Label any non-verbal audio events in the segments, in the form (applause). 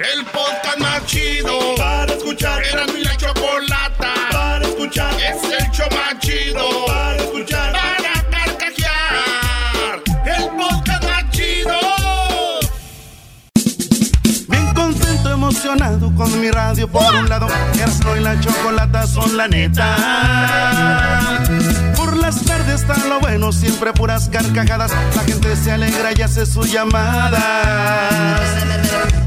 El podcast más chido para escuchar. Era mi la chocolata para escuchar. Es el show más chido para escuchar. Para carcajear. El podcast más chido. Bien contento, emocionado con mi radio por un lado. Erasmo y la chocolata son la neta. Por las tardes está lo bueno, siempre puras carcajadas. La gente se alegra y hace sus llamadas.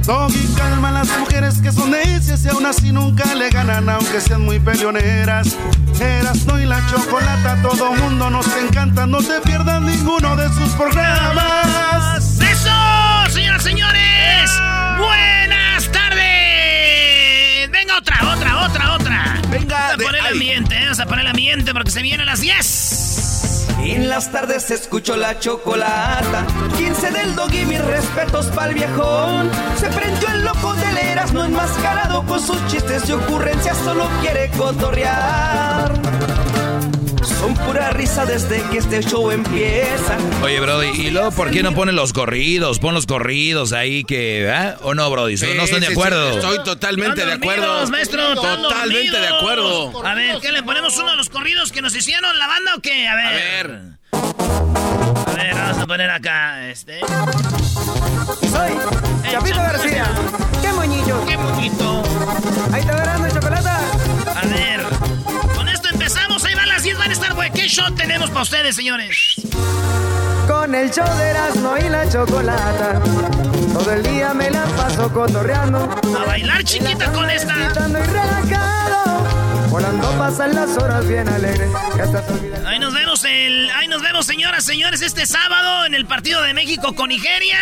Doggy calma a las mujeres que son necias y aún así nunca le ganan, aunque sean muy peleoneras. Erasmo y la chocolata, todo mundo nos encanta. No te pierdas ninguno de sus programas. ¡Eso, señoras y señores! ¡Buenas tardes! Venga, otra, otra, otra, otra. Venga, Vamos a poner el ambiente, ¿eh? vamos a poner el ambiente porque se vienen las 10. En las tardes escucho la chocolata. 15 del dog y mis respetos pa'l viejón. Se prendió el loco del Erasmo enmascarado Con sus chistes y ocurrencias solo quiere cotorrear Son pura risa desde que este show empieza Oye, Brody, ¿y luego por qué no ponen los corridos? Pon los corridos ahí que, ¿ah? ¿O no, Brody? Sí, no están de acuerdo. sí, estoy totalmente de acuerdo. maestro, Totalmente de acuerdo. A ver, ¿qué le ponemos uno de los corridos que nos hicieron la banda o qué? A ver. A ver. A ver, vamos a poner acá este. Soy Chapito García. ¡Qué moñillo! ¡Qué bonito! Ahí te verán chocolata. Van las 10, van a estar, güey. ¿Qué show tenemos para ustedes, señores? Con el show de Erasmo y la chocolata. Todo el día me la paso cotorreando. A bailar chiquita con esta. Y relajado. Volando pasan las horas bien alegres. Ahí nos vemos el, ahí nos vemos, señoras, señores, este sábado en el partido de México con Nigeria.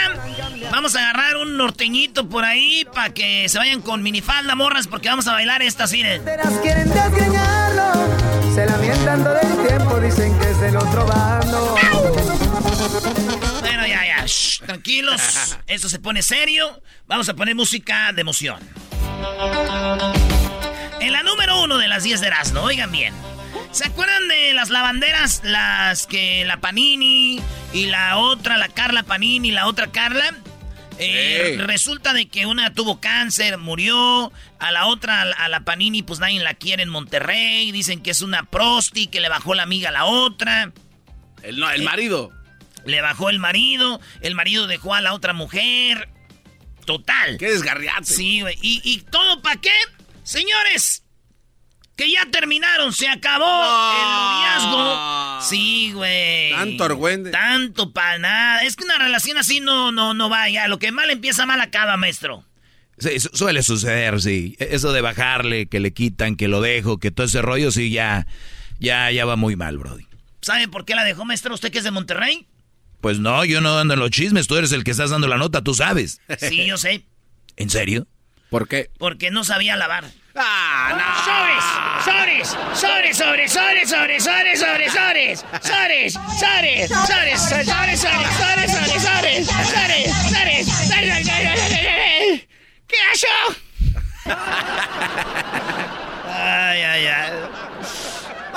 Vamos a agarrar un norteñito por ahí para que se vayan con minifalda, morras, porque vamos a bailar esta cine. Quieren desgreñarlo. Se lamentan todo el tiempo, dicen que es del otro bando. Bueno, ya, ya, shh, tranquilos. (laughs) Esto se pone serio. Vamos a poner música de emoción. En la número uno de las 10 de Erasmo, oigan bien. ¿Se acuerdan de las lavanderas? Las que la Panini y la otra, la Carla Panini y la otra Carla. Eh. Resulta de que una tuvo cáncer, murió. A la otra, a la Panini, pues nadie la quiere en Monterrey. Dicen que es una prosti, que le bajó la amiga a la otra. El, no, el marido. Le bajó el marido, el marido dejó a la otra mujer. Total. Qué desgarriate. Sí, güey. ¿Y, y todo para qué? Señores, que ya terminaron, se acabó el noviazgo. Sí, güey. Tanto argüende. Tanto para nada. Es que una relación así no, no, no va ya. Lo que mal empieza, mal acaba, maestro. Sí, su- suele suceder, sí. E- Eso de bajarle, que le quitan, que lo dejo, que todo ese rollo, sí, ya, ya, ya va muy mal, Brody. ¿Sabe por qué la dejó, maestro? ¿Usted que es de Monterrey? Pues no, yo no ando en los chismes, tú eres el que estás dando la nota, tú sabes. Sí, yo sé. ¿En serio? ¿Por qué? Porque no sabía lavar. Ah, Sobres, sobres, sobres, sobres, sobres, sobres, sobres, sobres, sobres, sobres, sobres, sobres, sobres, sobres, sobres, sobres, sobres, sobres, sobres. ¿Qué hacho? Ay, ay, ay.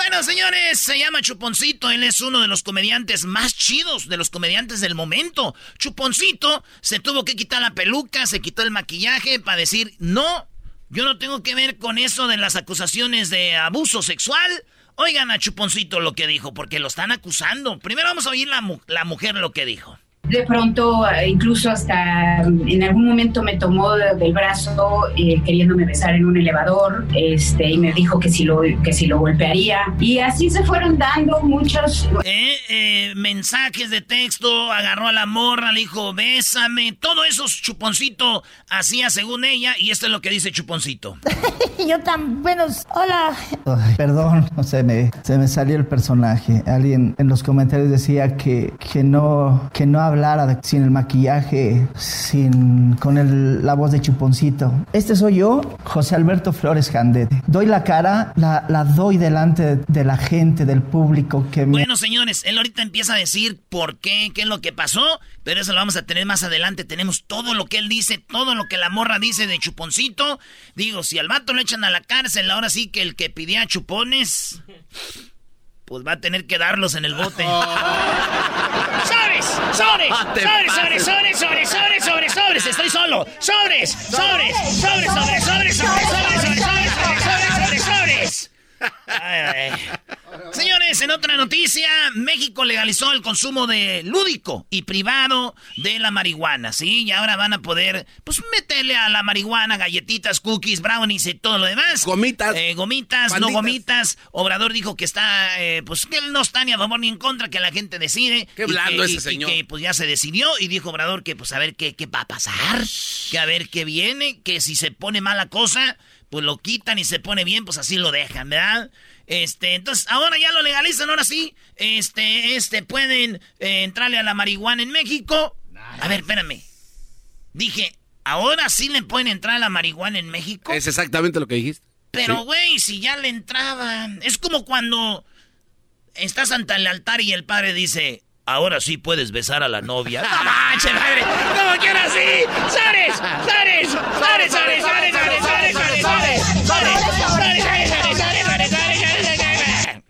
Bueno, señores, se llama Chuponcito. Él es uno de los comediantes más chidos, de los comediantes del momento. Chuponcito se tuvo que quitar la peluca, se quitó el maquillaje para decir, no, yo no tengo que ver con eso de las acusaciones de abuso sexual. Oigan a Chuponcito lo que dijo, porque lo están acusando. Primero vamos a oír la, mu- la mujer lo que dijo. De pronto, eh, incluso hasta en algún momento me tomó de- del brazo eh, queriéndome besar en un elevador este, y me dijo que si, lo, que si lo golpearía. Y así se fueron dando muchos... Eh, eh, mensajes de texto, agarró a la morra, le dijo, bésame. Todo eso Chuponcito hacía según ella, y esto es lo que dice Chuponcito. (laughs) Yo tan buenos. Hola. Ay, perdón, no sé, me, se me salió el personaje. Alguien en los comentarios decía que, que no que no hablara sin el maquillaje, sin con el- la voz de chuponcito. Este soy yo, José Alberto Flores Jandete. Doy la cara, la, la doy delante de, de la gente, del público que me... Bueno, señores, él ahorita empieza a decir por qué, qué es lo que pasó, pero eso lo vamos a tener más adelante. Tenemos todo lo que él dice, todo lo que la morra dice de Chuponcito. Digo, si al vato lo echan a la cárcel, ahora sí que el que pidía chupones pues va a tener que darlos en el bote. ¡Sobres! ¡Sobres! ¡Sobres, sobres, sobres, sobres, sobres, sobres! ¡Estoy solo! ¡Sobres! ¡Sobres! ¡Sobres, sobres, sobres, sobres, sobres, sobres! Ay, ay. Señores, en otra noticia, México legalizó el consumo de lúdico y privado de la marihuana, ¿sí? Y ahora van a poder, pues, meterle a la marihuana galletitas, cookies, brownies y todo lo demás. Gomitas. Eh, gomitas, no gomitas. Obrador dijo que está, eh, pues, que él no está ni a favor ni en contra, que la gente decide. Qué Y blando que- ese y- y señor. que, pues, ya se decidió y dijo Obrador que, pues, a ver qué, qué va a pasar, que a ver qué viene, que si se pone mala cosa, pues lo quitan y se pone bien, pues así lo dejan, ¿verdad? Este, entonces, ahora ya lo legalizan, ahora sí. Este, este, pueden eh, entrarle a la marihuana en México. A ver, espérame. Dije, ahora sí le pueden entrar a la marihuana en México. Es exactamente lo que dijiste. Pero, Sí. güey, si ya le entraban. Es como cuando estás ante el altar y el padre dice, ahora sí puedes besar a la novia. ¡No manches, madre! ¡Como que ahora sí! ¡Sares! ¡Sares! ¡Sares, sares, sares, sares, sares, sares, sares! ¡Sares, sares, sares, sares, sares, sares,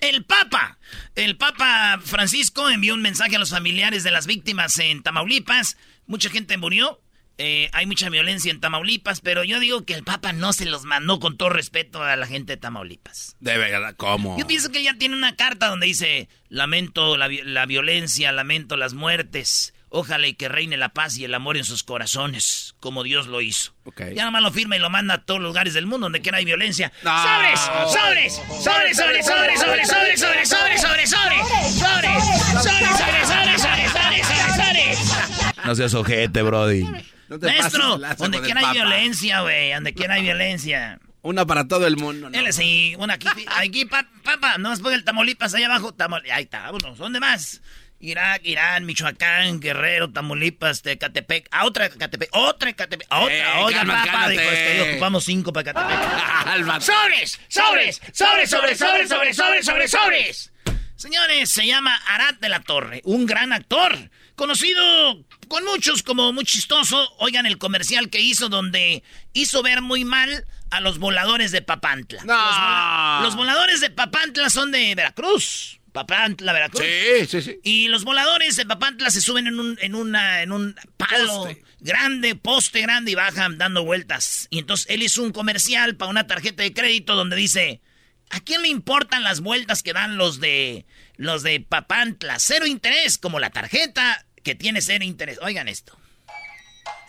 El Papa. El Papa Francisco envió un mensaje a los familiares de las víctimas en Tamaulipas. Mucha gente murió eh, hay mucha violencia en Tamaulipas, pero yo digo que el Papa no se los mandó con todo respeto a la gente de Tamaulipas. De verdad, ¿cómo? Yo pienso que ya tiene una carta donde dice, lamento la, la violencia, lamento las muertes, ojalá y que reine la paz y el amor en sus corazones, como Dios lo hizo. Ok. Ya nomás lo firma y lo manda a todos los lugares del mundo donde quiera hay violencia. No. ¡Sobres! ¡Sobres! ¡Sobres, sobres, sobres, sobres, sobres, sobres, sobres, sobres, sobres! ¡Sobres! ¡Sobres, sobres, sobres, sobres, sobres, sobres, sobres! No seas ojete, Brody. No te Maestro, donde el quiera hay Papa. violencia, güey, donde quiera hay violencia. Una para todo el mundo. ¿no? Él sí, una aquí, aquí, pa- papá, no después del Tamaulipas, allá abajo, Tamaulipas, ahí está, vámonos, ¿dónde más? Irak, Irán, Michoacán, Guerrero, Tamaulipas, Tecatepec, a otra Catepec, otra Catepec, a otra, Eh, oiga, calma, papá, dijo, es que ocupamos cinco para Catepec. (laughs) ¡Sobres! ¡Sobres! ¡Sobres, sobres, sobres, sobres, sobres, sobres, sobres! Señores, se llama Arad de la Torre, un gran actor, conocido con muchos como muy chistoso. Oigan el comercial que hizo donde hizo ver muy mal a los voladores de Papantla. No. Los, vola- los voladores de Papantla son de Veracruz. Papantla, Veracruz. Sí, sí, sí. Y los voladores de Papantla se suben en un, en una, en un palo Poste. grande, poste grande y bajan dando vueltas. Y entonces él hizo un comercial para una tarjeta de crédito donde dice, ¿a quién le importan las vueltas que dan los de los de Papantla? Cero interés, como la tarjeta que tiene cero interés. Oigan esto.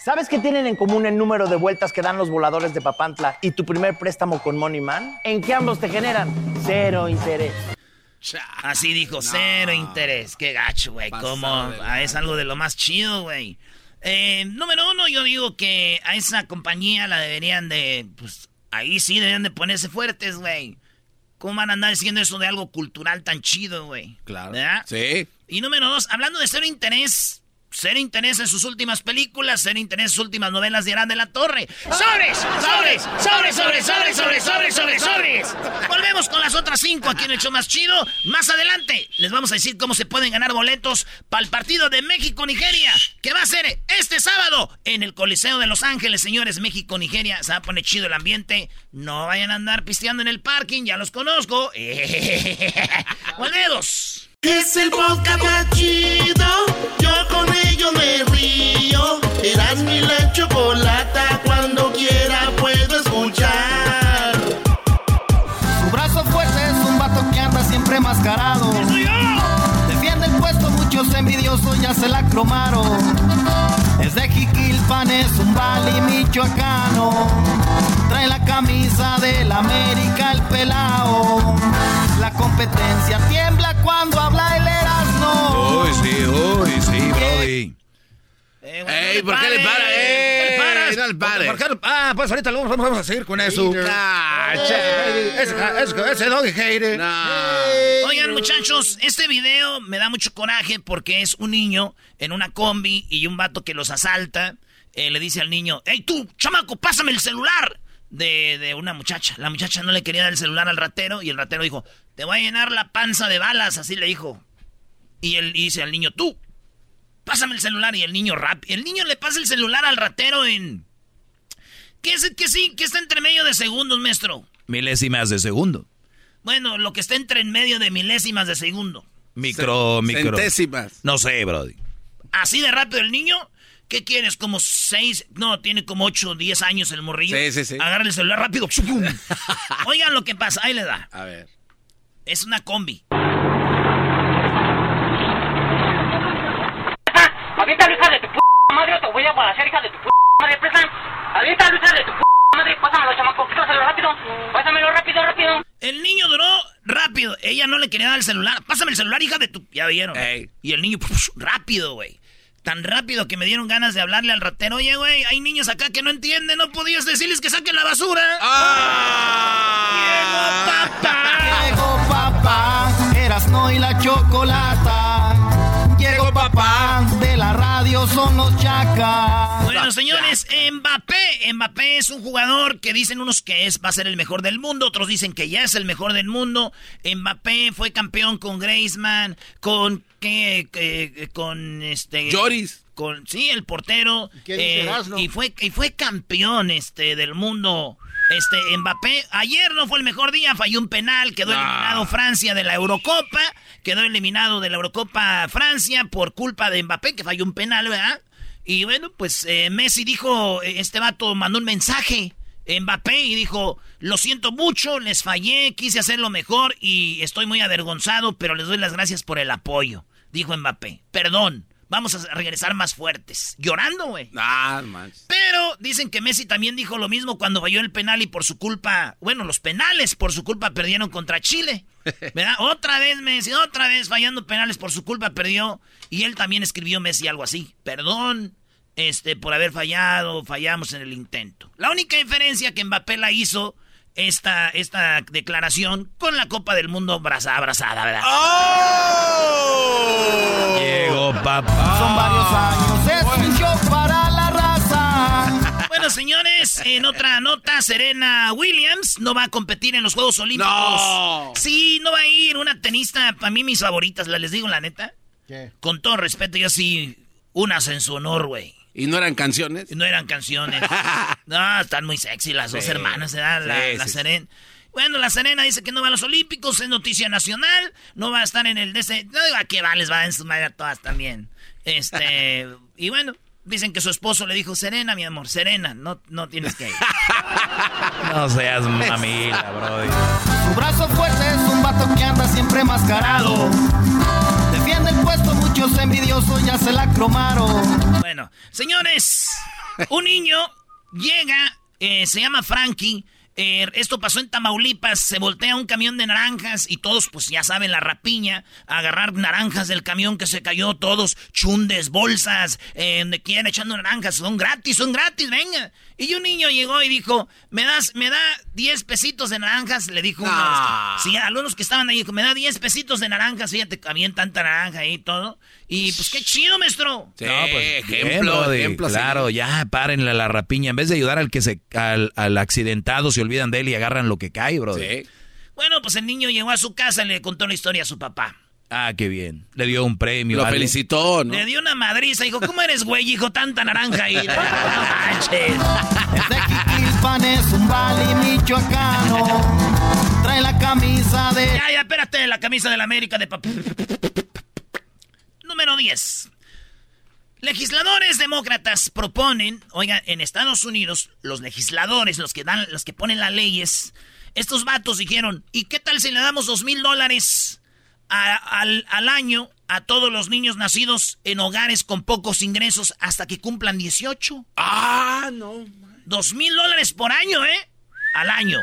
¿Sabes qué tienen en común el número de vueltas que dan los voladores de Papantla y tu primer préstamo con Moneyman? En que ambos te generan cero interés. Así dijo, cero interés. Qué gacho, güey. Como ah, es algo de lo más chido, güey. Eh, número uno, yo digo que a esa compañía la deberían de, pues, ahí sí deberían de ponerse fuertes, güey. ¿Cómo van a andar diciendo eso de algo cultural tan chido, güey? Claro. ¿Verdad? Sí. Y número dos, hablando de cero interés, cero interés en sus últimas películas, cero interés en sus últimas novelas de Irán de la Torre. ¡Sobres! ¡Sobres! ¡Sobres, sobres, sobres, sobres, sobres, sobres, sobres! Volvemos con las otras cinco aquí en el show más chido. Más adelante les vamos a decir cómo se pueden ganar boletos para el partido de México-Nigeria, que va a ser este sábado en el Coliseo de Los Ángeles, señores. México-Nigeria, se va a poner chido el ambiente. No vayan a andar pisteando en el parking, ya los conozco. (laughs) Volvemos. Es el podcast más chido. Yo con ello me río. Eras mi la chocolata. Cuando quiera puedo escuchar. Su brazo fuerte es un vato que anda siempre mascarado. Defiende el puesto, muchos envidiosos ya se la cromaron. Es de Jiquilpan, es un vali michoacano. Trae la camisa del América, el pelao. La competencia tiembla cuando habla el Erasmo. Uy, sí, uy, sí, Brody. Eh, Ey, ¿por qué le para? ¿Por ¿Por qué le- Ah, pues ahorita luego vamos a seguir con eso. Ese, ese, ese doggy hater. No. Oigan, muchachos, este video me da mucho coraje porque es un niño en una combi y un vato que los asalta. eh, le dice al niño, hey tú, chamaco, pásame el celular. De, de una muchacha. La muchacha no le quería dar el celular al ratero y el ratero dijo, te voy a llenar la panza de balas, así le dijo. Y él y dice al niño, tú, pásame el celular. Y el niño rap. El niño le pasa el celular al ratero en... ¿Qué es que sí? que está entre medio de segundos, maestro? Milésimas de segundo. Bueno, lo que está entre en medio de milésimas de segundo. Micro, micro. Centésimas. No sé, Brody. Así de rápido el niño. ¿Qué quieres? Como seis, no, tiene como ocho, diez años el morrillo. Sí, sí, sí. Agarra el celular rápido. (laughs) Oigan lo que pasa, ahí le da. A ver. Es una combi. Avienta hija de tu p madre o te voy a hacer hija de tu p madre, presta. Avienta hija de tu p madre, pásamelo, chamaco, pásalo rápido. Pásamelo rápido, rápido. El niño duró rápido. Ella no le quería dar el celular. Pásame el celular, hija de tu. Ya vieron. Ey. Y el niño, rápido, güey. Tan rápido que me dieron ganas de hablarle al ratero. Oye, güey, hay niños acá que no entienden. No podías decirles que saquen la basura. ¡Ah! Llegó papá. Llegó papá, eras no y la chocolata. Papá, de la radio son los chacas. Bueno, señores, Mbappé. Mbappé es un jugador que dicen unos que es, va a ser el mejor del mundo, otros dicen que ya es el mejor del mundo. Mbappé fue campeón con Griezmann, con qué, eh, con este Lloris. con sí, el portero ¿Qué dice eh, y fue y fue campeón este del mundo. Este Mbappé ayer no fue el mejor día, falló un penal, quedó eliminado Francia de la Eurocopa, quedó eliminado de la Eurocopa Francia por culpa de Mbappé que falló un penal, ¿verdad? Y bueno, pues eh, Messi dijo, eh, este vato mandó un mensaje Mbappé y dijo, lo siento mucho, les fallé, quise hacer lo mejor y estoy muy avergonzado, pero les doy las gracias por el apoyo, dijo Mbappé. Perdón, vamos a regresar más fuertes. Llorando, güey. Ah, manches. Pero dicen que Messi también dijo lo mismo cuando falló el penal y por su culpa, bueno, los penales por su culpa perdieron contra Chile. (laughs) ¿Verdad? otra vez Messi, otra vez fallando penales por su culpa perdió. Y él también escribió Messi algo así. Perdón, este, por haber fallado, fallamos en el intento. La única diferencia que Mbappé la hizo esta, esta declaración con la Copa del Mundo abraza- abrazada, ¿verdad? Llegó papá. Son varios años, es un show para la raza. Bueno, señores, en otra nota, Serena Williams no va a competir en los Juegos Olímpicos. No. Sí, no va a ir. Una tenista, para mí mis favoritas, la les digo la neta. ¿Qué? Con todo respeto, yo sí, unas en su honor, güey. ¿Y no eran canciones? No eran canciones. (laughs) No, están muy sexy las dos hermanas, ¿verdad? La, Sí, la sí, sí. Serena. Bueno, la Serena dice que no va a los Olímpicos, es noticia nacional, no va a estar en el. No digo a qué va, les va en su madre a todas también. Este, (laughs) y bueno, dicen que su esposo le dijo, Serena, mi amor, Serena, no, no tienes que ir. (laughs) No seas mamila, Brody. Su brazo fuerte es un vato que anda siempre mascarado. Muchos envidiosos ya se la cromaron. Bueno, señores, un niño llega, eh, se llama Frankie. eh, esto pasó en Tamaulipas, se voltea un camión de naranjas y todos, pues ya saben, la rapiña, agarrar naranjas del camión que se cayó, todos chundes, bolsas, eh, donde echando naranjas, son gratis, son gratis, venga. Y un niño llegó y dijo, ¿me das, me da 10 pesitos de naranjas? Le dijo uno de los Ah. que- Sí, que estaban ahí, dijo, me da 10 pesitos de naranjas, fíjate, habían tanta naranja ahí y todo. Y pues qué chido, maestro. Sí, No, pues, bien, ejemplo, Brody. ejemplo. sí. Claro, ya párenle la rapiña. En vez de ayudar al que se al, al accidentado, se olvidan de él y agarran lo que cae, bro. Sí. Bueno, pues el niño llegó a su casa y le contó la historia a su papá. Ah, qué bien. Le dio un premio. Lo algo. felicitó, ¿no? Le dio una madriza, dijo, ¿cómo eres, güey, hijo? Tanta naranja ahí. (laughs) Manches. Es de Jiquilpan, es un vali michoacano. Trae la camisa de. Ya, ya, espérate, la camisa de la América de papá. Número 10. Legisladores demócratas proponen, oigan, en Estados Unidos, los legisladores, los que dan, los que ponen las leyes, estos vatos dijeron, ¿y qué tal si le damos dos mil dólares a- al, al año a todos los niños nacidos en hogares con pocos ingresos hasta que cumplan 18? Ah, no. Dos mil dólares por año, ¿eh? Al año.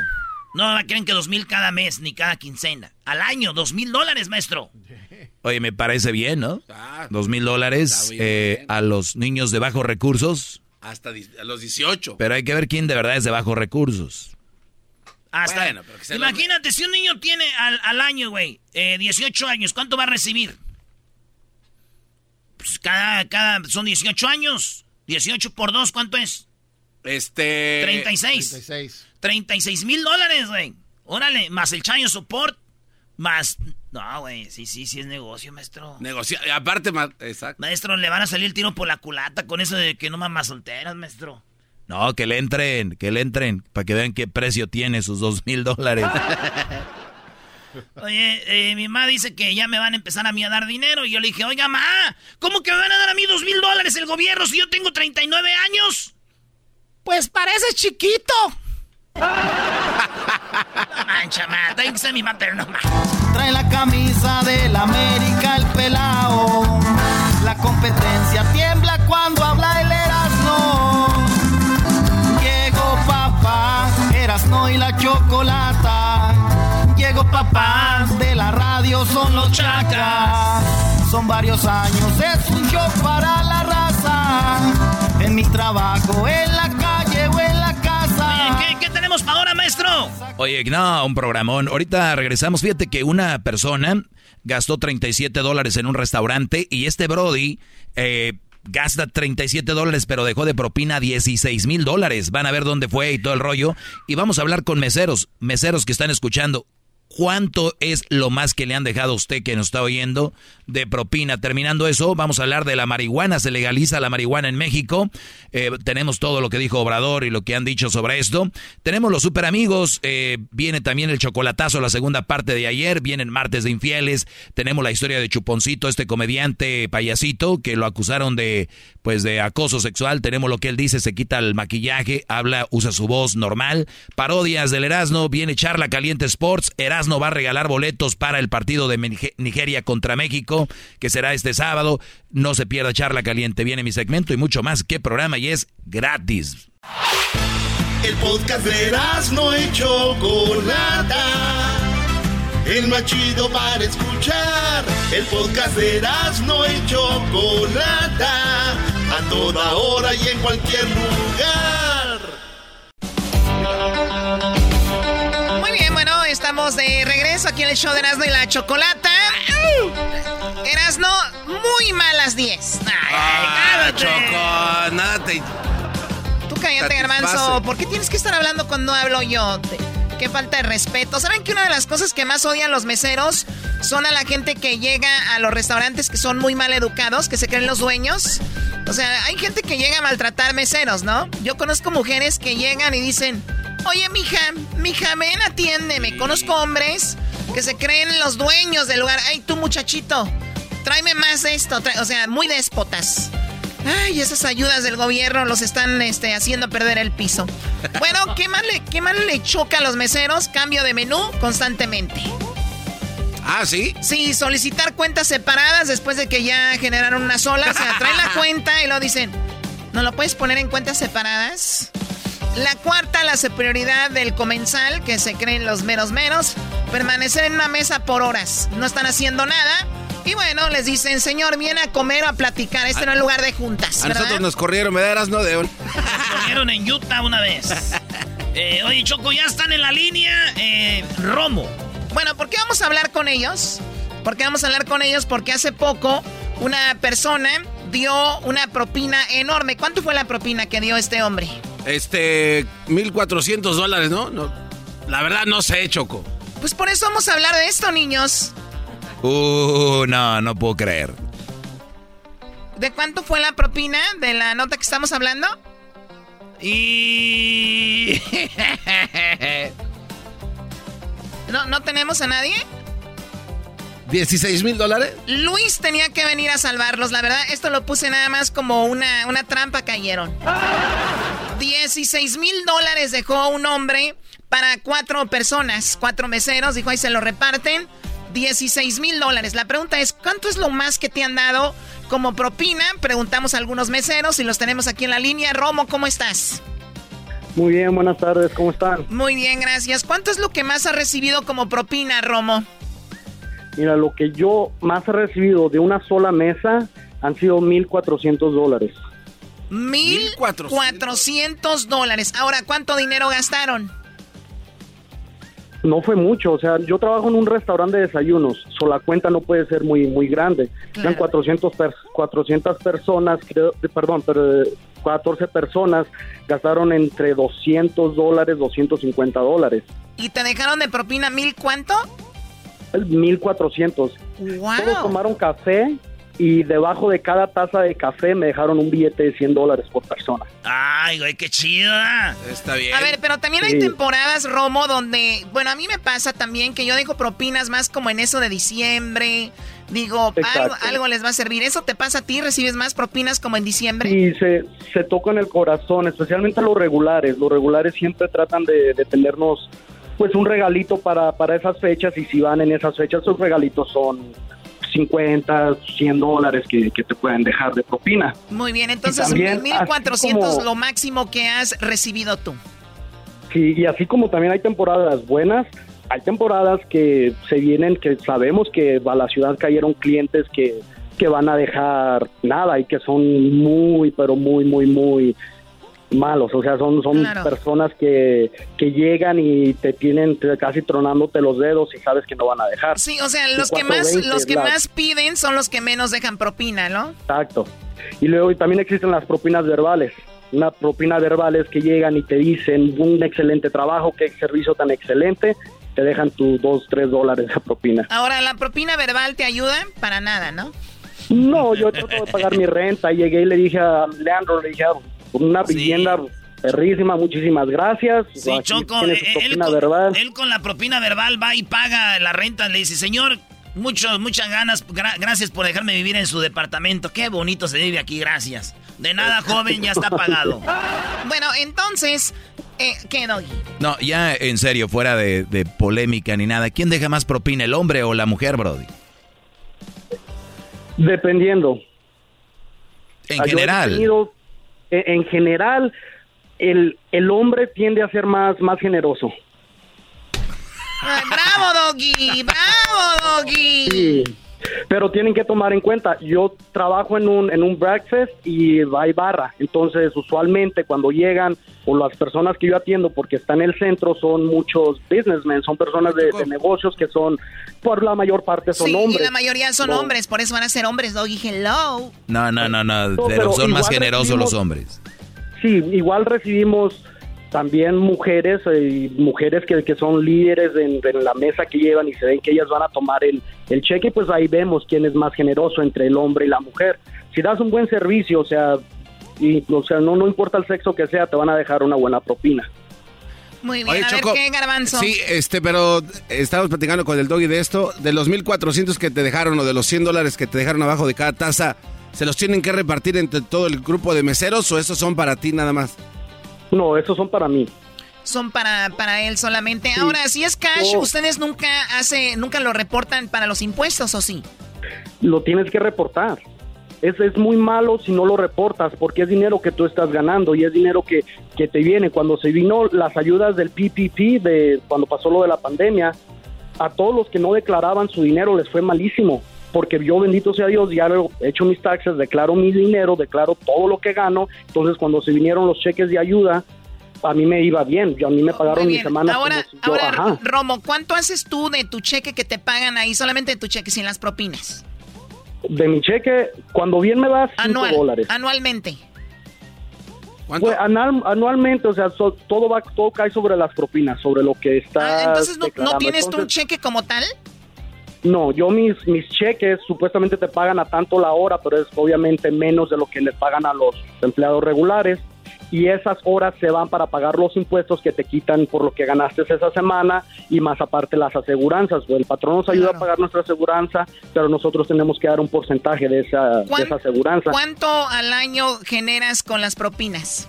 No creen que dos mil cada mes ni cada quincena. Al año, dos mil dólares, maestro. (laughs) Oye, me parece bien, ¿no? Ah, Dos mil dólares eh, a los niños de bajos recursos. Hasta a los 18. Pero hay que ver quién de verdad es de bajos recursos. Bueno, pero que sea Imagínate, si un niño tiene al, al año, güey, eh, 18 años, ¿cuánto va a recibir? Pues cada, cada, son 18 años. 18 por 2, ¿cuánto es? Este. 36. 36. 36 mil dólares, güey. Órale, más el chayo support, más... No, güey, sí, sí, sí es negocio, maestro. Negocia aparte, ma- exacto. Maestro, le van a salir el tiro por la culata con eso de que no mamas solteras, maestro. No, que le entren, que le entren, para que vean qué precio tiene sus dos mil dólares. Oye, eh, mi mamá dice que ya me van a empezar a mí a dar dinero. Y yo le dije, oiga, ma, ¿cómo que me van a dar a mí dos mil dólares el gobierno si yo tengo 39 años? Pues parece chiquito. no mancha, ma, tengo que ser mi mamá, pero no Trae la camisa del América el pelao. La competencia tiembla cuando habla Erasmo y la chocolata. Llegó papá, de la radio son los chacas. Son varios años, es un show para la raza. En mi trabajo, en la calle o en la casa. ¿qué, qué tenemos para ahora, maestro? Oye, no, un programón. Ahorita regresamos. Fíjate que una persona gastó 37 dólares en un restaurante y este Brody eh, gasta 37 dólares, pero dejó de propina 16 mil dólares. Van a ver dónde fue y todo el rollo. Y vamos a hablar con meseros, meseros que están escuchando. ¿Cuánto es lo más que le han dejado a usted que nos está oyendo de propina? Terminando eso, vamos a hablar de la marihuana. Se legaliza la marihuana en México. Eh, tenemos todo lo que dijo Obrador y lo que han dicho sobre esto. Tenemos los super amigos. Eh, viene también el chocolatazo, la segunda parte de ayer. Vienen martes de infieles. Tenemos la historia de Chuponcito, este comediante payasito que lo acusaron de, pues, de acoso sexual. Tenemos lo que él dice, se quita el maquillaje, habla, usa su voz normal. Parodias del Erasmo. Viene Charla Caliente Sports. Erasmo no va a regalar boletos para el partido de Nigeria contra México, que será este sábado. No se pierda charla caliente, viene mi segmento y mucho más. ¿Qué programa? Y es gratis. El podcast de no hecho Chocolata. El más chido para escuchar. El podcast de no hecho Chocolata. A toda hora y en cualquier lugar. Estamos de regreso aquí en el show de Erasmo y la Chocolata. Erasno, muy malas 10. Ay, Choco, nada te... Tú cállate, Garbanzo. ¿Por qué tienes que estar hablando cuando hablo yo? Qué falta de respeto. ¿Saben que una de las cosas que más odian los meseros son a la gente que llega a los restaurantes que son muy mal educados, que se creen los dueños? O sea, hay gente que llega a maltratar meseros, ¿no? Yo conozco mujeres que llegan y dicen... Oye, mija, mija, ven, atiéndeme. Conozco hombres que se creen los dueños del lugar. Ay, tú, muchachito, tráeme más esto. o sea, muy déspotas. Ay, esas ayudas del gobierno los están este, haciendo perder el piso. Bueno, ¿qué más, le, ¿qué más le choca a los meseros? Cambio de menú constantemente. Ah, ¿sí? Sí, solicitar cuentas separadas después de que ya generaron una sola. O sea, traen la (laughs) cuenta y lo dicen, ¿no lo puedes poner en cuentas separadas? La cuarta, la superioridad del comensal, que se creen los meros meros. Permanecer en una mesa por horas. No están haciendo nada. Y bueno, les dicen, señor, viene a comer o a platicar. Este no es lugar de juntas. A nosotros nos corrieron, me darás, no de un. Nos corrieron en Utah una vez. (laughs) Eh, oye, Choco, ya están en la línea. Eh, Romo. Bueno, ¿por qué vamos a hablar con ellos? ¿Por qué vamos a hablar con ellos? Porque hace poco una persona dio una propina enorme. ¿Cuánto fue la propina que dio este hombre? Este, 1400 dólares, ¿no? ¿no? La verdad no sé, Choco. Pues por eso vamos a hablar de esto, niños. Uh, no, no puedo creer. ¿De cuánto fue la propina de la nota que estamos hablando? Y... (laughs) ¿No, ¿No tenemos a nadie? ¿16 mil dólares? Luis tenía que venir a salvarlos. La verdad, esto lo puse nada más como una, una trampa, cayeron. 16 mil dólares dejó un hombre para cuatro personas, cuatro meseros. Dijo, ahí se lo reparten. 16 mil dólares. La pregunta es, ¿cuánto es lo más que te han dado como propina? Preguntamos a algunos meseros y los tenemos aquí en la línea. Romo, ¿cómo estás? Muy bien, buenas tardes, ¿cómo están? Muy bien, gracias. ¿Cuánto es lo que más has recibido como propina, Romo? Mira, lo que yo más he recibido de una sola mesa han sido 1.400 dólares. 1.400 dólares. Ahora, ¿cuánto dinero gastaron? No fue mucho, o sea, yo trabajo en un restaurante de desayunos, so la cuenta no puede ser muy muy grande. Eran 400, 400 personas, creo, perdón, pero 14 personas gastaron entre 200 dólares, 250 dólares. ¿Y te dejaron de propina mil cuánto? 1400. Wow. Todos tomaron café y debajo de cada taza de café me dejaron un billete de 100 dólares por persona. Ay, güey, qué chido. Está bien. A ver, pero también hay temporadas, Romo, donde, bueno, a mí me pasa también que yo dejo propinas más como en eso de diciembre. Digo, algo, algo, les va a servir. ¿Eso te pasa a ti? ¿Recibes más propinas como en diciembre? Sí, se, se toca en el corazón, especialmente los regulares. Los regulares siempre tratan de, de tenernos pues un regalito para, para esas fechas y si van en esas fechas, esos regalitos son 50, 100 dólares que, te pueden dejar de propina. Muy bien, entonces 1.400 lo máximo que has recibido tú. Sí, y así como también hay temporadas buenas, hay temporadas que se vienen, que sabemos que a la ciudad cayeron clientes que, que van a dejar nada y que son muy, pero muy, muy, muy malos, o sea, son, son personas que, que llegan y te tienen casi tronándote los dedos y sabes que no van a dejar. Sí, o sea, los que más los que más piden son los que menos dejan propina, ¿no? Exacto. Y luego también existen las propinas verbales. Una propina verbal es que llegan y te dicen un excelente trabajo, qué servicio tan excelente, te dejan tus dos, tres dólares de propina. Ahora, ¿la propina verbal te ayuda? Para nada, ¿no? No, yo trato de pagar mi renta. Llegué y le dije a Leandro, le dije, una vivienda perrísima, muchísimas gracias. Sí, Choco, eh, él, con, la propina verbal va y paga la renta, le dice, señor, muchos, muchas ganas, gracias por dejarme vivir en su departamento, qué bonito se vive aquí, gracias. De nada, (laughs) joven, ya está pagado. bueno, entonces, eh, ¿qué, Doggy? No, ya en serio, fuera de, polémica ni nada, ¿quién deja más propina, el hombre o la mujer, Brody? Dependiendo. En general en general, el, el hombre tiende a ser más, más generoso. ¡Bravo, Doggy! ¡Bravo, Doggy! Sí. Pero tienen que tomar en cuenta, yo trabajo en un, en un breakfast y hay barra, entonces usualmente cuando llegan o las personas que yo atiendo porque están en el centro son muchos businessmen, son personas de, negocios que son, por la mayor parte son hombres. Sí, la mayoría son hombres, por eso van a ser hombres, Doggy, hello. No, no, no, no, pero, son más generosos los hombres. Sí, igual recibimos también mujeres, eh, mujeres que, que, son líderes en, la mesa que llevan y se ven que ellas van a tomar el, el cheque, pues ahí vemos quién es más generoso entre el hombre y la mujer. Si das un buen servicio, o sea, y, o sea no, no importa el sexo que sea, te van a dejar una buena propina. Muy bien, a ver qué garbanzo. Sí, este, pero estamos platicando con el doggy de esto. De los 1400 que te dejaron o de los 100 dólares que te dejaron abajo de cada taza, ¿se los tienen que repartir entre todo el grupo de meseros o esos son para ti nada más? No, esos son para mí. Son para, para él solamente. Ahora, si es cash, ¿ustedes nunca hace, nunca lo reportan para los impuestos o sí? Lo tienes que reportar. Es, es muy malo si no lo reportas porque es dinero que tú estás ganando y es dinero que, que te viene. Cuando se vino las ayudas del PPP, de, cuando pasó lo de la pandemia, a todos los que no declaraban su dinero les fue malísimo porque yo, bendito sea Dios, ya he hecho mis taxes, declaro mi dinero, declaro todo lo que gano. Entonces, cuando se vinieron los cheques de ayuda, a mí me iba bien. a mí me pagaron mi semana. Ahora, ahora Romo, ¿cuánto haces tú de tu cheque que te pagan ahí, solamente de tu cheque, sin las propinas? De mi cheque, cuando bien me das 5 dólares. Anualmente. Pues, anualmente, o sea, todo va, todo cae sobre las propinas, sobre lo que está. Ah, entonces, ¿no, tienes tú un cheque como tal? No, yo mis, mis cheques supuestamente te pagan a tanto la hora, pero es obviamente menos de lo que le pagan a los empleados regulares. Y esas horas se van para pagar los impuestos que te quitan por lo que ganaste esa semana y más aparte las aseguranzas. El patrón nos ayuda a pagar nuestra aseguranza, pero nosotros tenemos que dar un porcentaje de esa, de esa aseguranza. ¿Cuánto al año generas con las propinas?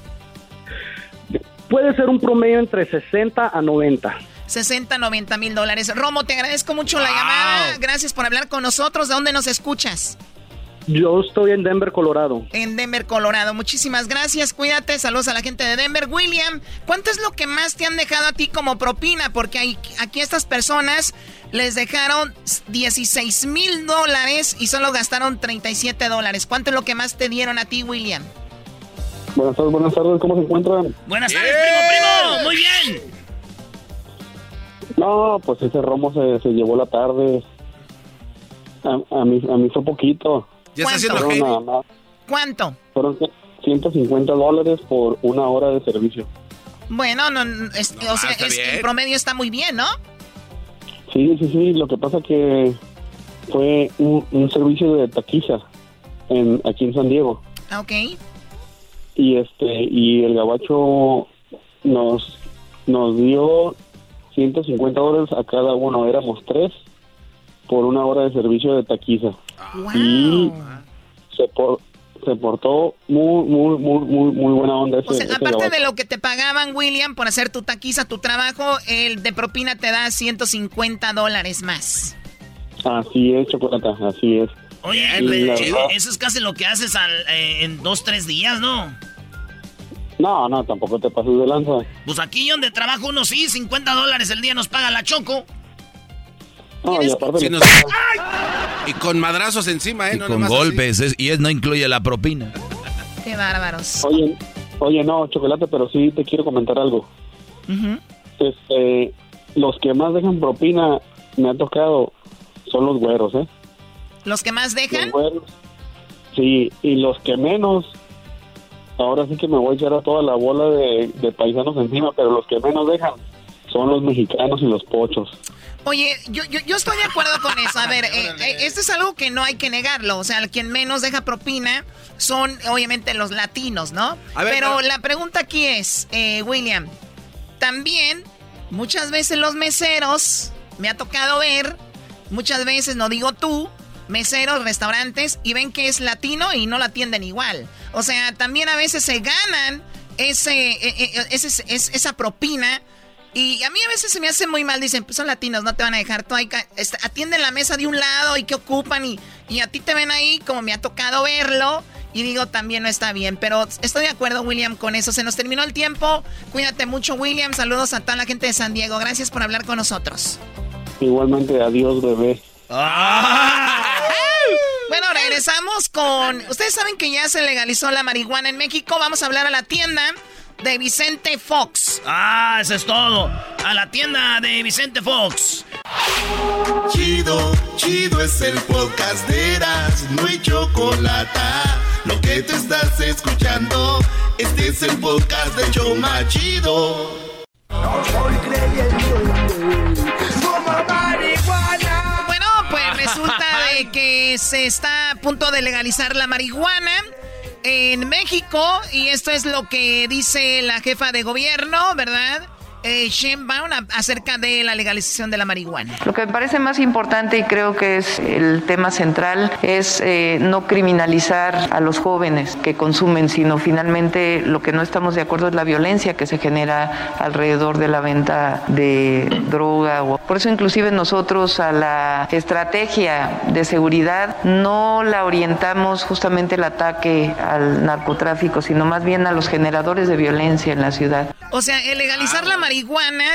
Puede ser un promedio entre 60 a 90. 60, 90 mil dólares. Romo, te agradezco mucho la llamada. Gracias por hablar con nosotros. ¿De dónde nos escuchas? Yo estoy en Denver, Colorado. En Denver, Colorado. Muchísimas gracias. Cuídate. Saludos a la gente de Denver. William, ¿cuánto es lo que más te han dejado a ti como propina? Porque hay, aquí estas personas les dejaron 16 mil dólares y solo gastaron 37 dólares. ¿Cuánto es lo que más te dieron a ti, William? Buenas tardes, buenas tardes. ¿Cómo se encuentran? Buenas tardes, primo, primo. Muy bien. No, pues ese romo se, se llevó la tarde. A, mí, a mí fue poquito. ¿Ya está haciendo ¿Cuánto? Fueron 150 dólares por una hora de servicio. Bueno, no, o sea, ah, el promedio está muy bien, ¿no? Sí, sí, sí. Lo que pasa que fue un, servicio de taquiza. en, aquí en San Diego. Ah, ok. Y este y el gabacho nos nos dio 150 dólares a cada uno, éramos tres por una hora de servicio de taquiza. Y se, por, se portó muy, muy, muy, muy, muy buena onda. Ese, O sea, ese aparte gabacho. de lo que te pagaban, William, por hacer tu taquiza, tu trabajo, el de propina te da 150 dólares más. Así es, Chocolata, así es. Oye, eh, eso es casi lo que haces al, eh, en dos, tres días, ¿no? No, no, tampoco te pases de lanza. Pues aquí donde trabajo uno sí, 50 dólares el día nos paga la Choco. No, y aparte nos- Y con madrazos encima, ¿eh? Y No con golpes, es- y él no incluye la propina. Qué bárbaros. Oye, oye, no, Chocolate, pero sí te quiero comentar algo. Este, los que más dejan propina me ha tocado son los güeros, ¿eh? ¿Los que más dejan? Los güeros. Sí, y los que menos, ahora sí que me voy a echar a toda la bola de, de paisanos encima, pero los que menos dejan son los mexicanos y los pochos. Oye, yo, yo, yo estoy de acuerdo con eso. A ver, (laughs) eh, eh, esto es algo que no hay que negarlo. O sea, el quien menos deja propina son obviamente los latinos, ¿no? A ver, pero pero- la pregunta aquí es, eh, William, también muchas veces los meseros, me ha tocado ver, muchas veces, no digo tú, meseros, restaurantes, y ven que es latino y no la atienden igual. O sea, también a veces se ganan ese, eh, ese- es- esa propina. Y a mí a veces se me hace muy mal, dicen, pues son latinos, no te van a dejar, tú ahí ca- est- atienden la mesa de un lado y que ocupan y, y a ti te ven ahí como me ha tocado verlo y digo también no está bien, pero estoy de acuerdo William con eso, se nos terminó el tiempo, cuídate mucho William, saludos a toda la gente de San Diego, gracias por hablar con nosotros. Igualmente, adiós, bebé. Bueno, regresamos con, ustedes saben que ya se legalizó la marihuana en México, vamos a hablar a la tienda de Vicente Fox. Ah, eso es todo. A la tienda de Vicente Fox. Chido, chido es el podcast de Eras, no hay chocolate. Lo que te estás escuchando, este es el podcast de Choma Chido. Resulta de que se está a punto de legalizar la marihuana en México y esto es lo que dice la jefa de gobierno, ¿verdad? Eh, Sheinbaum acerca de la legalización de la marihuana. Lo que me parece más importante y creo que es el tema central es eh, no criminalizar a los jóvenes que consumen, sino finalmente lo que no estamos de acuerdo es la violencia que se genera alrededor de la venta de droga. Por eso inclusive nosotros a la estrategia de seguridad no la orientamos justamente el ataque al narcotráfico, sino más bien a los generadores de violencia en la ciudad. O sea, el legalizar la marihuana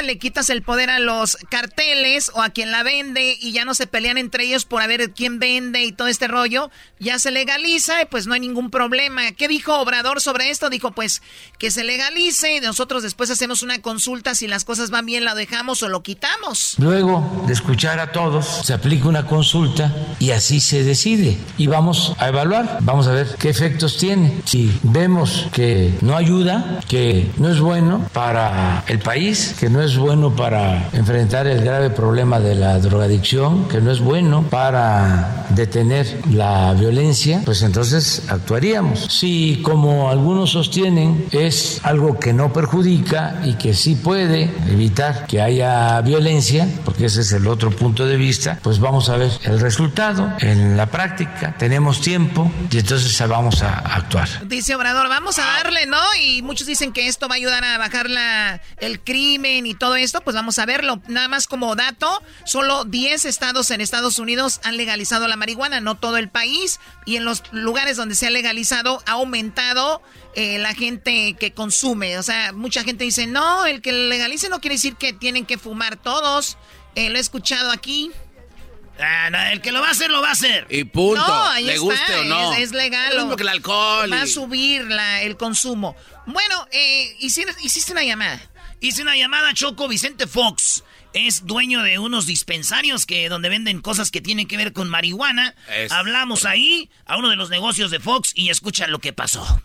le quitas el poder a los carteles o a quien la vende y ya no se pelean entre ellos por a ver quién vende y todo este rollo. Ya se legaliza y pues no hay ningún problema. ¿Qué dijo Obrador sobre esto? Dijo pues que se legalice y nosotros después hacemos una consulta si las cosas van bien, la dejamos o lo quitamos. Luego de escuchar a todos, se aplica una consulta y así se decide. Y vamos a evaluar, vamos a ver qué efectos tiene. Si vemos que no ayuda, que no es bueno para el país, que no es bueno para enfrentar el grave problema de la drogadicción, que no es bueno para detener la violencia, pues entonces actuaríamos. Si, como algunos sostienen, es algo que no perjudica y que sí puede evitar que haya violencia, porque ese es el otro punto de vista, pues vamos a ver el resultado en la práctica. Tenemos tiempo y entonces vamos a actuar. Dice Obrador, vamos a darle, ¿no? Y muchos dicen que esto va a ayudar a bajar la, el crimen y todo esto, pues vamos a verlo. Nada más como dato, solo 10 estados en Estados Unidos han legalizado la marihuana, no todo el país. Y en los lugares donde se ha legalizado ha aumentado eh, la gente que consume. O sea, mucha gente dice, no, el que legalice no quiere decir que tienen que fumar todos. Eh, lo he escuchado aquí. Ah, no, el que lo va a hacer, lo va a hacer. Y punto. No, ahí le está, guste o no. Es, es legal. Es lo que el alcohol. Va a subir la- el consumo. Bueno, eh, hiciste, hiciste una llamada. Hice una llamada, Choco. Vicente Fox es dueño de unos dispensarios que donde venden cosas que tienen que ver con marihuana. Es- Hablamos ahí a uno de los negocios de Fox y escucha lo que pasó.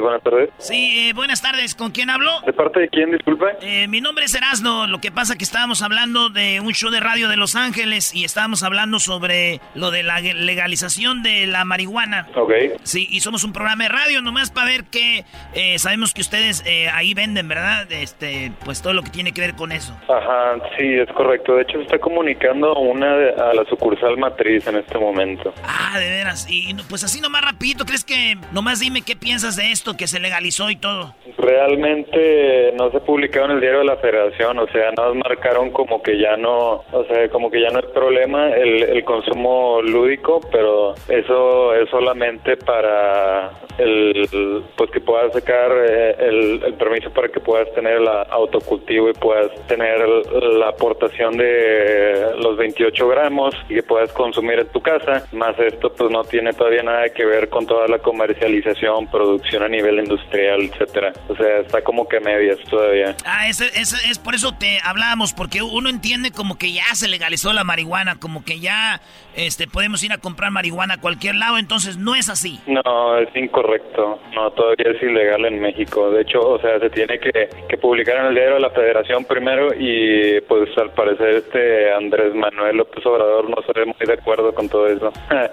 Buenas tardes. Sí, eh, buenas tardes. ¿Con quién hablo? ¿De parte de quién, disculpe? Eh, mi nombre es Erasno. Lo que pasa que estábamos hablando de un show de radio de Los Ángeles y estábamos hablando sobre lo de la legalización de la marihuana. Ok. Sí, y somos un programa de radio nomás para ver que eh, sabemos que ustedes ahí venden, ¿verdad? Este, pues todo lo que tiene que ver con eso. Ajá, sí, es correcto. De hecho, se está comunicando una a la sucursal matriz en este momento. Ah, de veras. Y pues así nomás rapidito, ¿crees que nomás dime qué piensas de esto que se legalizó y todo? Realmente no se publicó en el diario de la Federación, o sea, nos marcaron como que ya no, o sea, como que ya no es problema el, el consumo lúdico, pero eso es solamente para el, pues que puedas sacar eh, el, el, permiso para que puedas tener el autocultivo y puedas tener la aportación de los 28 gramos y que puedas consumir en tu casa, más esto pues no tiene todavía nada que ver con toda la comercialización, producción a nivel industrial, etcétera. O sea, está como que medias todavía. Ah, es, es, es por eso te hablábamos, porque uno entiende como que ya se legalizó la marihuana, como que ya este podemos ir a comprar marihuana a cualquier lado, entonces no es así. No, es incorrecto. No, todavía es ilegal en México. De hecho, o sea, se tiene que, que publicar en el diario de la Federación primero y pues al parecer este Andrés Manuel López Obrador no se ve muy de acuerdo con todo eso. (laughs)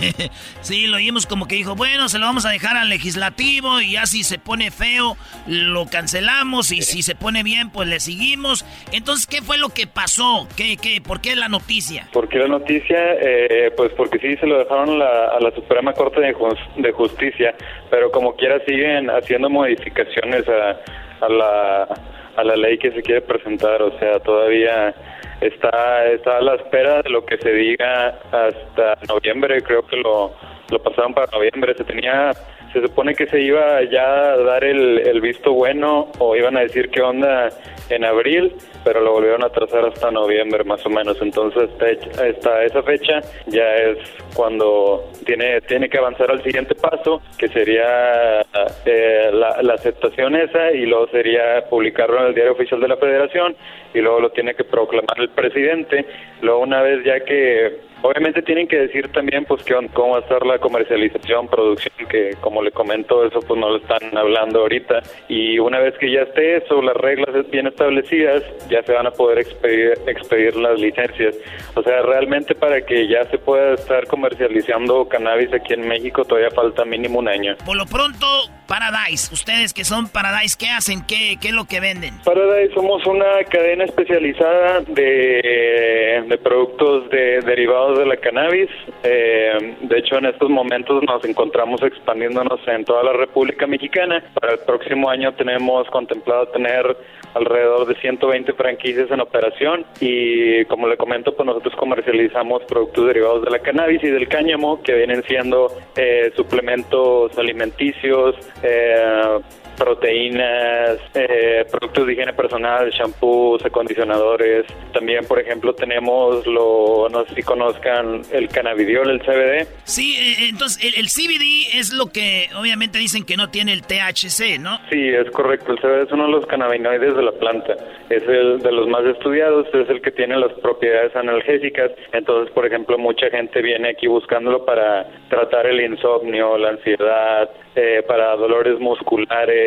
(laughs) sí, lo oímos como que dijo, bueno, se lo vamos a dejar al legislativo y ya si se pone feo, lo cancelamos y si se pone bien, pues le seguimos. Entonces, ¿qué fue lo que pasó? ¿Qué, qué, ¿Por qué la noticia? ¿Por qué la noticia? Eh, pues porque sí se lo dejaron a la Suprema Corte de, de, Justicia, pero como quiera siguen haciendo modificaciones a, a, la, a la ley que se quiere presentar, o sea, todavía está, está a la espera de lo que se diga hasta noviembre, creo que lo, lo pasaron para noviembre, se tenía se supone que se iba ya a dar el, el visto bueno o iban a decir qué onda en abril, pero lo volvieron a trazar hasta noviembre más o menos. Entonces, hasta esa fecha ya es cuando tiene tiene que avanzar al siguiente paso, que sería eh, la, la, aceptación esa y luego sería publicarlo en el diario oficial de la Federación y luego lo tiene que proclamar el presidente. Luego una vez ya que Obviamente tienen que decir también pues que, cómo va a estar la comercialización, producción, que como le comento, eso pues no lo están hablando ahorita. Y una vez que ya esté eso, las reglas bien establecidas, ya se van a poder expedir, expedir las licencias. O sea, realmente para que ya se pueda estar comercializando cannabis aquí en México todavía falta mínimo un año. Por lo pronto, Paradise, ustedes que son Paradise, ¿qué hacen? ¿Qué, qué es lo que venden? Paradise somos una cadena especializada de, de productos de, derivados de la cannabis. Eh, de hecho, en estos momentos nos encontramos expandiéndonos en toda la República Mexicana. Para el próximo año tenemos contemplado tener alrededor de 120 franquicias en operación y como le comento, pues nosotros comercializamos productos derivados de la cannabis y del cáñamo que vienen siendo eh, suplementos alimenticios, eh, proteínas, eh, productos de higiene personal, shampoos, acondicionadores. También, por ejemplo, tenemos lo, no sé si conozcan el cannabidiol, el CBD. Sí, eh, entonces el, CBD es lo que obviamente dicen que no tiene el THC, ¿no? Sí, es correcto. El CBD es uno de los cannabinoides de la planta. Es el de los más estudiados, es el que tiene las propiedades analgésicas. Entonces, por ejemplo, mucha gente viene aquí buscándolo para tratar el insomnio, la ansiedad, eh, para dolores musculares,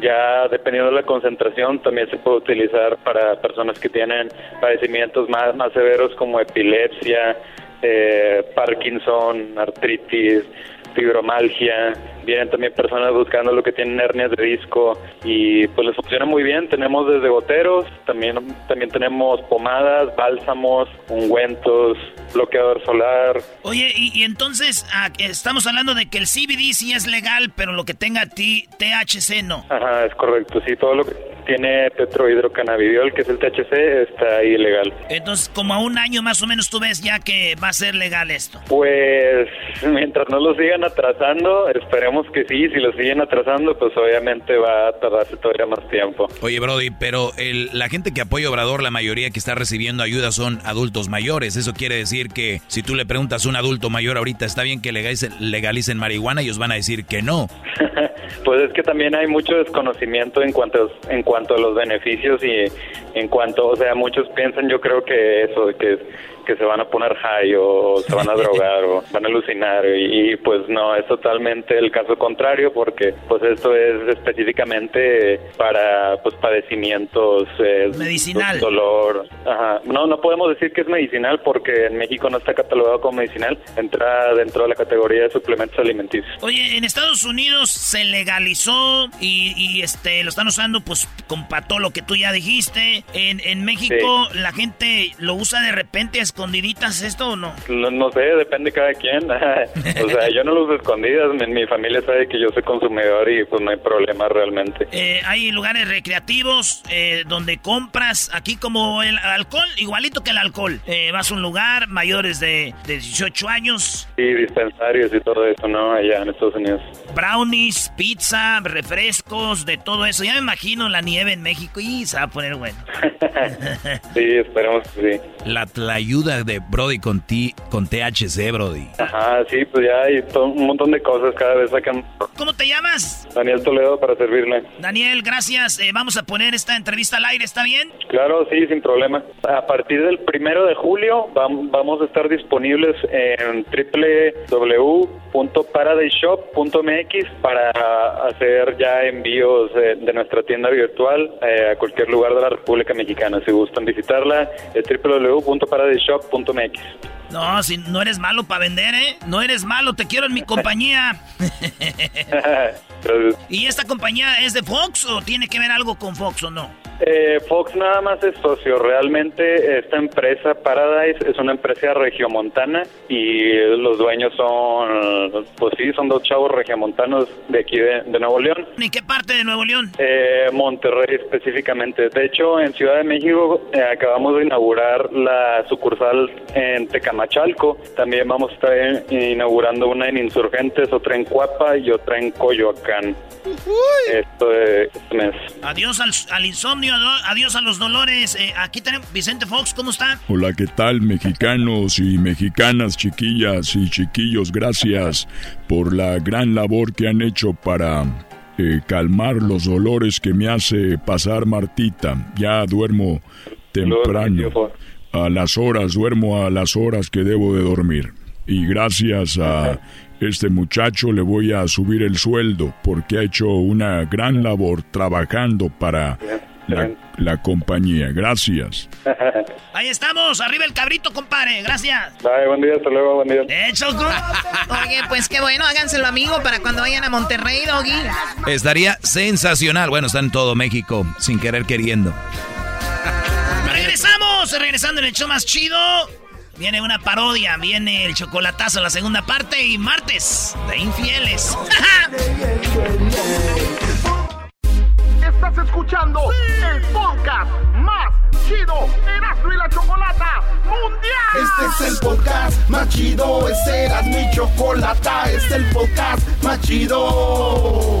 ya dependiendo de la concentración también se puede utilizar para personas que tienen padecimientos más, más severos como epilepsia, eh, Parkinson, artritis, fibromalgia, vienen también personas buscando lo que tienen hernias de disco y pues les funciona muy bien. Tenemos desde goteros, también, también tenemos pomadas, bálsamos, ungüentos, bloqueador solar. Oye, y, entonces ah, estamos hablando de que el CBD sí es legal, pero lo que tenga THC no. Ajá, es correcto, sí, todo lo que tiene tetrohidrocannabidiol, que es el THC, está ilegal. Entonces, como a un año más o menos tú ves ya que va a ser legal esto. Pues mientras no lo sigan atrasando, esperemos que sí, si lo siguen atrasando, pues obviamente va a tardarse todavía más tiempo. Oye, Brody, pero el, la gente que apoya Obrador, la mayoría que está recibiendo ayuda son adultos mayores. Eso quiere decir que si tú le preguntas a un adulto mayor ahorita, ¿está bien que legalicen, legalicen marihuana? Ellos van a decir que no. (laughs) pues es que también hay mucho desconocimiento en cuanto, en cuanto a los beneficios y en cuanto, o sea, muchos piensan, yo creo que eso, que que se van a poner high o se van a drogar o van a alucinar. Y, pues no, es totalmente el caso contrario porque pues esto es específicamente para pues padecimientos eh, medicinal. dolor. Ajá. no no podemos decir que es medicinal porque en México no está catalogado como medicinal. Entra dentro de la categoría de suplementos alimenticios. Oye en Estados Unidos se legalizó y, este lo están usando pues con lo que tú ya dijiste. En, en México la gente lo usa de repente a escondiditas esto o no no, sé depende cada quien (laughs) o sea yo no lo uso escondidas mi, mi familia sabe que yo soy consumidor y pues no hay problema realmente eh, hay lugares recreativos eh, donde compras aquí como el alcohol, igualito que el alcohol. Eh, vas a un lugar, mayores de, 18 años. Sí, dispensarios y todo eso, ¿no? Allá en Estados Unidos. Brownies, pizza, refrescos, de todo eso. Ya me imagino la nieve en México y se va a poner bueno. (laughs) sí, esperemos que sí. La, de Brody con, ti, con THC, Brody. Ajá, sí, pues ya hay un montón de cosas cada vez sacan. ¿Cómo te llamas? Daniel Toledo para servirle. Daniel, gracias. Eh, vamos a poner esta entrevista al aire, ¿está bien? Claro, sí, sin problema. A partir del primero de julio vamos a estar disponibles en www.paradiseshop.mx para hacer ya envíos de, nuestra tienda virtual eh, a cualquier lugar de la República Mexicana. Si gustan visitarla, es No, si no eres malo para vender, ¿eh? No eres malo, te quiero en mi compañía. (laughs) (laughs) ¿Y esta compañía es de Fox o tiene que ver algo con Fox o no? Eh, Fox nada más es socio. Realmente esta empresa Paradise es una empresa regiomontana y los dueños son, pues sí, son dos chavos regiomontanos de aquí de, Nuevo León. ¿Y qué parte de Nuevo León? Eh, Monterrey específicamente. De hecho, en Ciudad de México eh, acabamos de inaugurar la sucursal en Tecamachalco. También vamos a estar inaugurando una en Insurgentes, otra en Cuapa y otra en Coyoacán. Esto es este mes. Adiós al, al insomnio adiós a los dolores. Eh, aquí tenemos Vicente Fox, ¿cómo está? Hola, ¿qué tal, mexicanos y mexicanas, chiquillas y chiquillos? Gracias por la gran labor que han hecho para eh, calmar los dolores que me hace pasar Martita. Ya duermo temprano. A las horas, duermo a las horas que debo de dormir. Y gracias a este muchacho le voy a subir el sueldo porque ha hecho una gran labor trabajando para la, compañía. Gracias. (laughs) Ahí estamos, arriba el cabrito, compadre. Gracias. buen día, hasta luego, buen día. (laughs) Oye, pues qué bueno, háganselo amigo para cuando vayan a Monterrey, Doggy. Estaría sensacional. Bueno, está en todo México, sin querer queriendo. Regresamos, regresando en el show más chido. Viene una parodia, viene el chocolatazo, la segunda parte y martes de infieles. (laughs) Estás escuchando el podcast más chido Erasmo y la Chocolata Mundial. Este es el podcast más chido, es Erasmo y Chocolata, este es el podcast más chido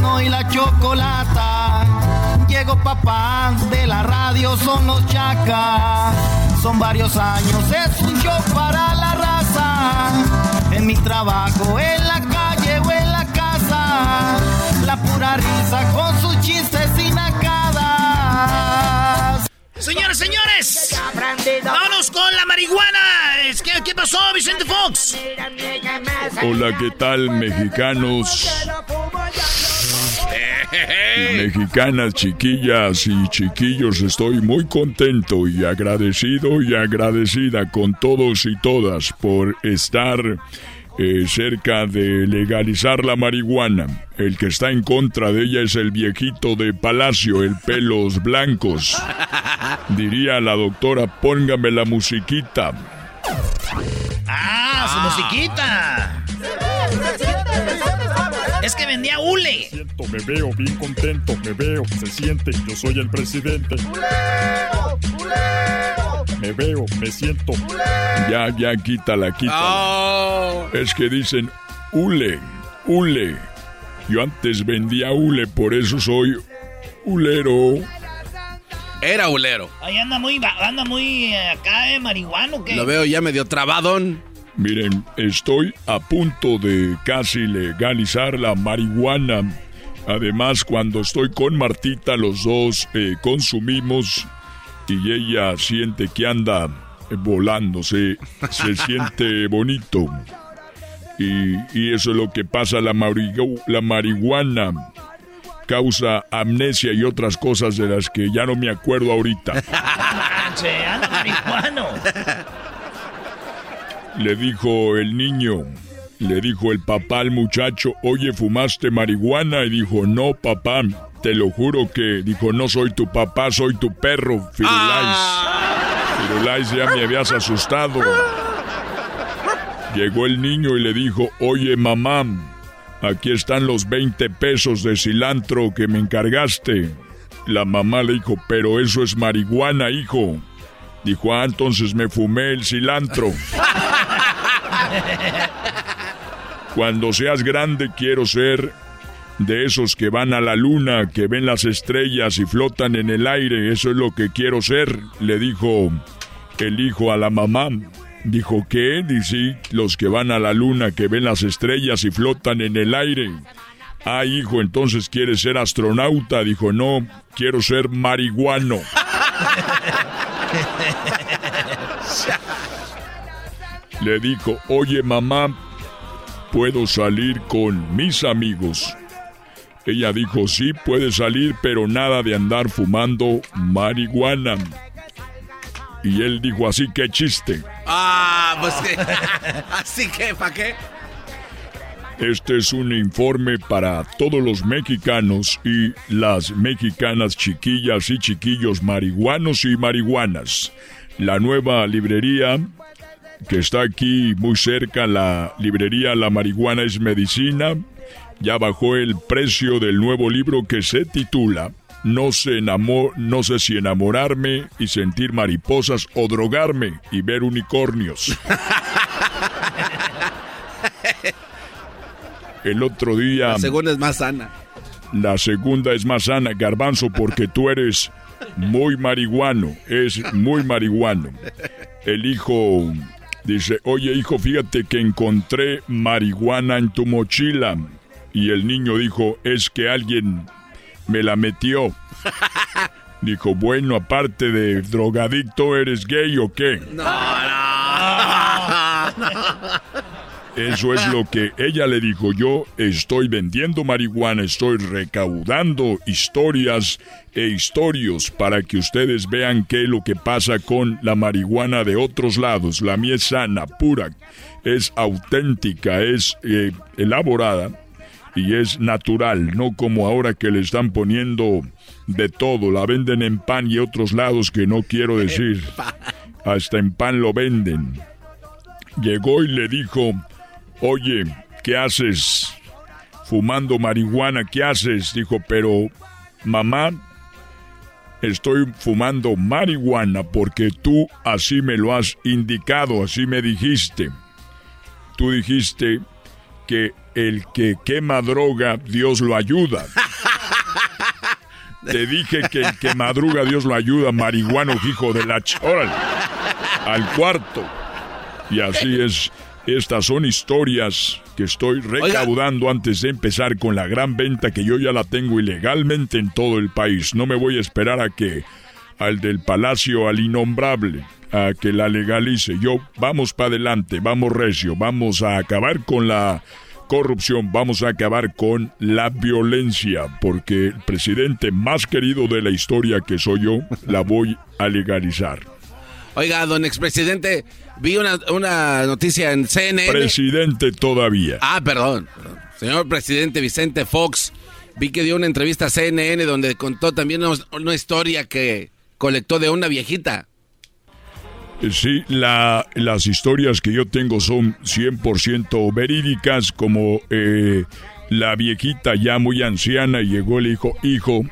No y la chocolata. Llegó papá de la radio, son los chacas. Son varios años, es un show para la raza. En mi trabajo, en la calle o en la casa. La pura risa con Señores, señores, vámonos con la marihuana. ¿Qué, ¿Qué pasó, Vicente Fox? Hola, ¿qué tal, mexicanos? (laughs) Mexicanas, chiquillas y chiquillos, estoy muy contento y agradecido y agradecida con todos y todas por estar eh, cerca de legalizar la marihuana. El que está en contra de ella es el viejito de Palacio, el pelos blancos. Diría la doctora, póngame la musiquita. Ah, su musiquita. Es que vendía hule. Me siento, me veo bien contento, me veo, se siente, yo soy el presidente. Me veo, me siento. Ya, ya, quítala, quítala. Oh. Es que dicen hule, hule. Yo antes vendía hule, por eso soy hulero. Era hulero. Ahí anda muy, anda muy eh, acá, eh, marihuano, ¿qué? Lo veo ya medio trabadón. Miren, estoy a punto de casi legalizar la marihuana. Además, cuando estoy con Martita, los dos eh, consumimos y ella siente que anda volándose, se (laughs) siente bonito. Y, y, eso es lo que pasa, la, la marihuana causa amnesia y otras cosas de las que ya no me acuerdo ahorita. (laughs) anda marihuano. Le dijo el niño, le dijo el papá al muchacho, oye, ¿fumaste marihuana? Y dijo, no, papá, te lo juro que, dijo, no soy tu papá, soy tu perro, Firulais. Firulais, ya me habías asustado. Llegó el niño y le dijo, oye, mamá, aquí están los 20 pesos de cilantro que me encargaste. La mamá le dijo, pero eso es marihuana, hijo. Dijo, ah, entonces me fumé el cilantro. (laughs) Cuando seas grande quiero ser de esos que van a la luna, que ven las estrellas y flotan en el aire. Eso es lo que quiero ser, le dijo el hijo a la mamá. Dijo, ¿qué? Dice, los que van a la luna, que ven las estrellas y flotan en el aire. Ah, hijo, entonces quieres ser astronauta. Dijo, no, quiero ser marihuano. Le dijo, oye mamá, ¿puedo salir con mis amigos? Ella dijo, sí, puede salir, pero nada de andar fumando marihuana. Y él dijo, así que chiste. Ah, pues que... (laughs) así que, ¿para qué? Este es un informe para todos los mexicanos y las mexicanas chiquillas y chiquillos marihuanos y marihuanas. La nueva librería que está aquí muy cerca, la librería La Marihuana es Medicina, ya bajó el precio del nuevo libro que se titula no sé, no sé si enamorarme y sentir mariposas o drogarme y ver unicornios. (laughs) El otro día... La segunda es más sana. La segunda es más sana, garbanzo, porque tú eres muy marihuano. Es muy marihuano. El hijo dice, oye hijo, fíjate que encontré marihuana en tu mochila. Y el niño dijo, es que alguien me la metió. (laughs) Dijo, bueno, aparte de drogadicto, ¿eres gay o qué? No, no. (laughs) Eso es lo que ella le dijo. Yo estoy vendiendo marihuana, estoy recaudando historias e historios para que ustedes vean qué es lo que pasa con la marihuana de otros lados. La mía es sana, pura, es auténtica, es eh, elaborada y es natural, no como ahora que le están poniendo de todo. La venden en pan y otros lados que no quiero decir. Hasta en pan lo venden. Llegó y le dijo, oye, ¿qué haces? Fumando marihuana, ¿qué haces? Dijo, pero mamá, estoy fumando marihuana porque tú así me lo has indicado, así me dijiste. Tú dijiste que el que quema droga, Dios lo ayuda. (laughs) Te dije que el que madruga, Dios lo ayuda, marihuano, hijo de la choral. Al cuarto. Y así es estas son historias que estoy recaudando antes de empezar con la gran venta que yo ya la tengo ilegalmente en todo el país. No me voy a esperar a que al del palacio, al innombrable, a que la legalice. Yo, vamos para adelante, vamos recio, vamos a acabar con la corrupción, vamos a acabar con la violencia, porque el presidente más querido de la historia que soy yo, la voy a legalizar. Oiga, don expresidente, vi una, una noticia en CNN. Presidente todavía. Ah, perdón. Señor presidente Vicente Fox, vi que dio una entrevista a CNN donde contó también una, historia que colectó de una viejita. Sí, la, las historias que yo tengo son 100% verídicas, como eh, la viejita ya muy anciana llegó y le dijo, hijo,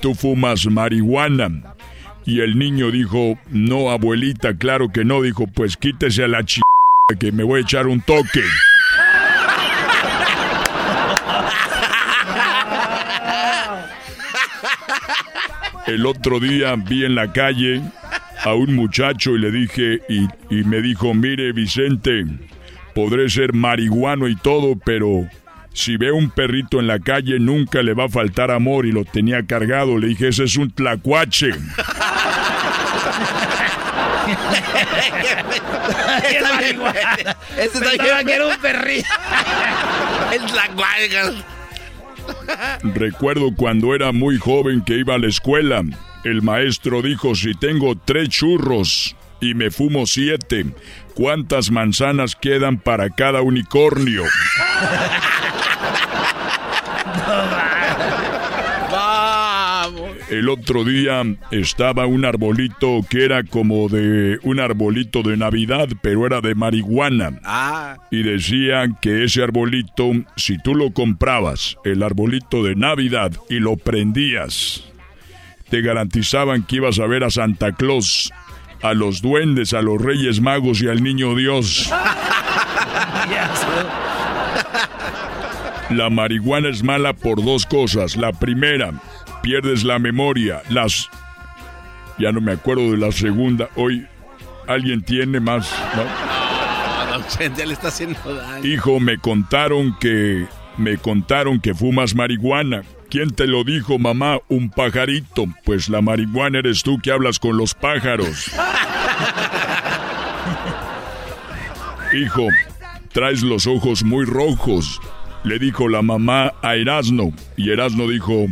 tú fumas marihuana. Y el niño dijo, no, abuelita, claro que no. Dijo, pues quítese a la ch... que me voy a echar un toque. El otro día vi en la calle a un muchacho y le dije, y, y, me dijo, mire Vicente, podré ser marihuano y todo, pero si ve un perrito en la calle nunca le va a faltar amor y lo tenía cargado. Le dije, ese es un tlacuache. (laughs) Ese que era un (laughs) perrito. El tlacuache. (laughs) Recuerdo cuando era muy joven que iba a la escuela. El maestro dijo, si tengo tres churros y me fumo siete, ¿cuántas manzanas quedan para cada unicornio? (laughs) El otro día estaba un arbolito que era como de un arbolito de Navidad, pero era de marihuana. Ah. Y decían que ese arbolito, si tú lo comprabas, el arbolito de Navidad, y lo prendías, te garantizaban que ibas a ver a Santa Claus, a los duendes, a los Reyes Magos y al Niño Dios. (laughs) La marihuana es mala por dos cosas. La primera, pierdes la memoria. Las... Ya no me acuerdo de la segunda. Hoy alguien tiene más... No, no, ya le está haciendo daño. Hijo, me contaron que... Me contaron que fumas marihuana. ¿Quién te lo dijo, mamá? Un pajarito. Pues la marihuana eres tú que hablas con los pájaros. (laughs) Hijo, traes los ojos muy rojos le dijo la mamá a Erasno. Y Erasno dijo,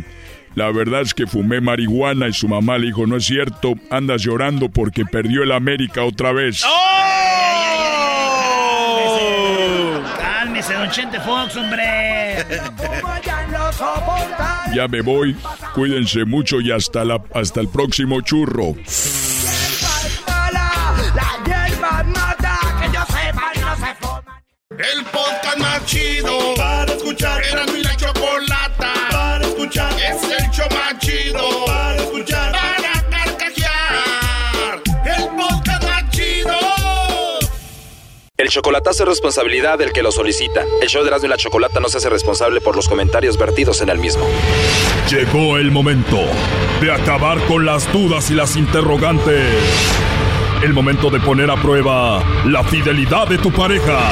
la verdad es que fumé marihuana y su mamá le dijo, no es cierto, andas llorando porque perdió el América otra vez. ¡Oh! Cálmese, don Chente Fox, hombre. Ya me voy, cuídense mucho y hasta, la, hasta el próximo churro. El podcast más chido para escuchar. Era mi la chocolata para escuchar. Es el show más chido para escuchar. Para carcajear. El podcast más chido. El chocolatazo es responsabilidad del que lo solicita. El show de Erasmo y la Chocolata no se hace responsable por los comentarios vertidos en el mismo. Llegó el momento de acabar con las dudas y las interrogantes. El momento de poner a prueba la fidelidad de tu pareja.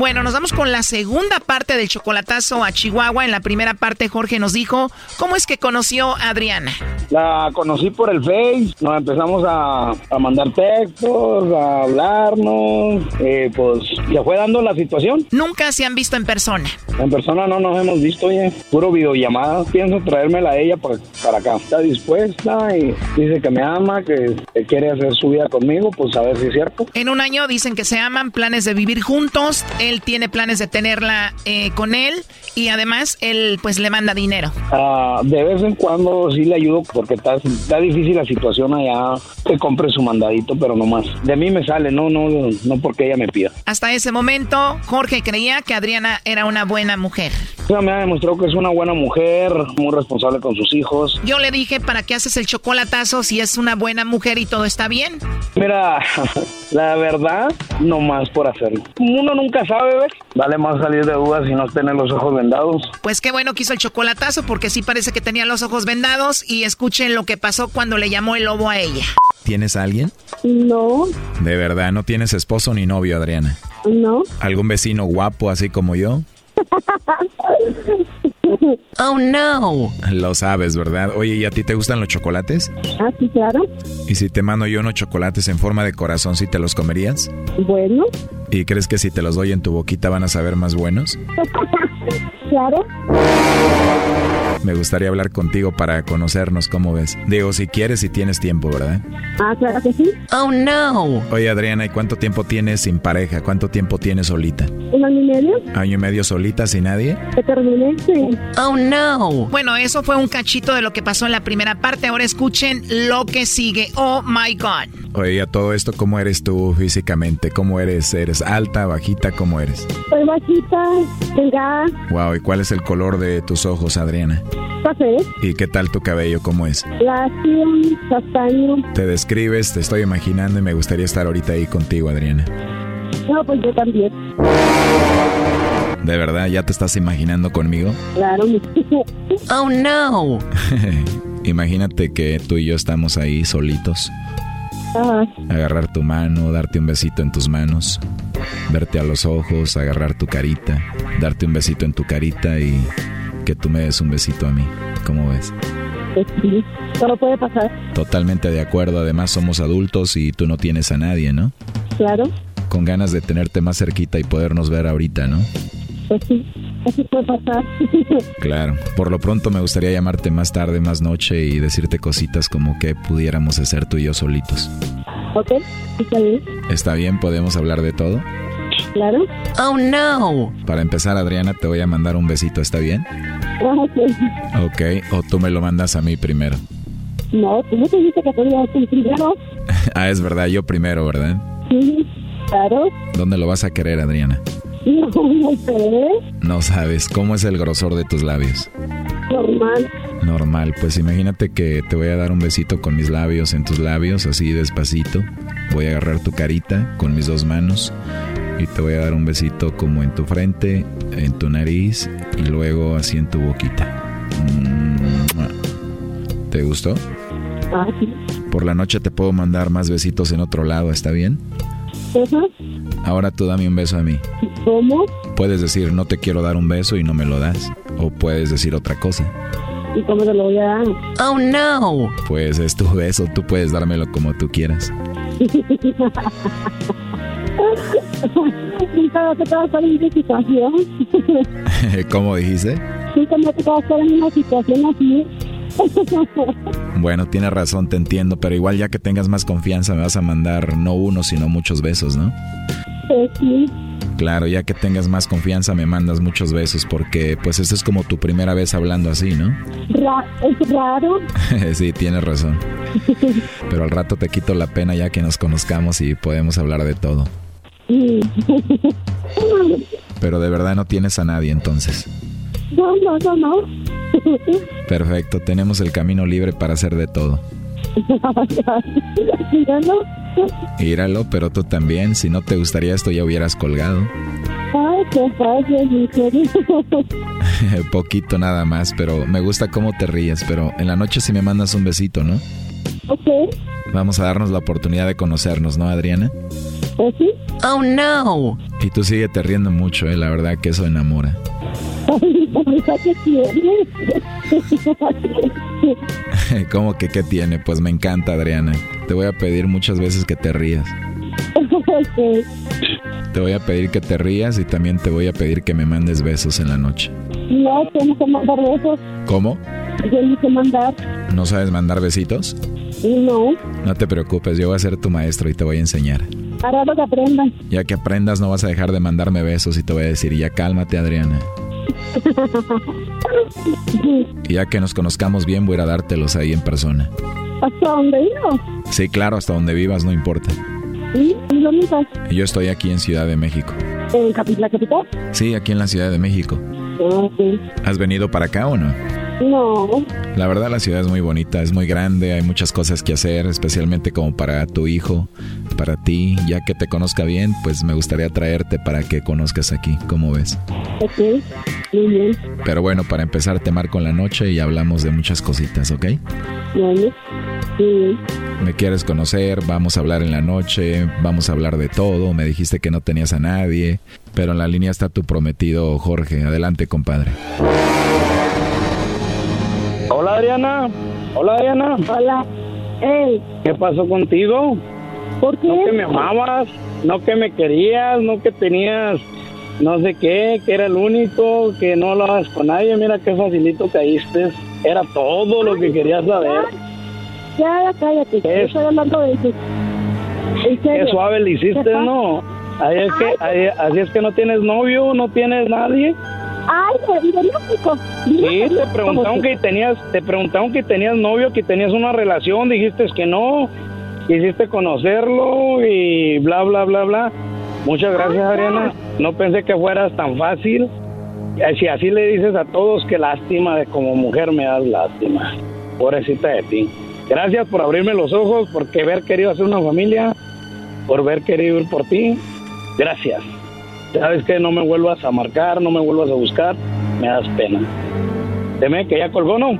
Bueno, nos vamos con la segunda parte del chocolatazo a Chihuahua. En la primera parte, Jorge nos dijo cómo es que conoció a Adriana. La conocí por el Face, nos empezamos a, a mandar textos, a hablarnos, eh, pues se fue dando la situación. Nunca se han visto en persona. En persona no nos hemos visto, oye, puro videollamada. Pienso traérmela a ella para, para acá. Está dispuesta y dice que me ama, que, que quiere hacer su vida conmigo, pues a ver si es cierto. En un año dicen que se aman, planes de vivir juntos. Él tiene planes de tenerla eh, con él y además él pues le manda dinero. Ah, de vez en cuando sí le ayudo porque está, está difícil la situación allá, que compre su mandadito, pero no más. De mí me sale, no, no, no porque ella me pida. Hasta ese momento, Jorge creía que Adriana era una buena mujer. Ella me ha demostrado que es una buena mujer, muy responsable con sus hijos. Yo le dije, ¿para qué haces el chocolatazo si es una buena mujer y todo está bien? Mira, (laughs) la verdad, no más por hacerlo. Uno nunca sabe, Vale más salir de dudas y no tener los ojos vendados. Pues qué bueno que hizo el chocolatazo porque sí parece que tenía los ojos vendados y escuchen lo que pasó cuando le llamó el lobo a ella. ¿Tienes a alguien? No, De verdad, no tienes esposo ni novio, Adriana. no. ¿Algún vecino guapo así como yo? (laughs) (laughs) oh no. Lo sabes, ¿verdad? Oye, ¿y a ti te gustan los chocolates? Ah, sí, claro. ¿Y si te mando yo unos chocolates en forma de corazón, si te los comerías? Bueno, ¿Y crees que si te los doy en tu boquita van a saber más buenos? (laughs) claro. Me gustaría hablar contigo para conocernos, ¿cómo ves? Digo, si quieres y tienes tiempo, ¿verdad? Ah, claro que sí. Oh, no. Oye, Adriana, ¿y cuánto tiempo tienes sin pareja? ¿Cuánto tiempo tienes solita? ¿Un año y medio? ¿Año y medio solita sin nadie? Que terminé, sí. Oh, no. Bueno, eso fue un cachito de lo que pasó en la primera parte. Ahora escuchen lo que sigue. Oh, my God. Oye, a todo esto, ¿cómo eres tú físicamente? ¿Cómo eres? ¿Eres alta, bajita? ¿Cómo eres? Soy bajita, delgada, Wow, ¿y cuál es el color de tus ojos, Adriana? café, ¿Y qué tal tu cabello? ¿Cómo es? lacio, castaño. Te describes, te estoy imaginando y me gustaría estar ahorita ahí contigo, Adriana. No, pues yo también. ¿De verdad ya te estás imaginando conmigo? Claro. Oh, no. (laughs) Imagínate que tú y yo estamos ahí solitos. Ajá. Agarrar tu mano, darte un besito en tus manos, verte a los ojos, agarrar tu carita, darte un besito en tu carita y que tú me des un besito a mí. ¿Cómo ves? Sí, solo puede pasar. Totalmente de acuerdo, además somos adultos y tú no tienes a nadie, ¿no? Claro. Con ganas de tenerte más cerquita y podernos ver ahorita, ¿no? Pues sí, así puede pasar. (laughs) Claro. Por lo pronto me gustaría llamarte más tarde, más noche y decirte cositas como que pudiéramos hacer tú y yo solitos. ok, está bien. ¿Está bien? ¿Podemos hablar de todo? Claro. Oh, no. Para empezar, Adriana, te voy a mandar un besito, ¿está bien? Ah, ok. Ok, o tú me lo mandas a mí primero. No, tú no te dijiste que podías ir primero. (laughs) ah, es verdad, yo primero, ¿verdad? Sí, claro. ¿Dónde lo vas a querer, Adriana? No, no sé. No sabes, ¿cómo es el grosor de tus labios? Normal. Normal, pues imagínate que te voy a dar un besito con mis labios en tus labios, así despacito. Voy a agarrar tu carita con mis dos manos y te voy a dar un besito como en tu frente, en tu nariz y luego así en tu boquita. Mm, ¿Te gustó? Ah, sí. Por la noche te puedo mandar más besitos en otro lado, ¿está bien? Ahora tú dame un beso a mí. ¿Cómo? Puedes decir no te quiero dar un beso y no me lo das. O puedes decir otra cosa. ¿Y cómo te lo voy a dar? Oh, no. Pues es tu beso, tú puedes dármelo como tú quieras. (laughs) Nunca me ha tocado estar en una situación. (laughs) ¿Cómo dijiste? Nunca me ha tocado estar en una situación así. (laughs) Bueno, tienes razón, te entiendo, pero igual ya que tengas más confianza me vas a mandar no uno, sino muchos besos, ¿no? Pues sí. Claro, ya que tengas más confianza me mandas muchos besos porque pues esta es como tu primera vez hablando así, ¿no? Ra- es raro. (laughs) sí, tienes razón. (laughs) Pero al rato te quito la pena ya que nos conozcamos y podemos hablar de todo. Pero de verdad no tienes a nadie entonces. No, no, no, no. Perfecto, tenemos el camino libre para hacer de todo. Míralo. Íralo, pero tú también, si no te gustaría esto ya hubieras colgado. Ay, qué fácil, mi querido. (laughs) Poquito nada más, pero me gusta cómo te ríes, pero en la noche si me mandas un besito, ¿no? Ok, Vamos a darnos la oportunidad de conocernos, ¿no, Adriana? pues sí. Oh, no. Y tú sigue te riendo mucho, ¿eh? La verdad que eso enamora. (laughs) ¿Cómo que qué tiene? Pues me encanta, Adriana. Te voy a pedir muchas veces que te rías. Ok. Te voy a pedir que te rías y también te voy a pedir que me mandes besos en la noche. No, tengo que mandar besos. ¿Cómo? Yo tengo que mandar. ¿No sabes mandar besitos? No, No te preocupes, yo voy a ser tu maestro y te voy a enseñar. para lo que aprendan. Ya que aprendas no vas a dejar de mandarme besos y te voy a decir, ya cálmate Adriana. Y ya que nos conozcamos bien voy a dártelos ahí en persona. ¿Hasta dónde iba? Sí, claro, hasta donde vivas no importa. ¿Sí? ¿Y dónde estás? Yo estoy aquí en Ciudad de México. ¿En la capital? Sí, aquí en la Ciudad de México. Ah, sí. ¿Has venido para acá o no? No, La verdad la ciudad es muy bonita, es muy grande, hay muchas cosas que hacer, especialmente como para tu hijo, para ti. Ya que te conozca bien, pues me gustaría traerte para que conozcas aquí, ¿cómo ves? ok, muy bien. Pero bueno, para empezar te marco en la noche y hablamos de muchas cositas, ¿ok? Bueno, sí. Me quieres conocer, vamos a hablar en la noche, vamos a hablar de todo. Me dijiste que no tenías a nadie, pero en la línea está tu prometido Jorge. Adelante, compadre. Hola Adriana. Hola Adriana. Hola. Hey. ¿Qué pasó contigo? ¿Por qué? No que me amabas, no que me querías, no que tenías no sé qué, que era el único, que no lo hagas con nadie, mira qué facilito caíste. Era todo lo que querías saber. Ya, ya, cállate. ¿Qué es? Estoy hablando de serio. Qué suave le hiciste. ¿no? Ahí es que, ahí- así es que no tienes novio, no tienes nadie. Ay, pero vive México. Sí, te preguntaron que tenías, te preguntaron que tenías novio, que tenías una relación, dijiste que no, quisiste conocerlo y bla bla bla bla. Muchas gracias, Ariana. No pensé que fueras tan fácil. Eh, Si así le dices a todos, qué lástima, de como mujer me das lástima. Pobrecita de ti. Gracias por abrirme los ojos, por haber querido hacer una familia, por haber querido ir por ti. Gracias. Sabes que no me vuelvas a marcar, no me vuelvas a buscar, me das pena. Deme que ya colgó, ¿no?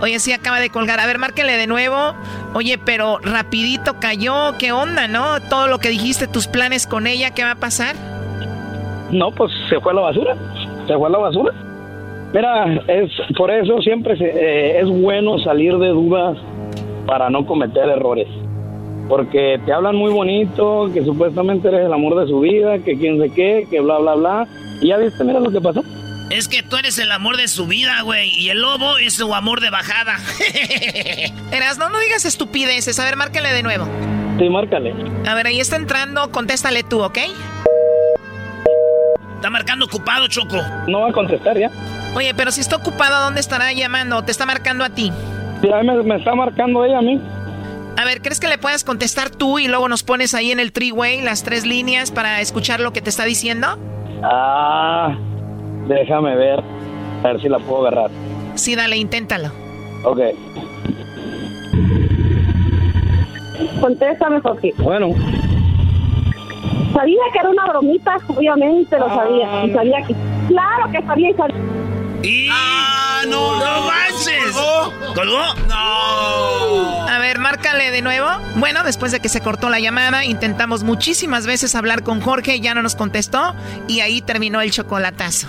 Oye, sí, acaba de colgar. A ver, márquele de nuevo. Oye, pero rapidito cayó. ¿Qué onda, no? Todo lo que dijiste, tus planes con ella, ¿qué va a pasar? No, pues se fue a la basura. Se fue a la basura. Mira, es por eso siempre eh, es bueno salir de dudas para no cometer errores. Porque te hablan muy bonito, que supuestamente eres el amor de su vida, que quién sé qué, que bla, bla, bla. Y ya viste, mira lo que pasó. Es que tú eres el amor de su vida, güey. Y el lobo es su amor de bajada. (laughs) Eras, no, no digas estupideces. A ver, márquele de nuevo. Sí, márcale. A ver, ahí está entrando. Contéstale tú, ¿ok? Está marcando ocupado, Choco. No va a contestar ya. Oye, pero si está ocupado, ¿a dónde estará llamando? ¿Te está marcando a ti? Sí, ahí me, me está marcando ella a mí. A ver, ¿crees que le puedas contestar tú y luego nos pones ahí en el three-way las tres líneas para escuchar lo que te está diciendo? Ah, déjame ver. A ver si la puedo agarrar. Sí, dale, inténtalo. Ok. Contéstame, Jorge. Bueno. Sabía que era una bromita, obviamente lo sabía. Y sabía que. Claro que sabía y sabía. Y... ¡Ah, no! ¡No manches! ¿Colgó? ¿Colgó? ¡No! A ver, márcale de nuevo. Bueno, después de que se cortó la llamada, intentamos muchísimas veces hablar con Jorge, ya no nos contestó y ahí terminó el chocolatazo.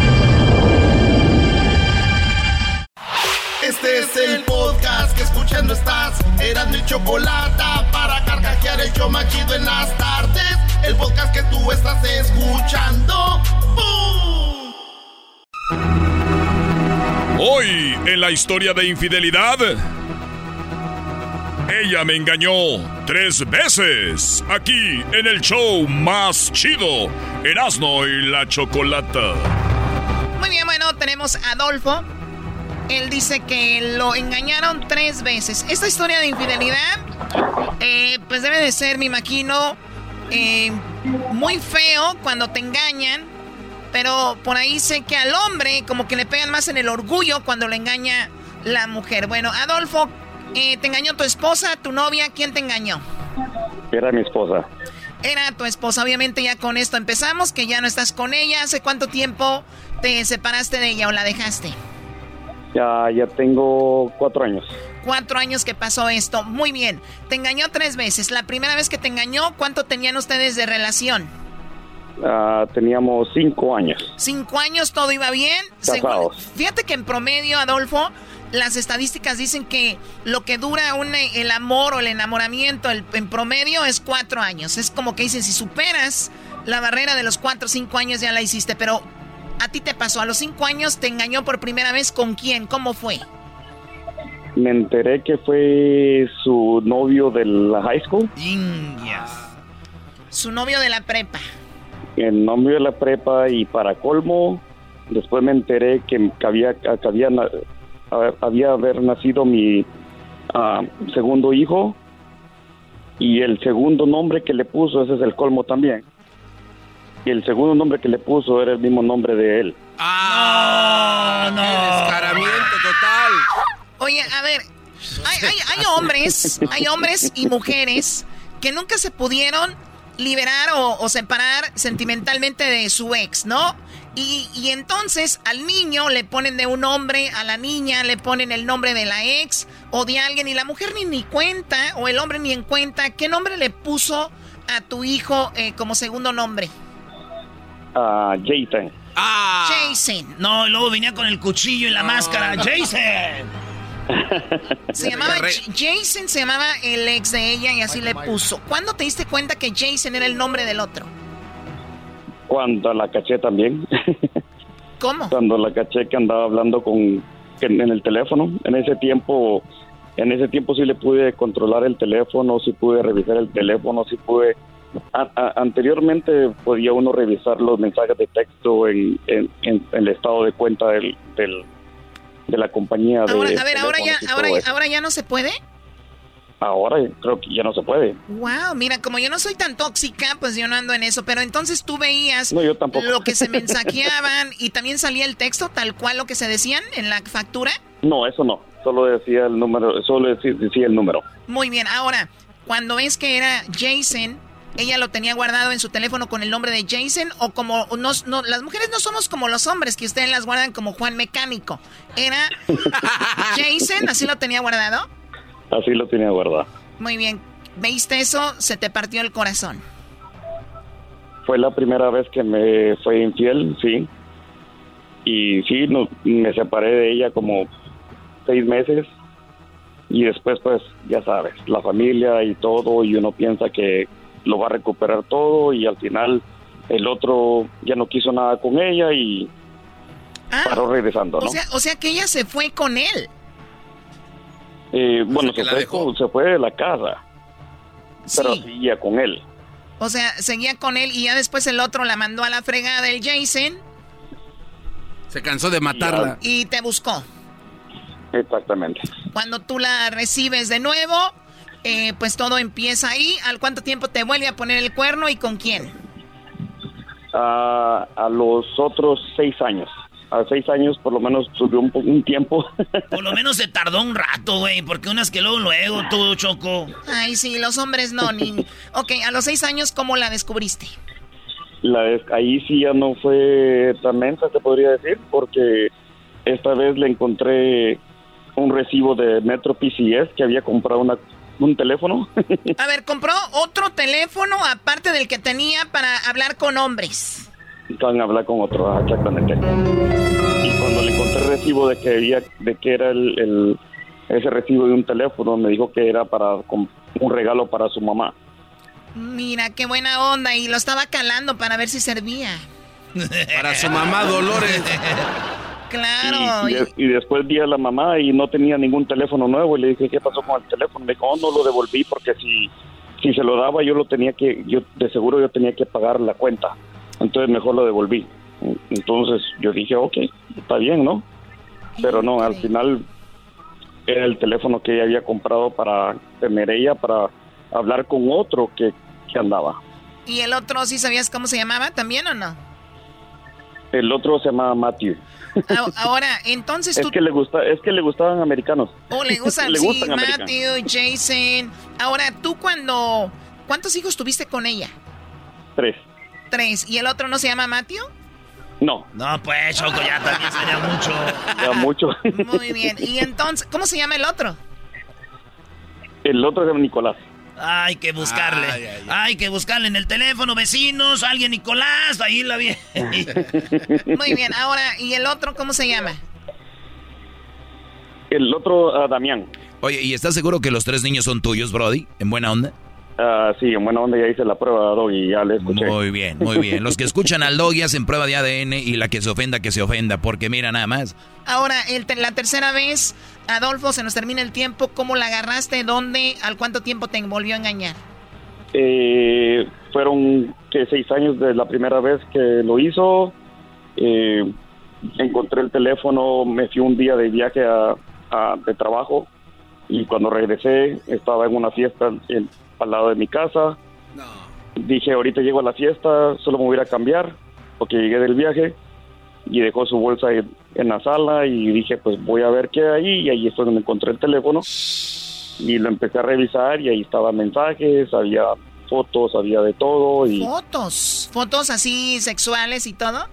Este es el podcast que escuchando estás. Eran mi chocolate para carcajear el yo machido en las tardes. El podcast que tú estás escuchando. ¡Bum! Hoy en la historia de infidelidad. Ella me engañó tres veces. Aquí en el show más chido. Erasno y la chocolata. Muy bien, bueno, tenemos a Adolfo. Él dice que lo engañaron tres veces. Esta historia de infidelidad, eh, pues debe de ser, me imagino, eh, muy feo cuando te engañan. Pero por ahí sé que al hombre como que le pegan más en el orgullo cuando le engaña la mujer. Bueno, Adolfo, eh, ¿te engañó tu esposa, tu novia? ¿Quién te engañó? Era mi esposa. Era tu esposa, obviamente ya con esto empezamos, que ya no estás con ella. ¿Hace cuánto tiempo te separaste de ella o la dejaste? Ya, ya tengo cuatro años. Cuatro años que pasó esto. Muy bien. Te engañó tres veces. La primera vez que te engañó, ¿cuánto tenían ustedes de relación? Ah, teníamos cinco años. Cinco años, todo iba bien. Casados. Según- fíjate que en promedio, Adolfo, las estadísticas dicen que lo que dura un, el amor o el enamoramiento el- en promedio es cuatro años. Es como que dicen, si superas la barrera de los cuatro o cinco años ya la hiciste. Pero a ti te pasó, a los cinco años te engañó por primera vez con quién, ¿cómo fue? Me enteré que fue su novio de la high school. Su novio de la prepa. El novio de la prepa y para colmo, después me enteré que, había, que había, había haber nacido mi ah, segundo hijo y el segundo nombre que le puso, ese es el colmo también. Y el segundo nombre que le puso era el mismo nombre de él. ¡Ah! No, Descaramiento total. Oye, a ver, hay, hay- hay hombres, hay hombres y mujeres que nunca se pudieron liberar o, separar sentimentalmente de su ex, ¿no? Y, y, entonces al niño le ponen de un nombre, a la niña le ponen el nombre de la ex o de alguien y la mujer ni, ni cuenta o el hombre ni en cuenta. ¿Qué nombre le puso a tu hijo eh, como segundo nombre? Ah, Jason. Ah. Jason. No, luego venía con el cuchillo y la máscara. Jason. (laughs) Se llamaba Jason, se llamaba el ex de ella y así le puso. ¿Cuándo te diste cuenta que Jason era el nombre del otro? Cuando la caché también. ¿Cómo? Cuando la caché que andaba hablando con en el teléfono. En ese tiempo, en ese tiempo sí le pude controlar el teléfono, sí pude revisar el teléfono, sí pude. Anteriormente podía uno revisar los mensajes de texto en, el estado de cuenta del de la compañía de. Ahora, a ver, ahora ya, ahora, ahora ya no se puede. Ahora creo que ya no se puede. Wow, mira, como yo no soy tan tóxica, pues yo no ando en eso. Pero entonces tú veías lo que se (laughs) mensajeaban y también salía el texto tal cual lo que se decían en la factura. No, eso no. Solo decía el número, solo decía el número. Muy bien. Ahora, cuando ves que era Jason ella lo tenía guardado en su teléfono con el nombre de Jason o como no, las mujeres no somos como los hombres que ustedes las guardan como Juan Mecánico. Era (laughs) Jason, así lo tenía guardado. Así lo tenía guardado. Muy bien. ¿Veiste eso? Se te partió el corazón. Fue la primera vez que me fue infiel, sí. Y sí, no, me separé de ella como seis meses. Y después, pues, ya sabes, la familia y todo, y uno piensa que lo va a recuperar todo y al final el otro ya no quiso nada con ella y ah, paró regresando, ¿no? O sea, o sea que ella se fue con él. Eh, bueno, se fue, se fue de la casa, pero seguía con él. O sea, seguía con él y ya después el otro la mandó a la fregada del Jason. Se cansó de matarla. Y te buscó. Exactamente. Cuando tú la recibes de nuevo, eh, pues todo empieza ahí. ¿Al cuánto tiempo te vuelve a poner el cuerno y con quién? a los otros seis años. A seis años por lo menos tuve un, un tiempo. (laughs) Por lo menos se tardó un rato, güey, porque unas que luego, luego, todo chocó. Ay, sí, los hombres no, ni... ok, a los seis años, ¿cómo la descubriste? La ahí sí ya no fue tan mensa, te podría decir, porque esta vez le encontré un recibo de Metro PCS que había comprado una un teléfono. A ver, compró otro teléfono aparte del que tenía para hablar con hombres. Para hablar con otro, exactamente. Y cuando le encontré el recibo de que había, de que era el, ese recibo de un teléfono, me dijo que era para un regalo para su mamá. Mira, qué buena onda. Y lo estaba calando para ver si servía. para su mamá Dolores. (laughs) Claro. Y, después vi a la mamá y no tenía ningún teléfono nuevo y le dije, ¿qué pasó con el teléfono? Me dijo, oh, no lo devolví porque si, si se lo daba yo lo tenía que, yo de seguro yo tenía que pagar la cuenta. Entonces mejor lo devolví. Entonces yo dije, ok, está bien, ¿no? Pero no, al final era el teléfono que ella había comprado para tener ella, para hablar con otro que, que andaba. ¿Y el otro sí sabías cómo se llamaba también o no? El otro se llamaba Matthew. Ahora, entonces (laughs) tú... Es que le, gusta, es que le gustaban americanos. Oh, le gustan, (laughs) sí, Matthew, Jason. Ahora, tú cuando... ¿Cuántos hijos tuviste con ella? Tres. Tres. ¿Y el otro no se llama Matthew? No. No, pues, Choco, ya también sería mucho. (laughs) Ya mucho. Muy bien. ¿Y entonces, cómo se llama el otro? El otro se llama Nicolás. Hay que buscarle. Hay que buscarle en el teléfono, vecinos, alguien Nicolás, ahí la vi. (laughs) Muy bien, ahora, ¿y el otro cómo se llama? El otro, uh, Damián. Oye, ¿y estás seguro que los tres niños son tuyos, Brody? ¿En buena onda? Uh, sí, en buena onda ya hice la prueba de y ya le escuché. Muy bien, muy bien. Los que escuchan al Doggy hacen prueba de ADN y la que se ofenda, que se ofenda, porque mira nada más. Ahora, el, la tercera vez, Adolfo, se nos termina el tiempo. ¿Cómo la agarraste? ¿Dónde? ¿Al cuánto tiempo te volvió a engañar? Eh, fueron que seis años de la primera vez que lo hizo. Eh, encontré el teléfono, me fui un día de viaje a, de trabajo y cuando regresé estaba en una fiesta al lado de mi casa. Dije, ahorita llego a la fiesta, solo me voy a cambiar porque llegué del viaje y dejó su bolsa en, la sala y dije, pues voy a ver qué hay y ahí es donde encontré el teléfono y lo empecé a revisar y ahí estaban mensajes, había fotos, había de todo y ¿Fotos? ¿Fotos así sexuales y todo?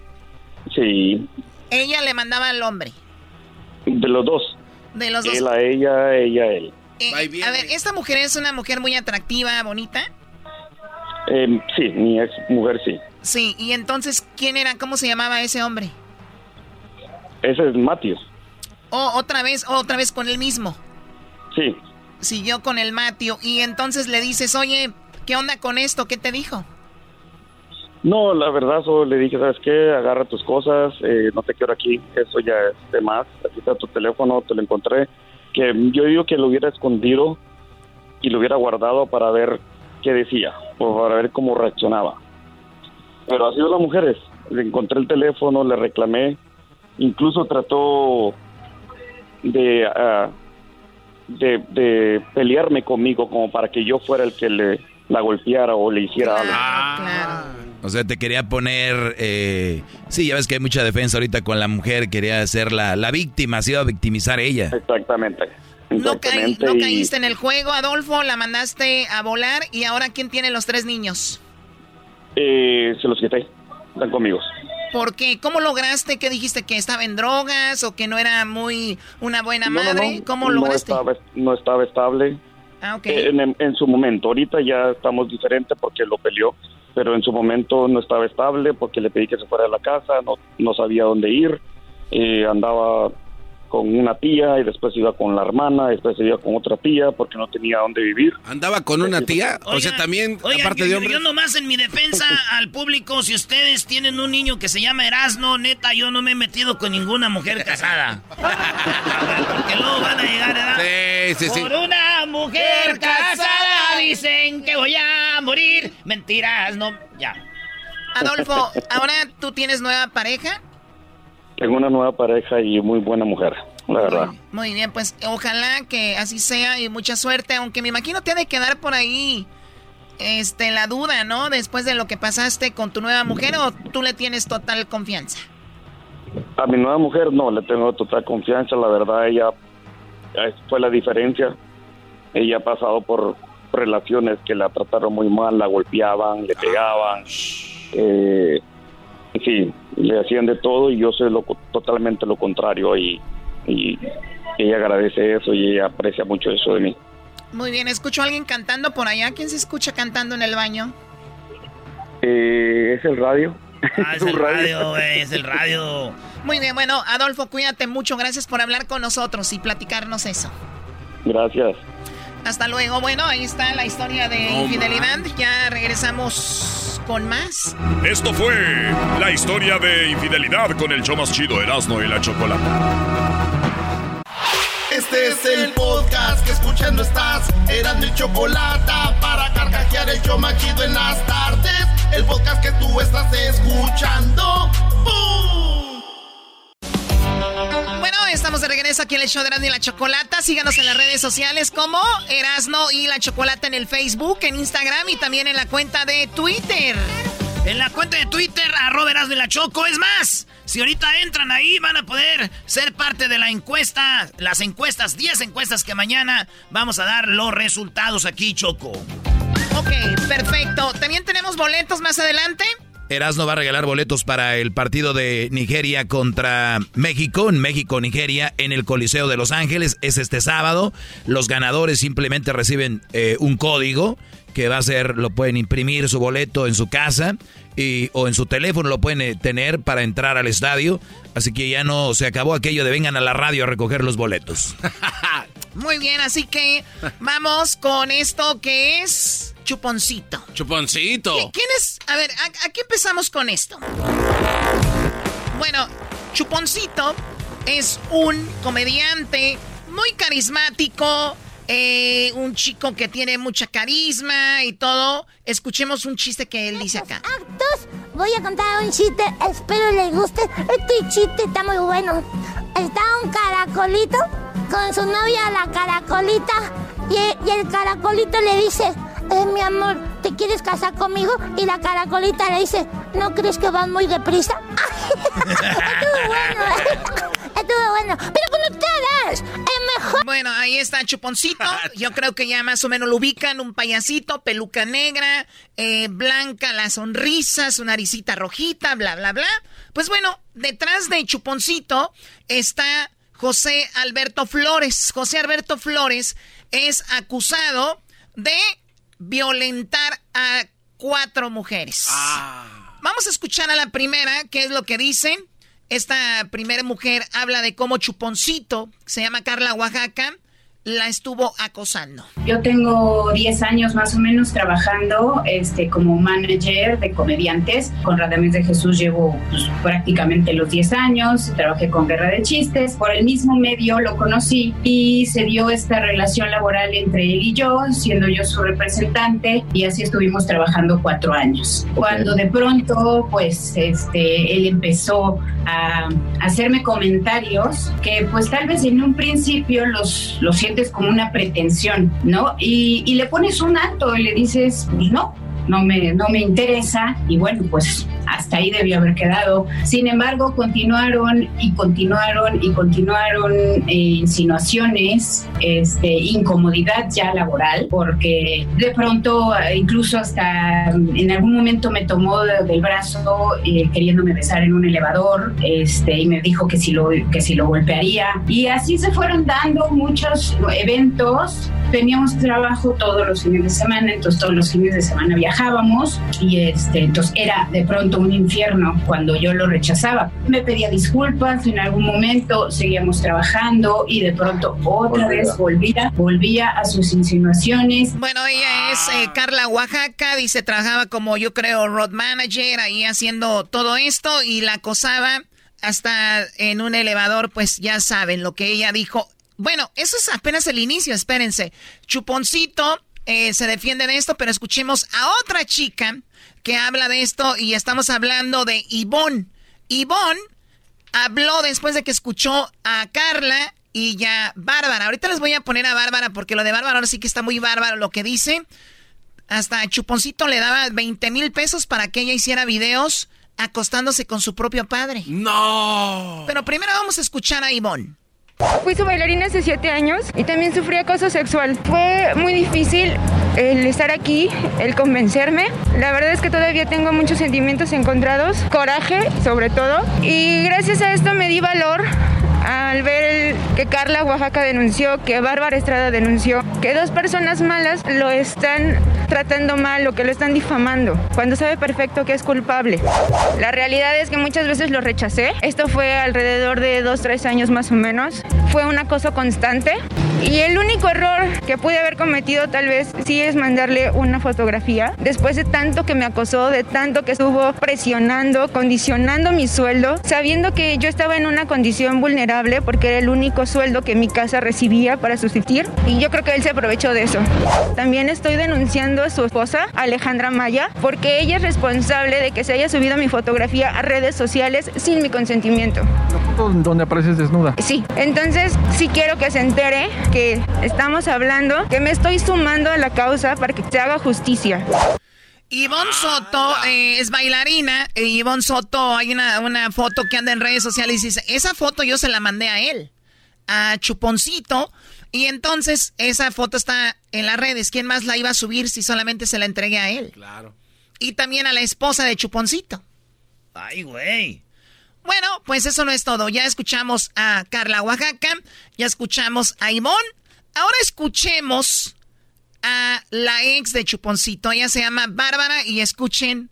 sí, Ella le mandaba al hombre. de los dos. De los dos. Él a ella, ella a él. Eh, a ver, ¿esta mujer es una mujer muy atractiva, bonita? Eh, sí, mi ex mujer sí. Sí, y entonces, ¿quién era? ¿Cómo se llamaba ese hombre? Ese es Matius. O otra vez, otra vez con el mismo. Sí. Siguió con el Matio. Y entonces le dices, oye, ¿qué onda con esto? ¿Qué te dijo? No, la verdad, solo le dije, ¿sabes qué? Agarra tus cosas, eh, no te quiero aquí, eso ya es de más. Aquí está tu teléfono, te lo encontré. Que yo digo que lo hubiera escondido y lo hubiera guardado para ver qué decía, o para ver cómo reaccionaba. Pero así son las mujeres. Le encontré el teléfono, le reclamé, incluso trató de, ah, de, de pelearme conmigo como para que yo fuera el que le la golpeara o le hiciera algo. O sea, te quería poner... Eh, sí, ya ves que hay mucha defensa ahorita con la mujer, quería ser la, la víctima, se iba a victimizar ella. Exactamente. No, caí- Exactamente, no y- caíste en el juego, Adolfo, la mandaste a volar y ahora ¿quién tiene los tres niños? Eh, se los quité. Están conmigo. ¿Por qué? ¿Cómo lograste que dijiste que estaba en drogas o que no era muy una buena No, madre? no, ¿Cómo lograste? Estaba, no estaba estable. Ah, ok. Eh, En, en su momento. Ahorita ya estamos diferentes porque lo peleó. Pero en su momento no estaba estable porque le pedí que se fuera de la casa. No, no sabía dónde ir. eh, andaba con una tía y después iba con la hermana. Después iba con otra tía porque no tenía dónde vivir. ¿Andaba con una tía? o sea, también, Oigan, aparte yo, de hombres. yo nomás en mi defensa (laughs) al público, si ustedes tienen un niño que se llama Erasno, neta, yo no me he metido con ninguna mujer casada. Porque luego van a llegar, ¿verdad? Sí, sí, sí. Por una mujer casada dicen que voy a morir. Mentiras, no. Ya. Adolfo, ¿ahora tú tienes nueva pareja? Tengo una nueva pareja y muy buena mujer, la verdad. Muy bien, pues ojalá que así sea y mucha suerte, aunque me imagino te ha de quedar por ahí este la duda, ¿no? Después de lo que pasaste con tu nueva mujer o tú le tienes total confianza. A mi nueva mujer no, le tengo total confianza, la verdad ella fue la diferencia. Ella ha pasado por relaciones que la trataron muy mal, la golpeaban, le pegaban, eh, sí, le hacían de todo y yo soy lo, totalmente lo contrario y, y ella agradece eso y ella aprecia mucho eso de mí. Muy bien, escucho a alguien cantando por allá. ¿Quién se escucha cantando en el baño? Eh, ¿Es el radio? Ah, es (laughs) el radio, güey, es el radio. Muy bien, bueno, Adolfo, cuídate mucho. Gracias por hablar con nosotros y platicarnos eso. Gracias. Hasta luego. Bueno, ahí está la historia de No infidelidad. Ya regresamos con más. Esto fue la historia de infidelidad con el show más chido Erasmo y la Chocolata. Este es el podcast que escuchando estás. Eran mi chocolate para carcajear el show machido en las tardes. El podcast que tú estás escuchando. ¡Bum! Estamos de regreso aquí en el show de Erasmo y la Chocolata. Síganos en las redes sociales como Erasno y la Chocolata en el Facebook, en Instagram y también en la cuenta de Twitter. En la cuenta de Twitter, arroba Erasmo y la Choco. Es más, si ahorita entran ahí, van a poder ser parte de la encuesta. Las encuestas, 10 encuestas que mañana vamos a dar los resultados aquí, Choco. Ok, perfecto. También tenemos boletos más adelante. Erasmo va a regalar boletos para el partido de Nigeria contra México, en México-Nigeria, en el Coliseo de Los Ángeles. Es este sábado. Los ganadores simplemente reciben eh, un código que va a ser, lo pueden imprimir su boleto en su casa y, o en su teléfono, lo pueden eh, tener para entrar al estadio. Así que ya no se acabó aquello de vengan a la radio a recoger los boletos. (laughs) Muy bien, así que vamos con esto que es chuponcito. Chuponcito. ¿Qui- ¿Quién es? A ver, ¿a- aquí empezamos con esto. Bueno, Chuponcito es un comediante muy carismático, eh, un chico que tiene mucha carisma y todo. Escuchemos un chiste que él dice acá. Actos, voy a contar un chiste, espero les guste. Este chiste está muy bueno. Está un caracolito con su novia la caracolita y, y el caracolito le dice, eh, mi amor, ¿te quieres casar conmigo? Y la caracolita le dice, ¿no crees que van muy deprisa? (laughs) Estuvo bueno, estuvo bueno. Pero con ustedes, el Bueno, ahí está Chuponcito. (laughs) Yo creo que ya más o menos lo ubican. Un payasito, peluca negra, eh, blanca la sonrisa, su naricita rojita, bla, bla, bla. Pues bueno, detrás de Chuponcito está José Alberto Flores. José Alberto Flores es acusado de violentar a cuatro mujeres. Ah. Vamos a escuchar a la primera, qué es lo que dice. Esta primera mujer habla de cómo Chuponcito, se llama Carla Oaxaca, la estuvo acosando? Yo tengo 10 años más o menos trabajando este, como manager de comediantes. Con Radames de Jesús llevo pues, prácticamente los 10 años. Trabajé con Guerra de Chistes. Por el mismo medio lo conocí y se dio esta relación laboral entre él y yo, siendo yo su representante. Y así estuvimos trabajando cuatro años. Cuando de pronto, pues, este, él empezó a hacerme comentarios que, pues, tal vez en un principio los, los sientes como una pretensión, ¿no? Y, y le pones un alto y le dices, pues no, no me, no me interesa y bueno, pues hasta ahí debió haber quedado. Sin embargo, continuaron y continuaron y continuaron eh, insinuaciones, este, incomodidad ya laboral, porque de pronto, incluso hasta en algún momento me tomó del brazo eh, queriéndome besar en un elevador este, y me dijo que si, lo, que si lo golpearía. Y así se fueron dando muchos eventos. Teníamos trabajo todos los fines de semana, entonces todos los fines de semana viajábamos y este, entonces era de pronto un infierno cuando yo lo rechazaba. Me pedía disculpas en algún momento, seguíamos trabajando y de pronto otra vez volvía, volvía a sus insinuaciones. Bueno, ella es eh, Carla Oaxaca, dice, trabajaba como yo creo road manager ahí haciendo todo esto y la acosaba hasta en un elevador, pues ya saben lo que ella dijo. Bueno, eso es apenas el inicio, espérense. Chuponcito eh, se defiende de esto, pero escuchemos a otra chica que habla de esto y estamos hablando de Ivonne. Ivonne habló después de que escuchó a Carla y ya Bárbara. Ahorita les voy a poner a Bárbara porque lo de Bárbara ahora sí que está muy bárbaro lo que dice. Hasta Chuponcito le daba 20 mil pesos para que ella hiciera videos acostándose con su propio padre. ¡No! Pero primero vamos a escuchar a Ivonne. Fui su bailarina hace siete años y también sufrí acoso sexual. Fue muy difícil el estar aquí, el convencerme. La verdad es que todavía tengo muchos sentimientos encontrados, coraje sobre todo. Y gracias a esto me di valor al ver que Carla Oaxaca denunció, que Bárbara Estrada denunció, que dos personas malas lo están tratando mal o que lo están difamando, cuando sabe perfecto que es culpable. La realidad es que muchas veces lo rechacé. Esto fue alrededor de dos, tres años más o menos. Fue un acoso constante. Y el único error que pude haber cometido tal vez sí es mandarle una fotografía. Después de tanto que me acosó, de tanto que estuvo presionando, condicionando mi sueldo, sabiendo que yo estaba en una condición vulnerable porque era el único sueldo que mi casa recibía para subsistir. Y yo creo que él se aprovechó de eso. También estoy denunciando a su esposa, Alejandra Maya, porque ella es responsable de que se haya subido mi fotografía a redes sociales sin mi consentimiento. ¿La foto donde apareces desnuda? Sí. Entonces, sí quiero que se entere que estamos hablando, que me estoy sumando a la causa para que se haga justicia. Ivonne Soto eh, es bailarina. Ivonne Soto, hay una, una foto que anda en redes sociales y dice, esa foto yo se la mandé a él, a Chuponcito. Y entonces esa foto está en las redes. ¿Quién más la iba a subir si solamente se la entregué a él? Claro. Y también a la esposa de Chuponcito. Ay, güey. Bueno, pues eso no es todo. Ya escuchamos a Carla Oaxaca, ya escuchamos a Ivonne. Ahora escuchemos a la ex de Chuponcito. Ella se llama Bárbara y escuchen.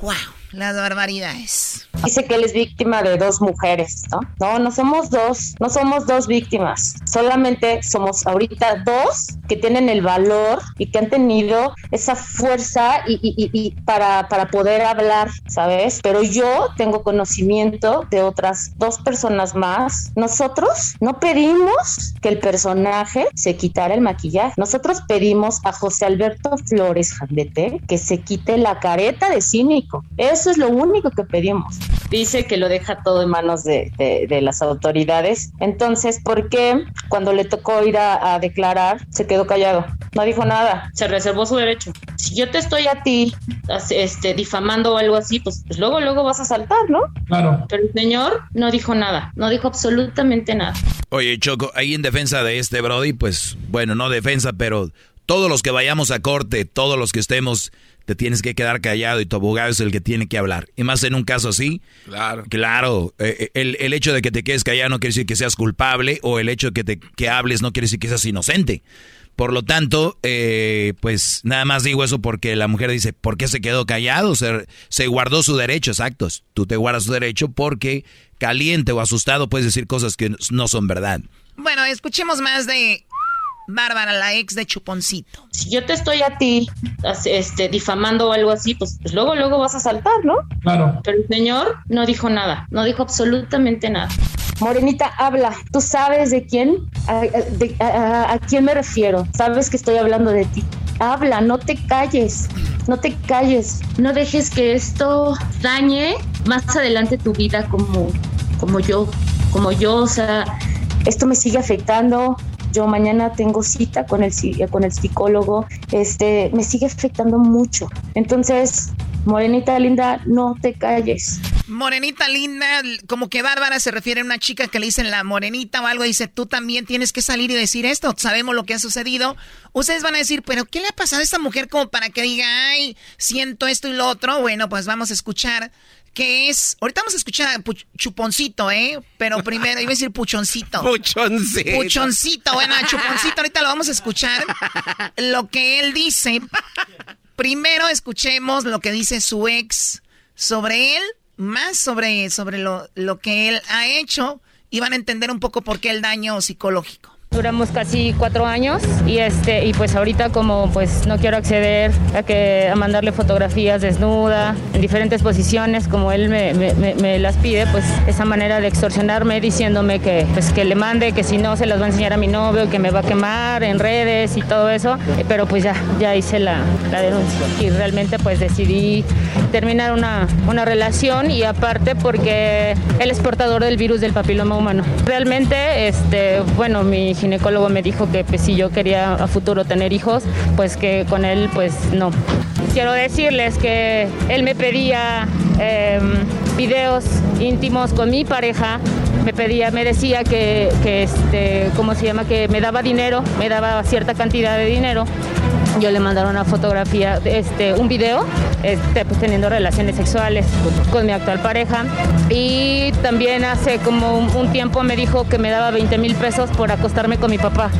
¡Wow! Las barbaridades. Dice que él es víctima de dos mujeres, ¿no? No, no somos dos, no somos dos víctimas, solamente somos ahorita dos que tienen el valor y que han tenido esa fuerza y, y, para, para poder hablar, ¿sabes? Pero yo tengo conocimiento de otras dos personas más. Nosotros no pedimos que el personaje se quitara el maquillaje, nosotros pedimos a José Alberto Flores Jandete que se quite la careta de cínico. Eso es lo único que pedimos. Dice que lo deja todo en manos de, de, las autoridades. Entonces, ¿por qué cuando le tocó ir a, a, declarar se quedó callado? No dijo nada. Se reservó su derecho. Si yo te estoy a ti este, difamando o algo así, pues, pues luego, luego vas a saltar, ¿no? Claro. Pero el señor no dijo nada, no dijo absolutamente nada. Oye, Choco, ahí en defensa de este Brody, pues bueno, no defensa, pero todos los que vayamos a corte, todos los que estemos, te tienes que quedar callado y tu abogado es el que tiene que hablar. Y más en un caso así. Claro. Claro, eh, el, el, hecho de que te quedes callado no quiere decir que seas culpable o el hecho de que, te, que hables no quiere decir que seas inocente. Por lo tanto, eh, pues nada más digo eso porque la mujer dice, ¿por qué se quedó callado? Se, se guardó su derecho, exactos. Tú te guardas su derecho porque caliente o asustado puedes decir cosas que no son verdad. Bueno, escuchemos más de Bárbara, la ex de Chuponcito. Si yo te estoy a ti este, difamando o algo así, pues, pues, luego, luego vas a saltar, ¿no? Claro. Pero el señor no dijo nada, no dijo absolutamente nada. Morenita, habla. ¿Tú sabes de quién? ¿A, a quién me refiero? Sabes que estoy hablando de ti. Habla, no te calles, no te calles. No dejes que esto dañe más adelante tu vida como, como yo, como yo, o sea, esto me sigue afectando, yo mañana tengo cita con el, con el psicólogo, este, me sigue afectando mucho. Entonces, Morenita linda, no te calles. Morenita linda, como que Bárbara se refiere a una chica que le dicen la morenita o algo, dice, tú también tienes que salir y decir esto, sabemos lo que ha sucedido. Ustedes van a decir, pero ¿qué le ha pasado a esta mujer como para que diga, ay, siento esto y lo otro? Bueno, pues vamos a escuchar que es. Ahorita vamos a escuchar Chuponcito, ¿eh? Pero primero iba a decir Puchoncito. Puchoncito. Puchoncito. Bueno, Chuponcito, ahorita lo vamos a escuchar. Lo que él dice. Primero escuchemos lo que dice su ex sobre él, más sobre, sobre lo, lo que él ha hecho, y van a entender un poco por qué el daño psicológico. Duramos casi cuatro años y este y pues ahorita como pues no quiero acceder a que a mandarle fotografías desnuda en diferentes posiciones como él me, me, las pide pues esa manera de extorsionarme diciéndome que pues que le mande que si no se las va a enseñar a mi novio que me va a quemar en redes y todo eso. Pero pues ya ya hice la, la denuncia. Y realmente pues decidí terminar una, una relación y aparte porque él es portador del virus del papiloma humano. Realmente este bueno mi ginecólogo me dijo que pues, si yo quería a futuro tener hijos, pues que con él pues no. Quiero decirles que él me pedía em, videos íntimos con mi pareja, me pedía, me decía que, que este, ¿cómo se llama? Que me daba dinero, me daba cierta cantidad de dinero yo le mandaron una fotografía, este, un video, este, pues teniendo relaciones sexuales con mi actual pareja. Y también hace como un, tiempo me dijo que me daba 20 mil pesos por acostarme con mi papá.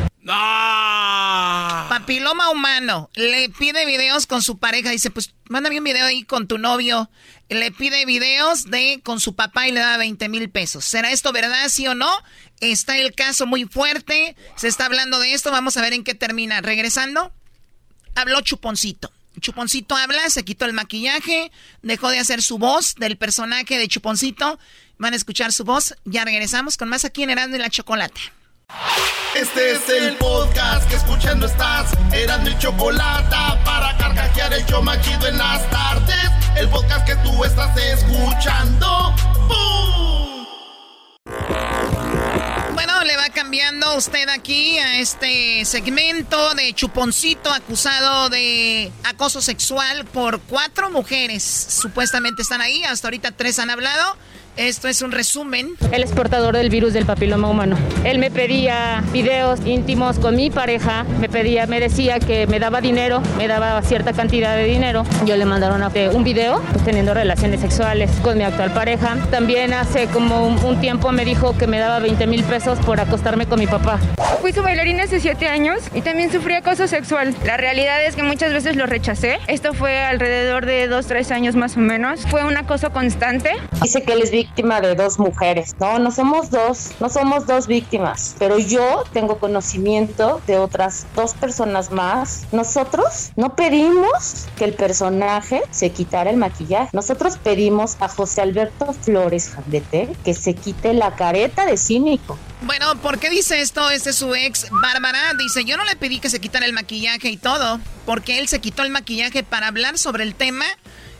Papiloma humano. Le pide videos con su pareja. Dice, pues mándame un video ahí con tu novio. Le pide videos de con su papá y le da 20 mil pesos. ¿Será esto verdad, sí o no? Está el caso muy fuerte. Se está hablando de esto. Vamos a ver en qué termina. Regresando habló Chuponcito. Chuponcito habla, se quitó el maquillaje, dejó de hacer su voz del personaje de Chuponcito. Van a escuchar su voz. Ya regresamos con más aquí en Erasmo y la Chocolata. Este es el podcast que escuchando estás. Erasmo y Chocolata para carcajear el show machido en las tardes. El podcast que tú estás escuchando. ¡Bum! Bueno, le va cambiando usted aquí a este segmento de Chuponcito acusado de acoso sexual por cuatro mujeres. Supuestamente están ahí, hasta ahorita tres han hablado. Esto es un resumen. Él es portador del virus del papiloma humano. Él me pedía videos íntimos con mi pareja, me pedía, me decía que me daba dinero, me daba cierta cantidad de dinero. Yo le mandaron un video pues, teniendo relaciones sexuales con mi actual pareja. También hace como un, tiempo me dijo que me daba 20 mil pesos por acostarme con mi papá. Fui su bailarina hace siete años y también sufrí acoso sexual. La realidad es que muchas veces lo rechacé. Esto fue alrededor de dos, tres años más o menos. Fue un acoso constante. Dice que les vi víctima de dos mujeres. No, no somos dos, no somos dos víctimas, pero yo tengo conocimiento de otras dos personas más. Nosotros no pedimos que el personaje se quitara el maquillaje. Nosotros pedimos a José Alberto Flores Jandete que se quite la careta de cínico. Bueno, ¿por qué dice esto? Este es su ex, Bárbara. Dice, yo no le pedí que se quitara el maquillaje y todo, porque él se quitó el maquillaje para hablar sobre el tema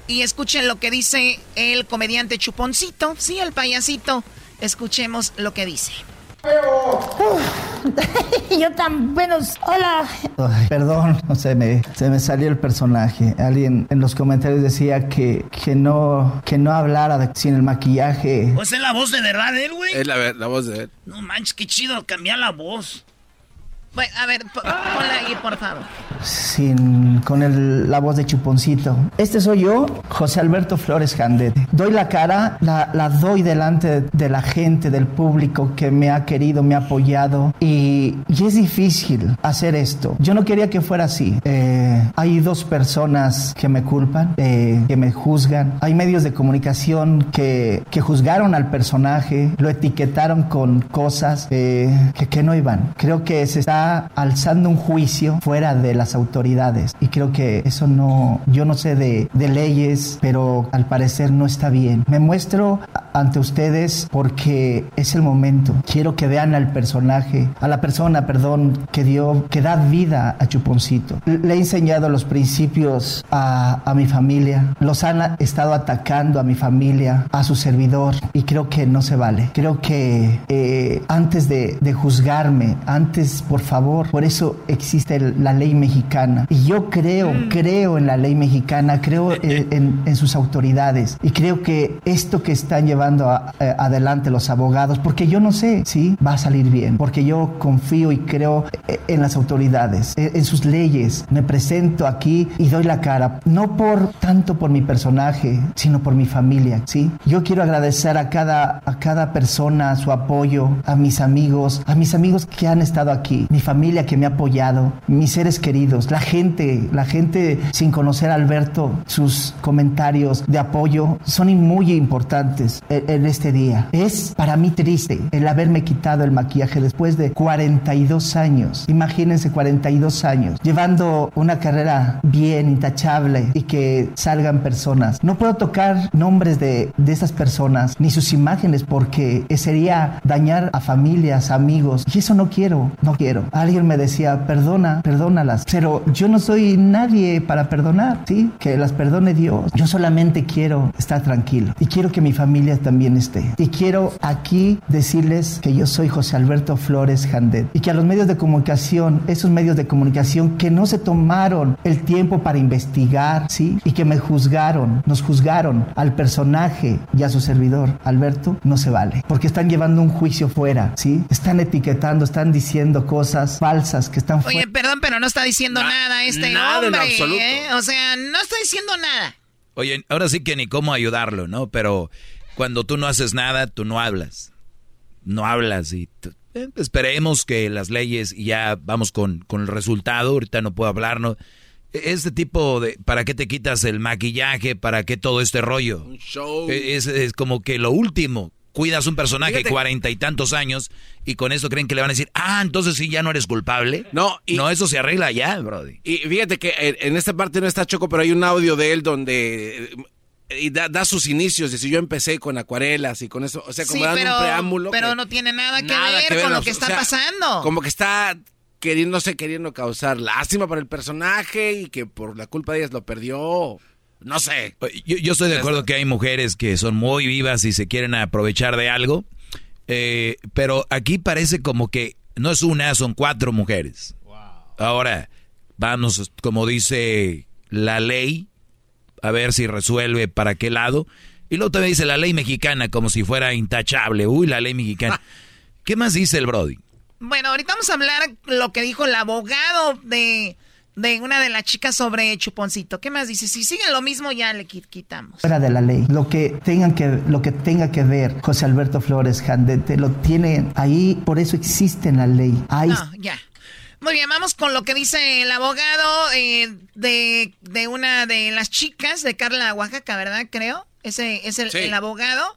y escuchen lo que dice el comediante Chuponcito, sí, el payasito. Escuchemos lo que dice. (laughs) Yo tan menos. Hola. perdón, no sé, me, se me salió el personaje. Alguien en los comentarios decía que, que no que no hablara de, sin el maquillaje. Pues es la voz de verdad él, güey. Es la, la voz de él. No manches, qué chido cambiar la voz. Bueno, a ver, ponla ahí, por favor. Sin, con el, la voz de Chuponcito. Este soy yo, José Alberto Flores Jandet. Doy la cara, la, la, doy delante de la gente, del público que me ha querido, me ha apoyado. Y, y es difícil hacer esto. Yo no quería que fuera así. Eh, hay dos personas que me culpan, eh, que me juzgan. Hay medios de comunicación que, que juzgaron al personaje, lo etiquetaron con cosas eh, que, que no iban. Creo que se está alzando un juicio fuera de las autoridades. Y creo que eso no, yo no sé de, leyes, pero al parecer no está bien. Me muestro ante ustedes porque es el momento. Quiero que vean al personaje, a la persona, perdón, que dio, que da vida a Chuponcito. Le he enseñado los principios a, a mi familia. Los han estado atacando a mi familia, a su servidor, y creo que no se vale. Creo que eh, antes de, de juzgarme, antes, por favor, por eso existe la ley mexicana. Y yo creo, mm. creo en la ley mexicana, creo en, en, en sus autoridades. Y creo que esto que están llevando a, eh, adelante los abogados, porque yo no sé si va a salir bien, porque yo confío y creo eh, en las autoridades, en, en, sus leyes. Me presento aquí y doy la cara, no por tanto por mi personaje, sino por mi familia, ¿sí? Yo quiero agradecer a cada, a cada persona su apoyo, a mis amigos, a mis amigos que han estado aquí, mi familia que me ha apoyado, mis seres queridos, la gente, la gente sin conocer a Alberto, sus comentarios de apoyo son muy importantes en este día. Es para mí triste el haberme quitado el maquillaje después de 42 años. Imagínense 42 años llevando una carrera bien intachable y que salgan personas. No puedo tocar nombres de, de esas personas ni sus imágenes porque sería dañar a familias, amigos y eso no quiero, no quiero. Alguien me decía, perdona, perdónalas, pero yo no soy nadie para perdonar, ¿sí? Que las perdone Dios. Yo solamente quiero estar tranquilo y quiero que mi familia también esté. Y quiero aquí decirles que yo soy José Alberto Flores Jandet y que a los medios de comunicación, esos medios de comunicación que no se tomaron el tiempo para investigar, ¿sí? Y que me juzgaron, nos juzgaron al personaje y a su servidor, Alberto, no se vale. Porque están llevando un juicio fuera, ¿sí? Están etiquetando, están diciendo cosas falsas que están Oye, perdón, pero no está diciendo Na nada este nada hombre, ¿eh? O sea, no está diciendo nada. Oye, ahora sí que ni cómo ayudarlo, ¿no? Pero cuando tú no haces nada, tú no hablas. No hablas y eh, esperemos que las leyes y ya vamos con, con, el resultado. Ahorita no puedo hablar, ¿no? E, este tipo de... ¿Para qué te quitas el maquillaje? ¿Para qué todo este rollo? Un show. E, es, es como que lo último. Cuidas un personaje cuarenta y tantos años y con eso creen que le van a decir, ah, entonces sí, ya no eres culpable. No, y, no, eso se arregla ya, Brody. Y fíjate que en esta parte no está Choco, pero hay un audio de él donde y da, da, sus inicios, de si yo empecé con acuarelas y con eso, o sea, como sí, dando pero, un preámbulo. Pero que, no tiene nada que, nada ver, que ver con lo que está o sea, pasando. Como que está queriendo, no sé, queriendo causar lástima para el personaje y que por la culpa de ellas lo perdió. No sé. Yo, yo estoy de acuerdo que hay mujeres que son muy vivas y se quieren aprovechar de algo, eh, pero aquí parece como que no es una, son cuatro mujeres. Wow. Ahora, vamos, como dice la ley, a ver si resuelve para qué lado. Y luego también dice la ley mexicana como si fuera intachable. Uy, la ley mexicana. (laughs) ¿Qué más dice el Brody? Bueno, ahorita vamos a hablar lo que dijo el abogado de, de una de las chicas sobre Chuponcito. ¿Qué más dice? Si siguen lo mismo ya le quitamos. Fuera de la ley. Lo que tengan que lo que tenga que ver José Alberto Flores Jandete lo tiene ahí, por eso existe en la ley. Ahí no, ya. Muy bien, vamos con lo que dice el abogado eh, de, de, una de las chicas de Carla Oaxaca, ¿verdad? Creo. Ese es el, sí. el abogado.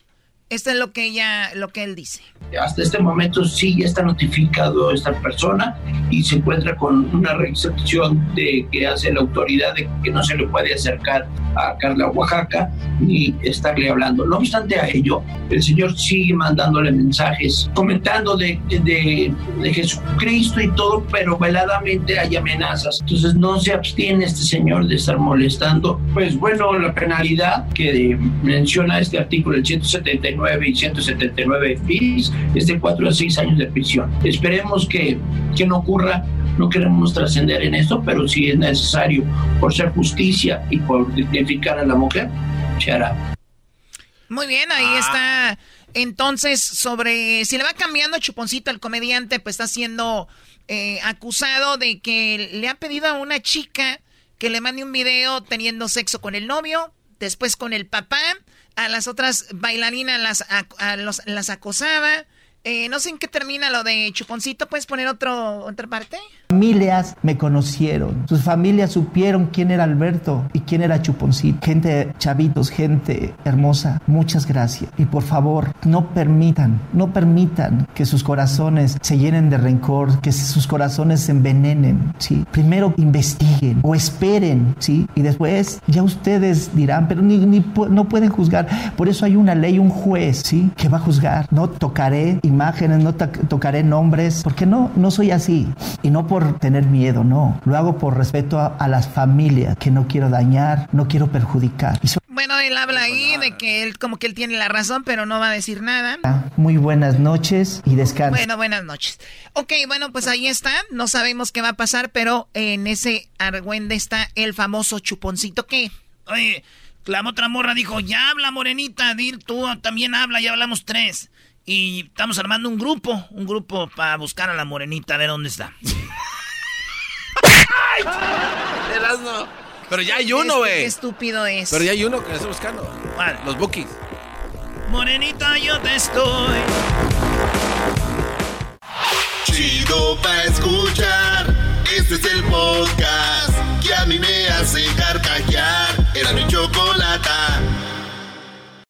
Esto es lo que ella, lo que él dice. Hasta este momento sí ya está notificado esta persona y se encuentra con una restricción de que hace la autoridad de que no se le puede acercar a Carla Oaxaca ni estarle hablando. No obstante a ello, el Señor sigue mandándole mensajes, comentando de, de, de Jesucristo y todo, pero veladamente hay amenazas. Entonces no se abstiene este Señor de estar molestando. Pues bueno, la penalidad que menciona este artículo, el 179 179 y 179 bis, es de 4 a 6 años de prisión. Esperemos que, que no ocurra, no queremos trascender en esto, pero si es necesario por ser justicia y por dignificar a la mujer, se hará. Muy bien, ahí ah. está. Entonces, sobre si le va cambiando Chuponcito, el comediante, pues está siendo eh, acusado de que le ha pedido a una chica que le mande un video teniendo sexo con el novio, después con el papá, a las otras bailarinas las, a, los, las acosaba. Eh, no sé en qué termina lo de Chuponcito. ¿Puedes poner otro, otra parte? Familias me conocieron, sus familias supieron quién era Alberto y quién era Chuponcito. Gente, chavitos, gente hermosa, muchas gracias. Y por favor, no permitan, no permitan que sus corazones se llenen de rencor, que sus corazones se envenenen, ¿sí? Primero investiguen o esperen, ¿sí? Y después ya ustedes dirán, pero no pueden juzgar. Por eso hay una ley, un juez, ¿sí? Que va a juzgar. No tocaré imágenes, no tocaré nombres, porque no, no soy así. Y no por tener miedo, no. Lo hago por respeto a, las familias que no quiero dañar, no quiero perjudicar. Bueno, él habla ahí de que él como que él tiene la razón, pero no va a decir nada. Muy buenas noches y descanso. Bueno, buenas noches. Ok, bueno, pues ahí está. No sabemos qué va a pasar, pero en ese argüende está el famoso chuponcito que... Oye, la otra morra dijo, ya habla, morenita, dir tú también habla, ya hablamos tres. Y estamos armando un grupo, un grupo para buscar a la morenita, a ver dónde está. Pero ya hay uno, güey. Qué estúpido es. Pero ya hay uno que está buscando. Los bookies. Morenita, yo te estoy. Chido pa' escuchar. Este es el podcast que a mí me hace carcajear. Era mi chocolata.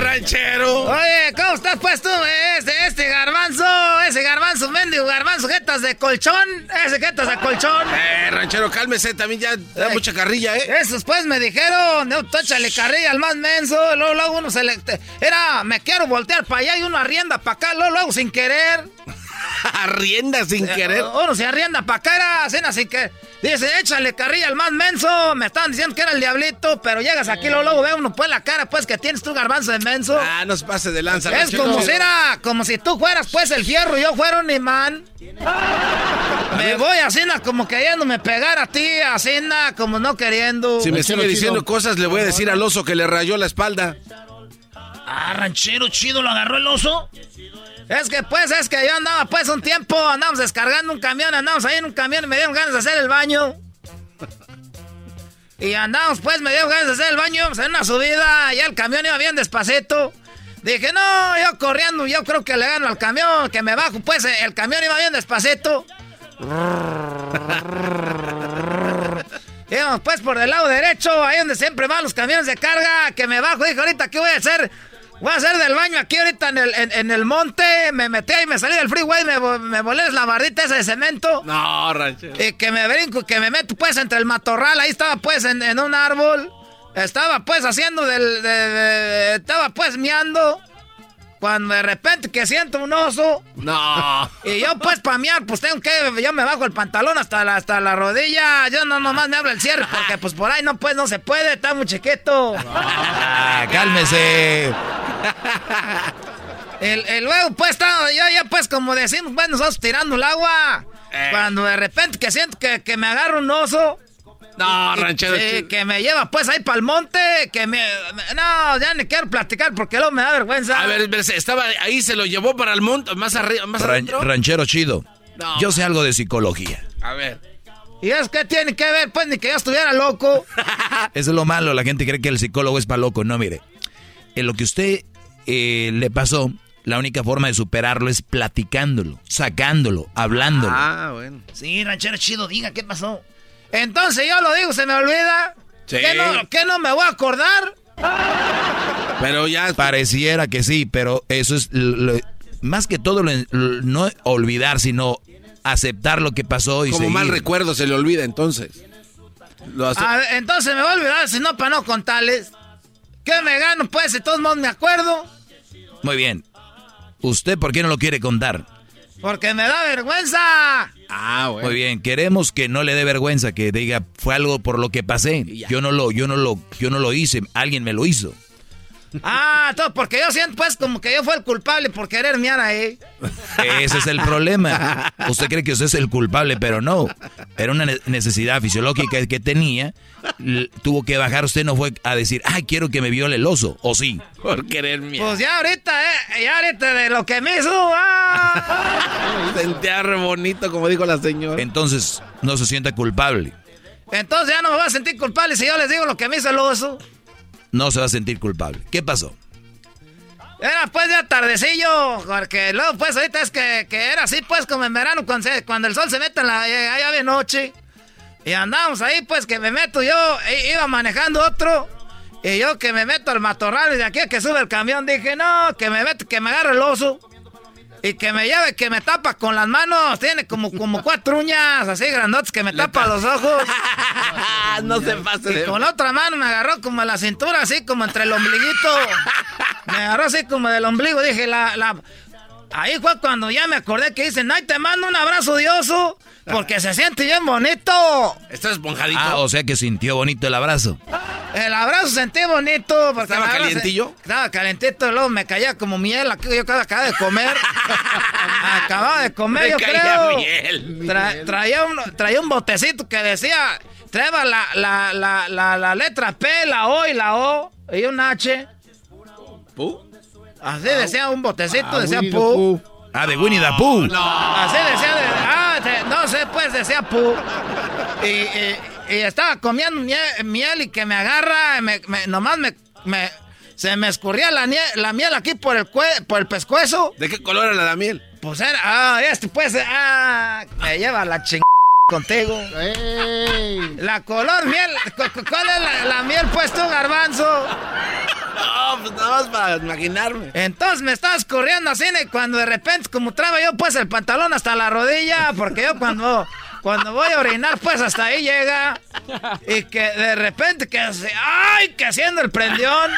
Ranchero. Oye, ¿cómo estás pues tú? Este, este garbanzo, ese garbanzo, mendigo garbanzo, jetas de colchón, ese jetas de colchón. Eh, ranchero, cálmese, también ya da mucha carrilla, ¿eh? Esos pues me dijeron, no, tóchale carrilla al más menso, luego, luego uno se le... Era, me quiero voltear para allá y uno arrienda para acá, luego, luego sin querer. (laughs) arrienda sin eh, querer. Uno se arrienda para acá, era cena sin querer. Dice, échale carrilla al más menso. Me estaban diciendo que era el diablito, pero llegas aquí, luego, luego ve uno pues la cara, pues que tienes tu garbanzo de menso. Ah, no se pase de lanza. Es como si era, como si tú fueras pues el fierro y yo fuera un imán. me voy así, como queriendo me pegar a ti, así, como no queriendo. Si me sigue diciendo cosas, le voy a decir al oso que le rayó la espalda. Ah, ranchero chido, ¿lo agarró el oso? Es que pues, es que yo andaba pues un tiempo, andamos descargando un camión, andamos ahí en un camión y me dieron ganas de hacer el baño. Y andamos pues, me dieron ganas de hacer el baño, en una subida, ya el camión iba bien despacito. Dije, no, yo corriendo, yo creo que le gano al camión, que me bajo, pues el camión iba bien despacito. Íbamos pues por el lado derecho, ahí donde siempre van los camiones de carga, que me bajo, dije, ahorita, ¿qué voy a hacer? Voy a hacer del baño aquí ahorita en el, en, el monte. Me metí ahí, me salí del freeway, me, me volé la bardita esa de cemento. No, ranchero. Y que me brinco, que me meto pues entre el matorral. Ahí estaba pues en, un árbol. Estaba pues haciendo del... estaba pues miando. Cuando de repente que siento un oso. No. Y yo pues para miar, pues tengo que, yo me bajo el pantalón hasta la, hasta la rodilla. Yo no nomás me hablo el cierre porque pues por ahí no pues no se puede, está muy chiquito. Ah, cálmese. el, luego pues estaba yo ya pues como decimos, pues nosotros tirando el agua. Eh. Cuando de repente que siento que, que me agarro un oso. No, ranchero. Sí, que me lleva pues ahí para el monte, que me... No, ya ni quiero platicar porque luego me da vergüenza. A ver, estaba ahí, se lo llevó para el monte, más arriba, más Ranchero chido. yo sé algo de psicología. A ver. ¿Y es que tiene que ver? Pues ni que yo estuviera loco. (laughs) Eso es lo malo, la gente cree que el psicólogo es para loco. No, mire, en lo que usted eh, le pasó, la única forma de superarlo es platicándolo, sacándolo, hablándolo. Ah, bueno. Sí, ranchero chido, diga, ¿qué pasó? Entonces yo lo digo, se me olvida. ¿Qué no, no me voy a acordar? Pero ya... Pareciera que sí, pero eso es... más que todo, no olvidar, sino aceptar lo que pasó y Como mal recuerdo se le olvida entonces. Ah, entonces me voy a olvidar, si no, para no contarles. ¿Qué me gano? Pues, de todos modos me acuerdo. Muy bien. ¿Usted por qué no lo quiere contar? Porque me da vergüenza. Ah, bueno. Muy bien, queremos que no le dé vergüenza, que diga fue algo por lo que pasé. Yo no lo, yo no lo, yo no lo hice, alguien me lo hizo. Ah, todo porque yo siento pues como que yo fui el culpable por querer miar ahí. Ese es el problema. Usted cree que usted es el culpable, pero no. Era una necesidad fisiológica que tenía. Tuvo que bajar. Usted no fue a decir, ay, quiero que me viole el oso. ¿O sí? Por querer miar. Pues ya ahorita, eh, ya ahorita de lo que me hizo. Ah. (laughs) Sentía re bonito, como dijo la señora. Entonces, no se sienta culpable. Entonces ya no me voy a sentir culpable si yo les digo lo que me hizo el oso no se va a sentir culpable. ¿Qué pasó? Era pues de atardecillo, porque luego pues ahorita es que, era así pues como en verano cuando, cuando el sol se mete en la allá de noche. Y andamos ahí pues que me meto yo, iba manejando otro. Y yo que me meto al matorral y de aquí a que sube el camión dije, no, que me meto, que me agarre el oso. Y que me lleve, que me tapa con las manos. Tiene como, como cuatro uñas así grandotes que me tapa los ojos. (laughs) no se pase. Y con otra mano me agarró como la cintura, así como entre el ombliguito. me agarró así como del ombligo. Dije, la, la... Ahí fue cuando ya me acordé que dicen, ay, te mando un abrazo dioso. Porque se siente bien bonito. Está esponjadito. Ah, o sea que sintió bonito el abrazo. El abrazo sentí bonito. Porque ¿Estaba calientillo? Estaba calientito, luego me caía como miel. Yo acababa de comer. (laughs) acababa de comer, me yo creo. Miel. traía, un, traía un botecito que decía. Traía la, la, la, la, letra P, la O y la O. Y un H. ¿Pu? Así decía un botecito, ah, decía Pu. Ah, de Winnie the Pooh. No. Así decía, de, ah, no sé, pues decía Pooh. Y, y, estaba comiendo miel, y que me agarra, me, nomás me, me, se me escurría la, la miel aquí por el, por el pescuezo. ¿De qué color era la miel? Pues era, ah, este pues, ah, me lleva la chingada contigo. La color miel, ¿cuál es la, miel pues tú, garbanzo? No, pues nada más para imaginarme. Entonces me estabas corriendo así cuando de repente, como traba yo pues el pantalón hasta la rodilla, porque yo cuando, cuando voy a orinar pues hasta ahí llega y que de repente que hace, ay, que haciendo el prendión.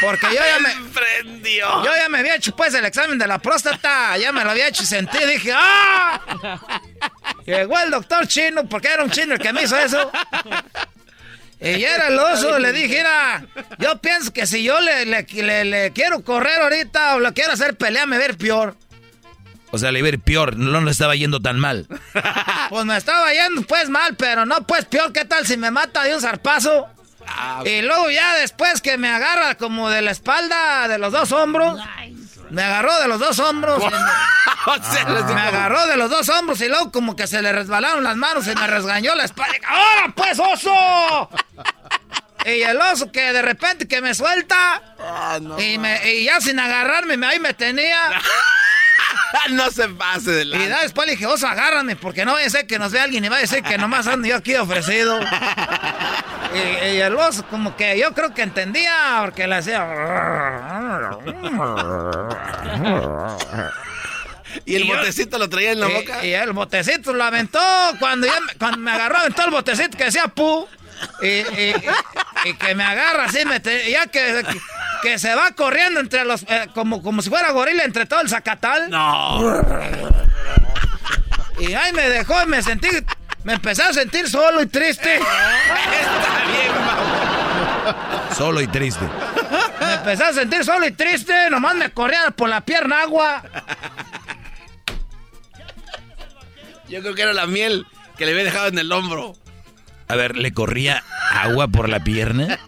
Porque yo ya me. Prendió. Yo ya me había hecho pues el examen de la próstata. Ya me lo había hecho y sentí. Dije, ¡ah! Llegó el doctor chino, porque era un chino el que me hizo eso. Y era el oso, le dije, mira, yo pienso que si yo le, le, quiero correr ahorita o le quiero hacer pelea, me ver peor. O sea, le ver peor, no le estaba yendo tan mal. (laughs) Pues me estaba yendo pues mal, pero no pues peor, ¿qué tal si me mata de un zarpazo? Ah, y luego ya después que me agarra como de la espalda, de los dos hombros. Me agarró de los dos hombros. (laughs) me agarró de los dos hombros y luego como que se le resbalaron las manos y me resgañó la espalda. ¡Ahora pues, oso! y el oso que de repente que me suelta. Ah, y, me, y ya sin agarrarme, ahí me tenía. (laughs) (laughs) no se pase de la. Y después le dije, oso, agárrame, porque no vaya a ser que nos vea alguien y va a decir que nomás ando yo aquí ofrecido. (laughs) y, el oso, como que yo creo que entendía, porque le hacía. ¿Y el botecito lo traía en la boca? Y el botecito lo aventó. Cuando, cuando me agarró, aventó el botecito que decía pu. Y, que me agarra así, me ya que, que, se va corriendo entre los. Eh, como, como si fuera gorila entre todo el zacatal. No. Y ahí me dejó y me sentí. Me empecé a sentir solo y triste. Está bien, Solo y triste. Me empecé a sentir solo y triste. Nomás me corría por la pierna agua. Yo creo que era la miel que le había dejado en el hombro. A ver, ¿le corría agua por la pierna?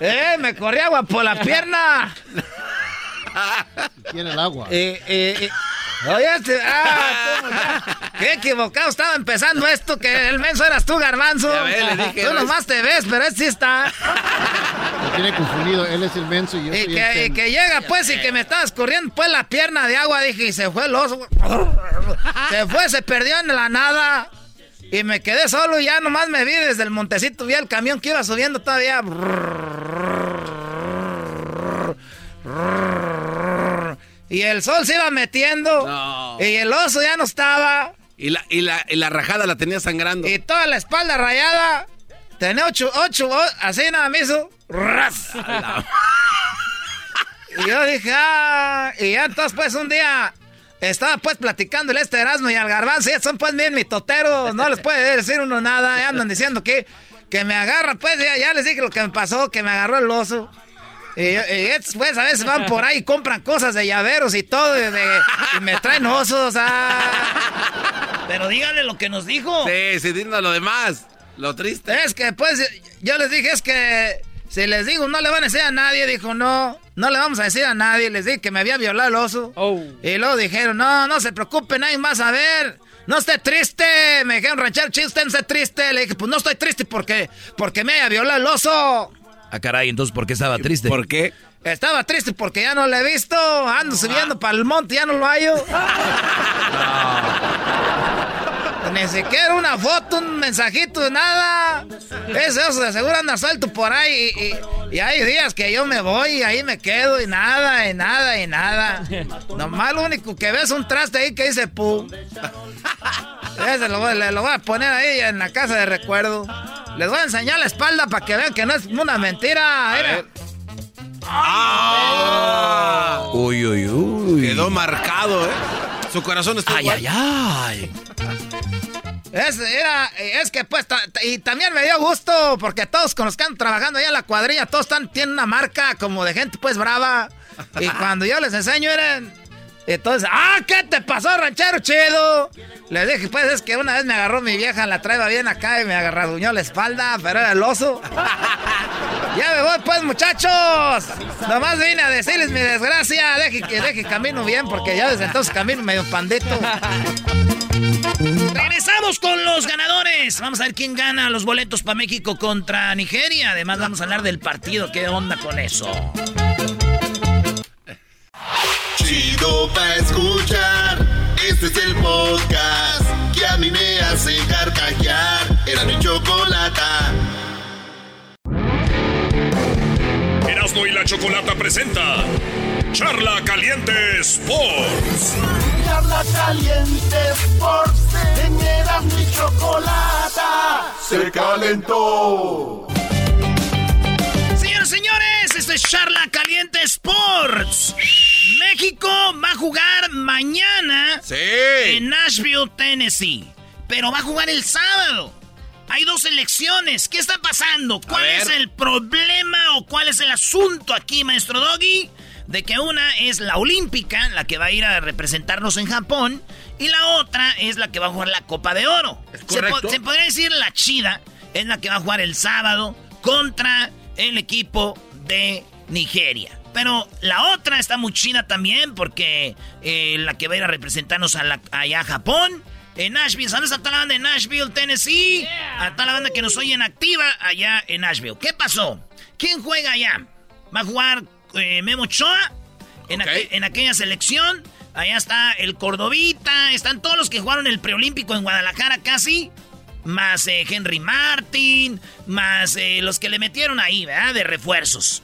¡Eh! ¡Me corría agua por la pierna! Tiene el agua. Eh, eh, eh. Oye, este, ah, qué equivocado estaba empezando esto, que el menso eras tú, garbanzo. tú nomás te ves, pero este sí está. Me tiene confundido, él es el menso y yo y que, y que llega pues y que me estabas corriendo pues la pierna de agua, dije, y se fue el oso. (laughs) Se fue, se perdió en la nada. Y me quedé solo y ya nomás me vi desde el montecito, vi el camión que iba subiendo todavía. Y el sol se iba metiendo. Y el oso ya no estaba. Y la, y la, y la rajada la tenía sangrando. Y toda la espalda rayada. Tenía ocho, ocho, así nada me hizo. y yo dije, ah, y ya entonces pues un día estaba pues platicando el este Erasmo y al Garbanzo, ya son pues bien mitoteros, no les puede decir uno nada, ya andan diciendo que, que me agarra, pues ya, ya les dije lo que me pasó, que me agarró el oso. Y, estos, pues, a veces van por ahí y compran cosas de llaveros y todo, y, me traen osos. Ah. Pero díganle lo que nos dijo. Sí, sí, dime lo demás. Lo triste. Es que, pues, yo les dije, es que si les digo, no le van a decir a nadie. Dijo, no, no le vamos a decir a nadie. Les dije que me había violado el oso. Oh. Y luego dijeron, no, no se preocupe, nadie más a ver. No esté triste. Me dijeron, ranchero, usted no esté triste. Le dije, pues no estoy triste porque, porque me haya violado el oso. Ah, caray, entonces, ¿por qué estaba triste? ¿Por qué? Estaba triste porque ya no lo he visto. Ando subiendo para el monte, ya no lo hallo. (laughs) Ni siquiera una foto, un mensajito, nada. Eso, seguro anda suelto por ahí. Y, y, hay días que yo me voy y ahí me quedo y nada, y nada, y nada. Nomás lo único que ves es un traste ahí que dice pu. (laughs) Ese lo, lo voy a poner ahí en la casa de recuerdo. Les voy a enseñar la espalda para que vean que no es una mentira. Ah. Uy, uy, uy. Quedó marcado, ¿eh? Su corazón está. Ay, ay, ay. Es, era, es que pues, y también me dio gusto porque todos con los que están trabajando allá en la cuadrilla, todos están, tienen una marca como de gente pues brava. Y (laughs) cuando yo les enseño, eran entonces, ¡ah! ¿Qué te pasó, ranchero chido? Le dije, pues es que una vez me agarró mi vieja, la traía bien acá y me agarraduñó la espalda, pero era el oso. (laughs) ya me voy, pues, muchachos. Nomás vine a decirles mi desgracia. Deje que deje camino bien, porque ya desde entonces camino medio pandito. (laughs) Regresamos con los ganadores. Vamos a ver quién gana los boletos para México contra Nigeria. Además, vamos a hablar del partido. ¿Qué onda con eso? Chido pa' escuchar. Este es el podcast que a mí me hace carcajear. Era mi chocolata. Erasmo y la chocolata presenta Charla Caliente Sports. Charla Caliente Sports. En Erasmo y chocolata. Se calentó. Señores, señores, esto es Charla Caliente Sports. México va a jugar mañana en Nashville, Tennessee. Pero va a jugar el sábado. Hay dos elecciones. ¿Qué está pasando? ¿Cuál es el problema o cuál es el asunto aquí, maestro Doggy? De que una es la olímpica, la que va a ir a representarnos en Japón, y la otra es la que va a jugar la Copa de Oro. Se, se podría decir la chida, es la que va a jugar el sábado contra el equipo de Nigeria. Pero la otra está muy china también porque eh, la que va a ir a representarnos allá a Japón. En Nashville, ¿sabes a toda la banda de Nashville, Tennessee? A toda la banda que nos oye en activa allá en Nashville. ¿Qué pasó? ¿Quién juega allá? ¿Va a jugar eh, Memo Choa? En, en, aquella selección. Allá está el Cordovita. Están todos los que jugaron el preolímpico en Guadalajara casi. Más eh, Henry Martin. Más los que le metieron ahí, ¿verdad? De refuerzos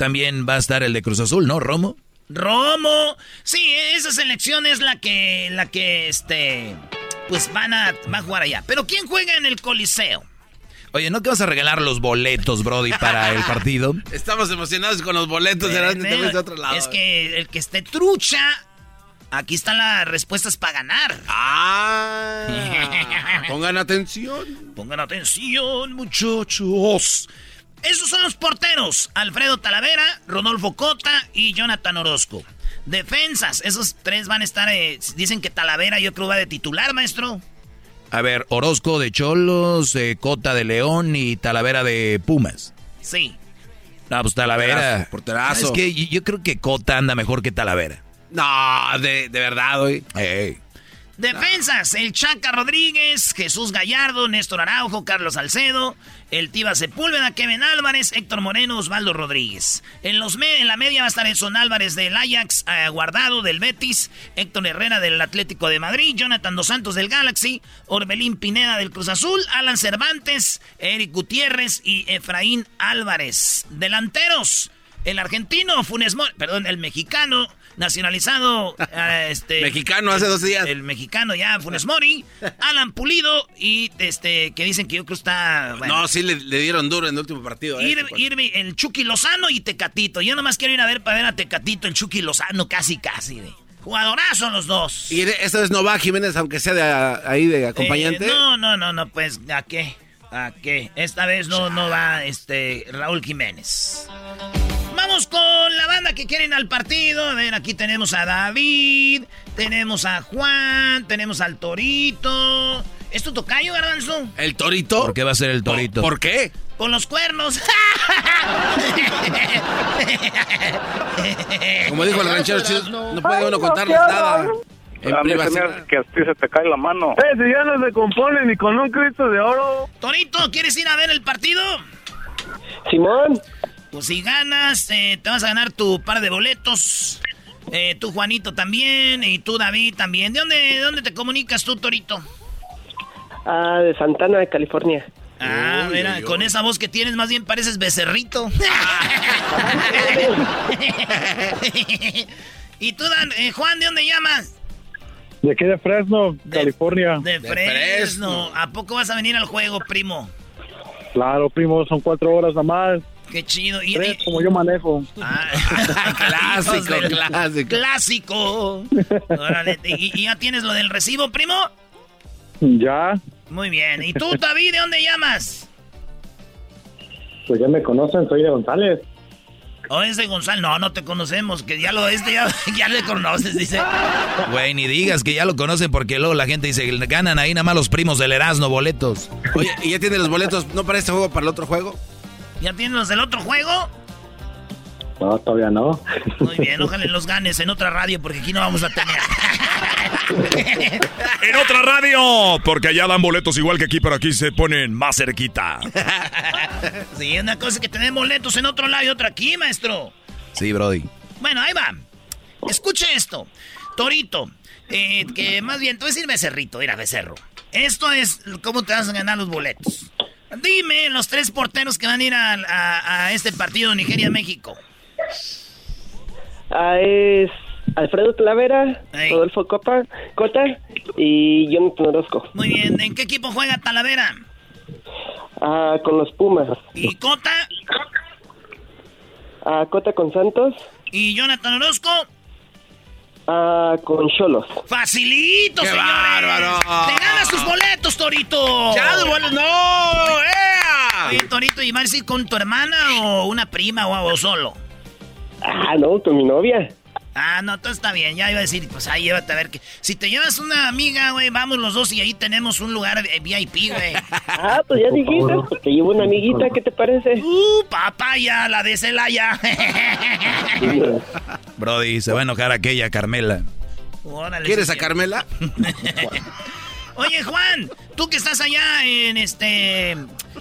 también va a estar el de Cruz Azul, ¿no, Romo? Romo. Sí, esa selección es la que, la que, este, pues van a, va a jugar allá. Pero ¿quién juega en el Coliseo? Oye, ¿no te vas a regalar los boletos, Brody, para el partido? (laughs) Estamos emocionados con los boletos, de otro lado. Es que el que esté trucha, aquí están las respuestas para ganar. Ah, (laughs) pongan atención. Pongan atención, muchachos. Esos son los porteros. Alfredo Talavera, Rodolfo Cota y Jonathan Orozco. Defensas, esos tres van a estar... Eh, dicen que Talavera yo creo va de titular, maestro. A ver, Orozco de Cholos, eh, Cota de León y Talavera de Pumas. Sí. No, pues Talavera. Porterazo. Es que yo creo que Cota anda mejor que Talavera. No, de, verdad, hoy. Defensas, el Chaca Rodríguez, Jesús Gallardo, Néstor Araujo, Carlos Salcedo, el Tiba Sepúlveda, Kevin Álvarez, Héctor Moreno, Osvaldo Rodríguez. En, los en la media va a estar Edson Álvarez del Ajax, eh, Guardado del Betis, Héctor Herrera del Atlético de Madrid, Jonathan Dos Santos del Galaxy, Orbelín Pineda del Cruz Azul, Alan Cervantes, Eric Gutiérrez y Efraín Álvarez. Delanteros. El argentino Funes Mori, perdón, el mexicano nacionalizado, eh, este... Mexicano hace dos días. El mexicano ya, Funes Mori, Alan Pulido y este, que dicen que yo creo está... No, sí le, dieron duro en el último partido. Ir, Irvi, el Chucky Lozano y Tecatito. Yo nomás quiero ir a ver para ver a Tecatito, el Chucky Lozano, casi, casi. De. Jugadorazo los dos. ¿Y esta vez no va Jiménez, aunque sea de ahí de acompañante? Eh, no, no, no, no, pues, ¿a qué? ¿A qué? Esta vez no, no va este Raúl Jiménez. Vamos con la banda que quieren al partido. A ver, aquí tenemos a David, tenemos a Juan, tenemos al Torito. ¿Es tu tocayo, Garbanzo? ¿El Torito? ¿Por qué va a ser el Torito? ¿Por qué? Con los cuernos. (laughs) Como dijo el ranchero no puede uno contarles nada. En a mí que a ti se te cae la mano. Eh, si ya no se compone ni con un Cristo de oro. Torito, ¿quieres ir a ver el partido? Simón. Pues si ganas, eh, te vas a ganar tu par de boletos. Eh, tú, Juanito, también. Y tú, David, también. ¿De dónde, de dónde te comunicas tú, Torito? Ah, de Santana, de California. Ah, mira, con esa voz que tienes, más bien pareces becerrito. (laughs) ¿Y tú, eh, Juan, de dónde llamas? De aquí de Fresno, California. De, Fresno. ¿A poco vas a venir al juego, primo? Claro, primo, son cuatro horas nada más. Qué chido. Y, como yo manejo. Ah, (laughs) clásico, clásico. Clásico. ¿y, ya tienes lo del recibo, primo? Ya. Muy bien. ¿Y tú, David, de dónde llamas? Pues ya me conocen, soy de González. ¿O es de González? No, no te conocemos, que ya lo este ya, (laughs) ya le conoces, dice. Güey, ni digas que ya lo conocen porque luego la gente dice ganan ahí nada más los primos del Erasmo boletos. Oye, ¿y ya tiene los boletos no para este juego, para el otro juego? ¿Ya tienen los del otro juego? No, todavía no. Muy bien, ojalá los ganes en otra radio porque aquí no vamos a tener. (laughs) en otra radio, porque allá dan boletos igual que aquí, pero aquí se ponen más cerquita. (laughs) sí, una cosa es que tenemos boletos en otro lado y otra aquí, maestro. Sí, Brody. Bueno, ahí va. Escuche esto. Torito, eh, que más bien, tú decir becerrito, mira, becerro. Esto es cómo te vas a ganar los boletos. Dime los tres porteros que van a ir a, este partido Nigeria-México. Ah, es Alfredo Talavera, Rodolfo Copa, Cota y Jonathan Orozco. Muy bien, ¿en qué equipo juega Talavera? Ah, con los Pumas. ¿Y Cota? Ah, Cota con Santos. ¿Y Jonathan Orozco? Ah, con Cholos. ¡Facilito, ¡Qué señores! bárbaro! ¡Te ganas tus boletos, Torito! ¡Ya, bueno, no! ¡Ea! Oye, Torito, ¿y vas a ir con tu hermana o una prima o, solo? Ah, no, con mi novia. Ah, no, todo está bien. Ya iba a decir, pues ahí llévate a ver que. Si te llevas una amiga, güey, vamos los dos y ahí tenemos un lugar VIP, güey. Ah, pues ya dijiste, pues te llevo una amiguita, ¿qué te parece? Uh, papaya, la de Celaya. (laughs) Brody, se va a enojar aquella Carmela. ¿Quieres a Carmela? (laughs) Oye, Juan, tú que estás allá en este.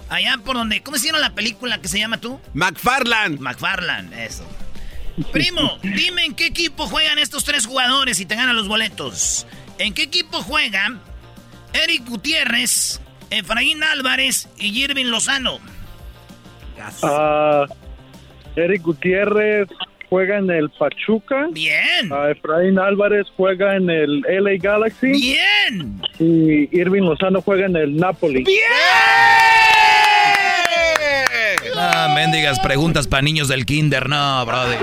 Allá por donde. ¿Cómo se llama la película que se llama tú? McFarland. McFarland, eso. Primo, dime en qué equipo juegan estos tres jugadores y te ganan los boletos. ¿En qué equipo juegan Eric Gutiérrez, Efraín Álvarez y Irving Lozano? Ah, Eric Gutiérrez juega en el Pachuca. Bien. Ah, Efraín Álvarez juega en el LA Galaxy. Bien. Y Irving Lozano juega en el Napoli. Bien. Ah, mendigas preguntas para niños del kinder, no, brother.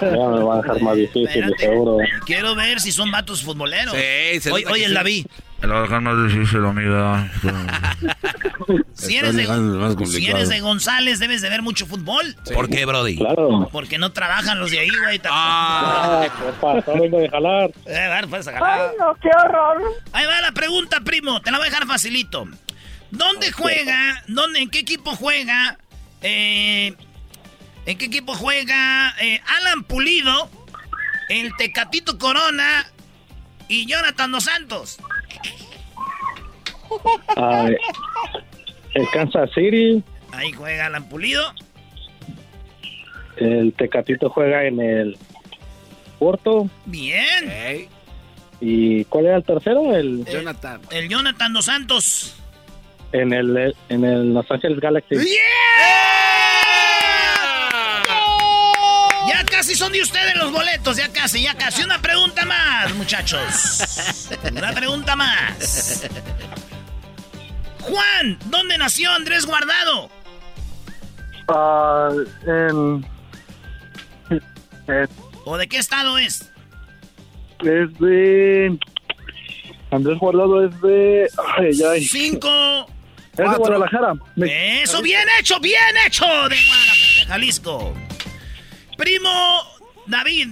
Ya me va a dejar más difícil, seguro. Quiero ver si son vatos futboleros. Sí, se Oye, oye la vi. Me lo va a dejar más difícil, amiga. (laughs) Si eres, de, si eres de González, debes de ver mucho fútbol. ¿Por qué, Brody? Claro. Porque no trabajan los de ahí, güey. Ah, (laughs) ¿qué pasa? Vengo de jalar. Eh, a jalar. Ay, no, qué horror. Ahí va la pregunta, primo. Te la voy a dejar facilito. ¿Dónde juega? ¿Dónde, ¿En qué equipo juega? Eh, ¿En qué equipo juega eh, Alan Pulido, el Tecatito Corona y Jonathan Dos Santos? El Kansas City. Ahí juega Alan Pulido. El Tecatito juega en el Porto. Bien. ¿Y cuál era el tercero? El Jonathan. El Jonathan Dos Santos. En el en el Los Angeles Galaxy. casi son de ustedes los boletos, ya casi, ya casi. Una pregunta más, muchachos. Una pregunta más. Juan, ¿dónde nació Andrés Guardado? Ah, en... ¿O de qué estado es? Es de... Andrés Guardado es de... Ay, ay. Cinco. Es de Guadalajara. Eso, bien hecho, bien hecho de Guadalajara, de Jalisco. Primo David,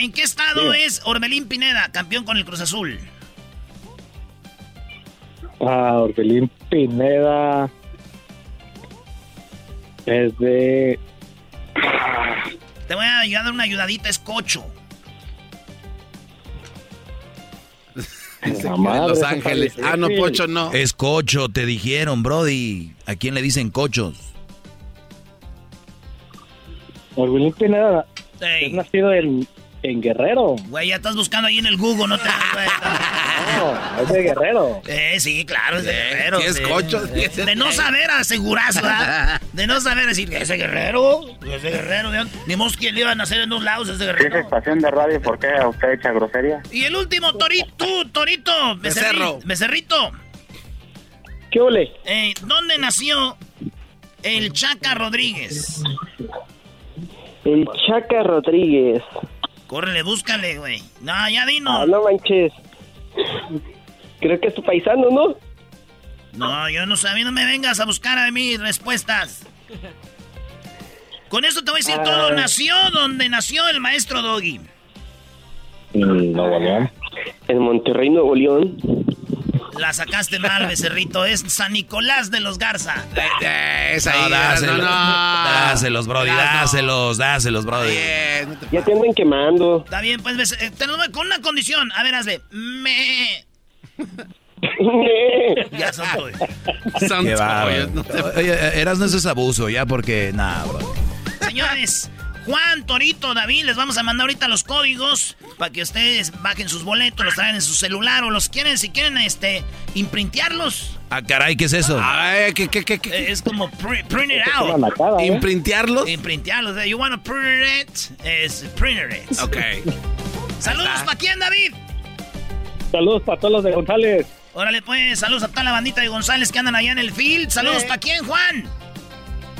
¿en qué estado es Orbelín Pineda, campeón con el Cruz Azul? Ah, Orbelín Pineda es de... Te voy a ayudar una ayudadita, es Cocho. Los Ángeles. Ah, no, Pocho no. Es Cocho, te dijeron, Brody. ¿A quién le dicen cochos? Orbelín Pineda es nacido en, en Guerrero. Güey, ya estás buscando ahí en el Google, no te... (laughs) no, es de Guerrero. Eh, sí, claro, es de Guerrero. Sí, es cocho. De no saber asegurar, ¿verdad? (laughs) De no saber decir, ¿es de Guerrero? ¿Es de Guerrero? Ni modo que le iban a hacer en dos lados, es de Si es Guerrero. estación de radio, ¿por qué usted echa grosería? Y el último, Torito, tú, Torito, Becerrito. ¿Qué ole? Eh, ¿Dónde nació el Chaca Rodríguez? El Chaca Rodríguez. Córrele, búscale, güey. No, ya dinos. Ah, no manches. Creo que es tu paisano, ¿no? No, yo no sé, a mí no me vengas a buscar a mí respuestas. Con eso te voy a decir Ah. todo. Nació donde nació el maestro Doggy. Nuevo León. En Monterrey, Nuevo León. La sacaste mal, becerrito. Es San Nicolás de los Garza. Esa No, ahí, dáselos, no, no. dáselos, Brody, dáselos, dáselos, Brody. Bien, Ya te andan quemando. Está bien, pues, bece- eh, te con una condición. A ver, hazle. Me... Ya son Qué Oye, Eras no es abuso, ya, porque, nada, bro. Señores, Juan, Torito, David, les vamos a mandar ahorita los códigos para que ustedes bajen sus boletos, los traen en su celular o los quieren, si quieren, este, imprintearlos. Ah, caray, ¿qué es eso? Ay, ¿qué, qué, qué, qué? Es como pri- print it out. ¿eh? ¿Imprintearlos? Imprintearlos. eh, You wanna print it? Es print it. Ok. (laughs) Saludos para quién, David. Saludos para todos los de González. Órale, pues, saludos a toda la bandita de González que andan allá en el field. Saludos para quién, Juan.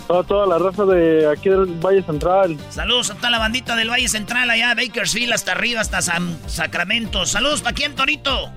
Toda, toda la raza de aquí del Valle Central. Saludos a toda la bandita del Valle Central, allá, Bakersfield, hasta arriba, hasta San Sacramento. Saludos para quién, Torito.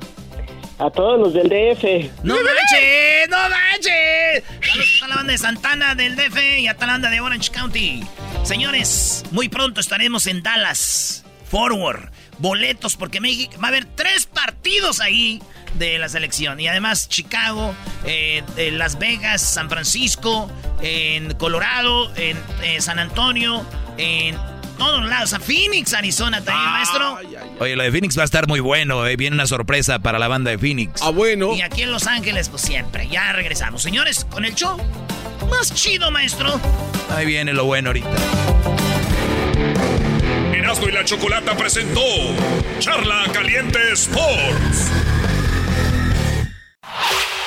A todos los del DF. ¡No manches! ¡No manches! Saludos a toda la banda de Santana, del DF y a toda la banda de Orange County. Señores, muy pronto estaremos en Dallas. Forward. Boletos, porque México va a haber tres partidos ahí de la selección. Y además Chicago, eh, eh, Las Vegas, San Francisco, en Colorado, en eh, San Antonio, en todos lados. A Phoenix, Arizona también, maestro. Oye, lo de Phoenix va a estar muy bueno, eh. Viene una sorpresa para la banda de Phoenix. Ah, bueno. Y aquí en Los Ángeles, pues siempre. Ya regresamos. Señores, con el show más chido, maestro. Ahí viene lo bueno ahorita. Erasmo y la Chocolata presentó Charla Caliente Sports.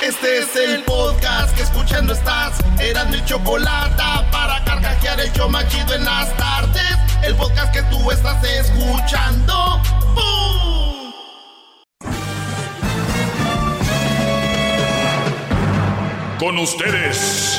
Este es el podcast que escuchando estás. Eran mi chocolate para carcajear el show más chido en las tardes. El podcast que tú estás escuchando. ¡Bum! Con ustedes.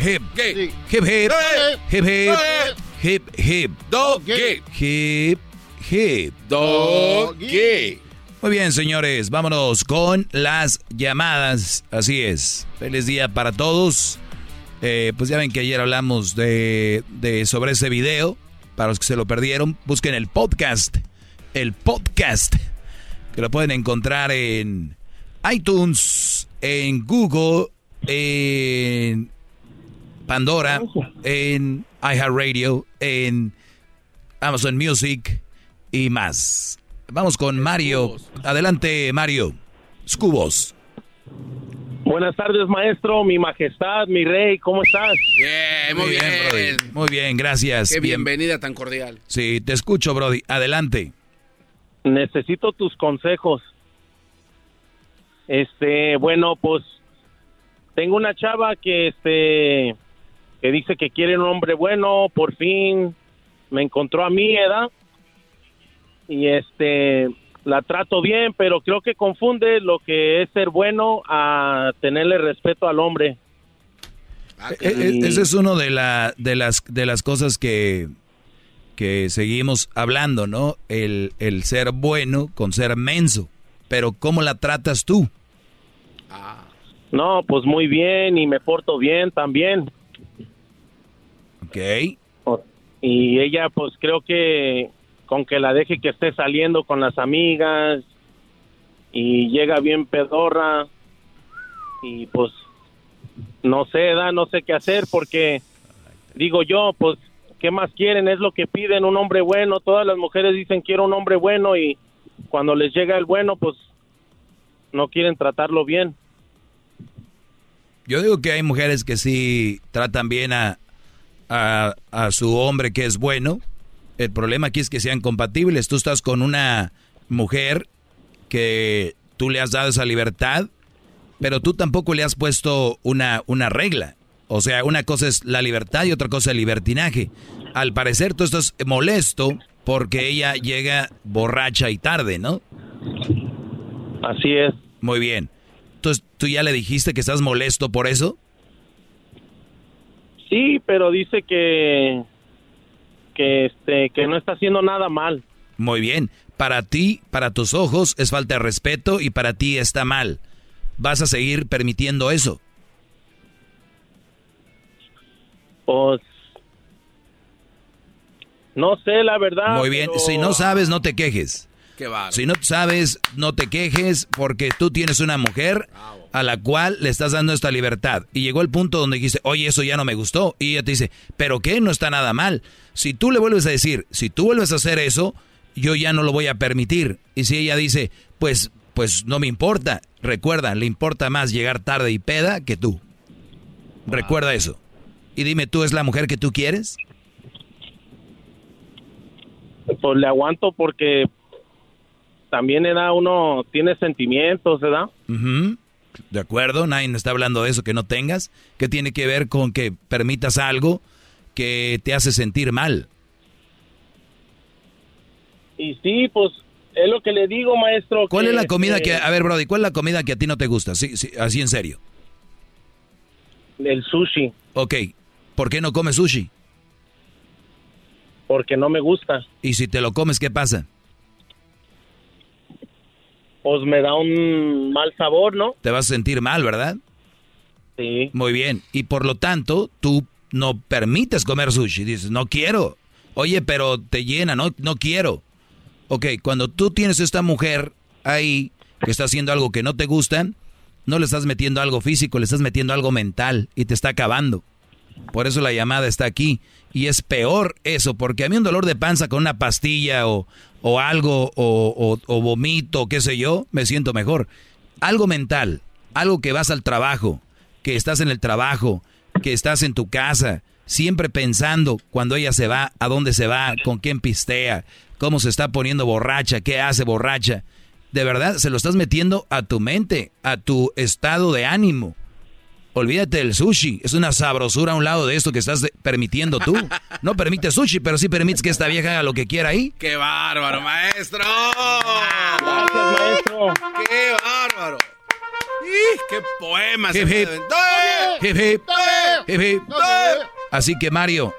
Hip hip. Hip hip. Hip hip. Doggy. Hip hip. Doggy. Muy bien, señores, vámonos con las llamadas. Así es. Feliz día para todos. Eh, pues ya ven que ayer hablamos de, de sobre ese video. Para los que se lo perdieron, busquen el podcast. El podcast. Que lo pueden encontrar en iTunes, en Google, en Pandora, en iHeartRadio, en Amazon Music y más. Vamos con Mario. Adelante, Mario. Scubos. Buenas tardes, maestro, mi majestad, mi rey, ¿cómo estás? Bien, muy, bien. Brody. Muy bien, gracias. Qué bienvenida tan cordial. Sí, te escucho, Brody. Adelante. Necesito tus consejos. Este, bueno, pues tengo una chava que este que dice que quiere un hombre bueno, por fin me encontró a mi edad y este la trato bien, pero creo que confunde lo que es ser bueno a tenerle respeto al hombre. Ah, e, e, esa es una de, la, de, las, de las cosas que, que seguimos hablando, ¿no? El, el ser bueno con ser menso. Pero ¿cómo la tratas tú? Ah. No, pues muy bien y me porto bien también. Ok. Y ella, pues creo que con que la deje que esté saliendo con las amigas y llega bien pedorra y pues no sé, da, no sé qué hacer porque digo yo, pues ¿qué más quieren? Es lo que piden, un hombre bueno. Todas las mujeres dicen quiero un hombre bueno y cuando les llega el bueno, pues no quieren tratarlo bien. Yo digo que hay mujeres que sí tratan bien a, a, a su hombre que es bueno, el problema aquí es que sean compatibles. Tú estás con una mujer que tú le has dado esa libertad, pero tú tampoco le has puesto una, una regla. O sea, una cosa es la libertad y otra cosa el libertinaje. Al parecer tú estás molesto porque ella llega borracha y tarde, ¿no? Así es. Muy bien. Entonces, ¿tú ya le dijiste que estás molesto por eso? Sí, pero dice que que este que no está haciendo nada mal. Muy bien. Para ti, para tus ojos es falta de respeto y para ti está mal. ¿Vas a seguir permitiendo eso? Pues no sé, la verdad. Muy bien, si no sabes, no te quejes. Qué si no sabes, no te quejes porque tú tienes una mujer a la cual le estás dando esta libertad. Y llegó el punto donde dijiste, oye, eso ya no me gustó. Y ella te dice, ¿pero qué? No está nada mal. Si tú le vuelves a decir, si tú vuelves a hacer eso, yo ya no lo voy a permitir. Y si ella dice, pues, pues no me importa. Recuerda, le importa más llegar tarde y peda que tú. Recuerda eso. Y dime, ¿tú es la mujer que tú quieres? Pues le aguanto porque también era uno tiene sentimientos, ¿verdad? De acuerdo, nadie está hablando de eso que no tengas. ¿Qué tiene que ver con que permitas algo que te hace sentir mal? Y sí, pues es lo que le digo, maestro. ¿Cuál es la comida que, a ver, Brody, cuál es la comida que a ti no te gusta? Sí, sí, así en serio. El sushi. Ok, ¿por qué no comes sushi? Porque no me gusta. ¿Y si te lo comes, qué pasa? Pues me da un mal sabor, ¿no? Te vas a sentir mal, ¿verdad? Sí. Muy bien. Y por lo tanto, tú no permites comer sushi. Dices, no quiero. Oye, pero te llena, no, no quiero. Ok, cuando tú tienes esta mujer ahí que está haciendo algo que no te gusta, no le estás metiendo algo físico, le estás metiendo algo mental y te está acabando. Por eso la llamada está aquí. Y es peor eso, porque a mí un dolor de panza con una pastilla o, o algo, o, o, vomito, qué sé yo, me siento mejor. Algo mental, algo que vas al trabajo, que estás en el trabajo, que estás en tu casa, siempre pensando cuando ella se va, a dónde se va, con quién pistea, cómo se está poniendo borracha, qué hace borracha. De verdad, se lo estás metiendo a tu mente, a tu estado de ánimo. Olvídate del sushi, es una sabrosura a un lado de esto que estás permitiendo tú. No permites sushi, pero sí permites que esta vieja haga lo que quiera ahí. ¡Qué bárbaro, maestro! Gracias, maestro. ¡Qué bárbaro! ¡Qué poema hip, hip. Hip, hip. Hip, hip. Así que Mario,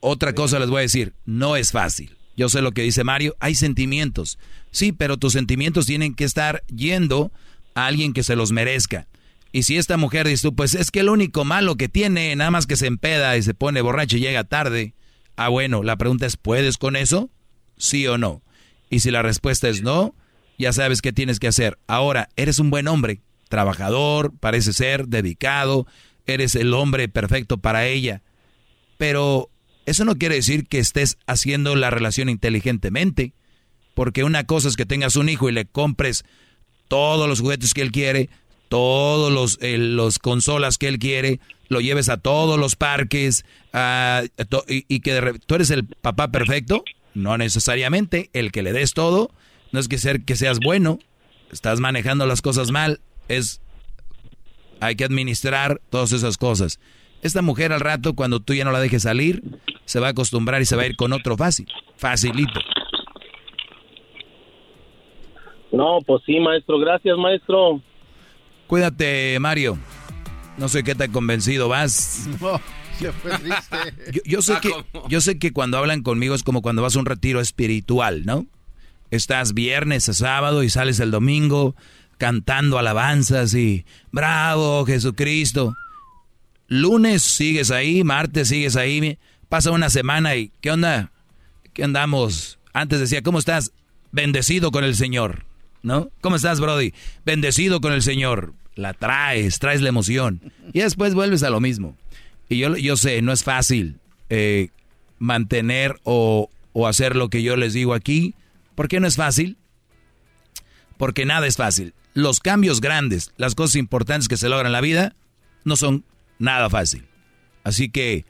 otra cosa les voy a decir, no es fácil. Yo sé lo que dice Mario, hay sentimientos. Sí, pero tus sentimientos tienen que estar yendo a alguien que se los merezca. Y si esta mujer dice tú, pues es que el único malo que tiene, nada más que se empeda y se pone borracho y llega tarde. Ah, bueno, la pregunta es, ¿puedes con eso? Sí o no. Y si la respuesta es no, ya sabes qué tienes que hacer. Ahora, eres un buen hombre, trabajador, parece ser, dedicado, eres el hombre perfecto para ella. Pero eso no quiere decir que estés haciendo la relación inteligentemente. Porque una cosa es que tengas un hijo y le compres todos los juguetes que él quiere, todos los, los consolas que él quiere, lo lleves a todos los parques y, que tú eres el papá perfecto. No necesariamente el que le des todo, no es que, ser, que seas bueno, estás manejando las cosas mal, es hay que administrar todas esas cosas. Esta mujer al rato, cuando tú ya no la dejes salir, se va a acostumbrar y se va a ir con otro fácil, facilito. No, pues sí, maestro. Gracias, maestro. Cuídate, Mario. No sé qué tan convencido vas. (laughs) No, fue triste. (laughs) Yo, sé ah, que, yo sé que cuando hablan conmigo es como cuando vas a un retiro espiritual, ¿no? Estás viernes a sábado y sales el domingo cantando alabanzas y bravo Jesucristo. Lunes sigues ahí, martes sigues ahí, pasa una semana y ¿qué onda? ¿Qué andamos? Antes decía, ¿cómo estás? Bendecido con el Señor. ¿No? ¿Cómo estás, Brody? Bendecido con el Señor. La traes, traes la emoción. Y después vuelves a lo mismo. Y yo, yo sé, no es fácil eh, mantener o, o hacer lo que yo les digo aquí. ¿Por qué no es fácil? Porque nada es fácil. Los cambios grandes, las cosas importantes que se logran en la vida, no son nada fácil. Así que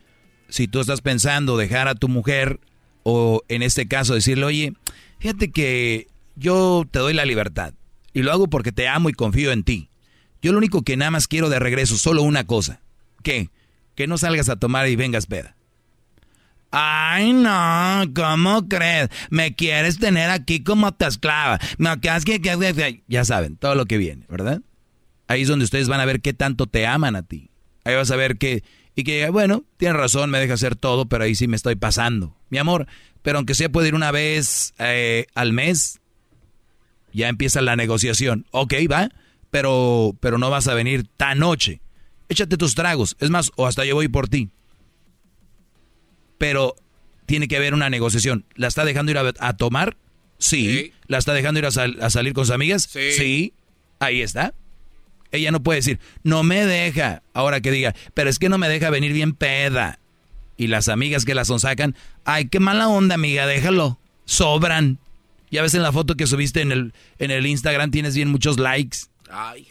si tú estás pensando dejar a tu mujer o en este caso decirle, oye, fíjate que yo te doy la libertad. Y lo hago porque te amo y confío en ti. Yo lo único que nada más quiero de regreso, solo una cosa. Que no salgas a tomar y vengas peda. Ay, no, ¿cómo crees? Me quieres tener aquí como tu esclava. Ya saben, todo lo que viene, ¿verdad? Ahí es donde ustedes van a ver qué tanto te aman a ti. Ahí vas a ver que... Y que, bueno, tienes razón, me deja hacer todo, pero ahí sí me estoy pasando. Mi amor, pero aunque sea puede ir una vez eh, al mes, ya empieza la negociación. Ok, va, pero, pero no vas a venir tan noche. Échate tus tragos. Es más, o hasta yo voy por ti. Pero tiene que haber una negociación. ¿La está dejando ir a, tomar? Sí. ¿La está dejando ir a, a, salir con sus amigas? Sí. Sí. Ahí está. Ella no puede decir, no me deja. Ahora que diga, pero es que no me deja venir bien peda. Y las amigas que la sonsacan, ay, qué mala onda, amiga, déjalo. Sobran. Ya ves en la foto que subiste en el, en el Instagram, tienes bien muchos likes. Ay.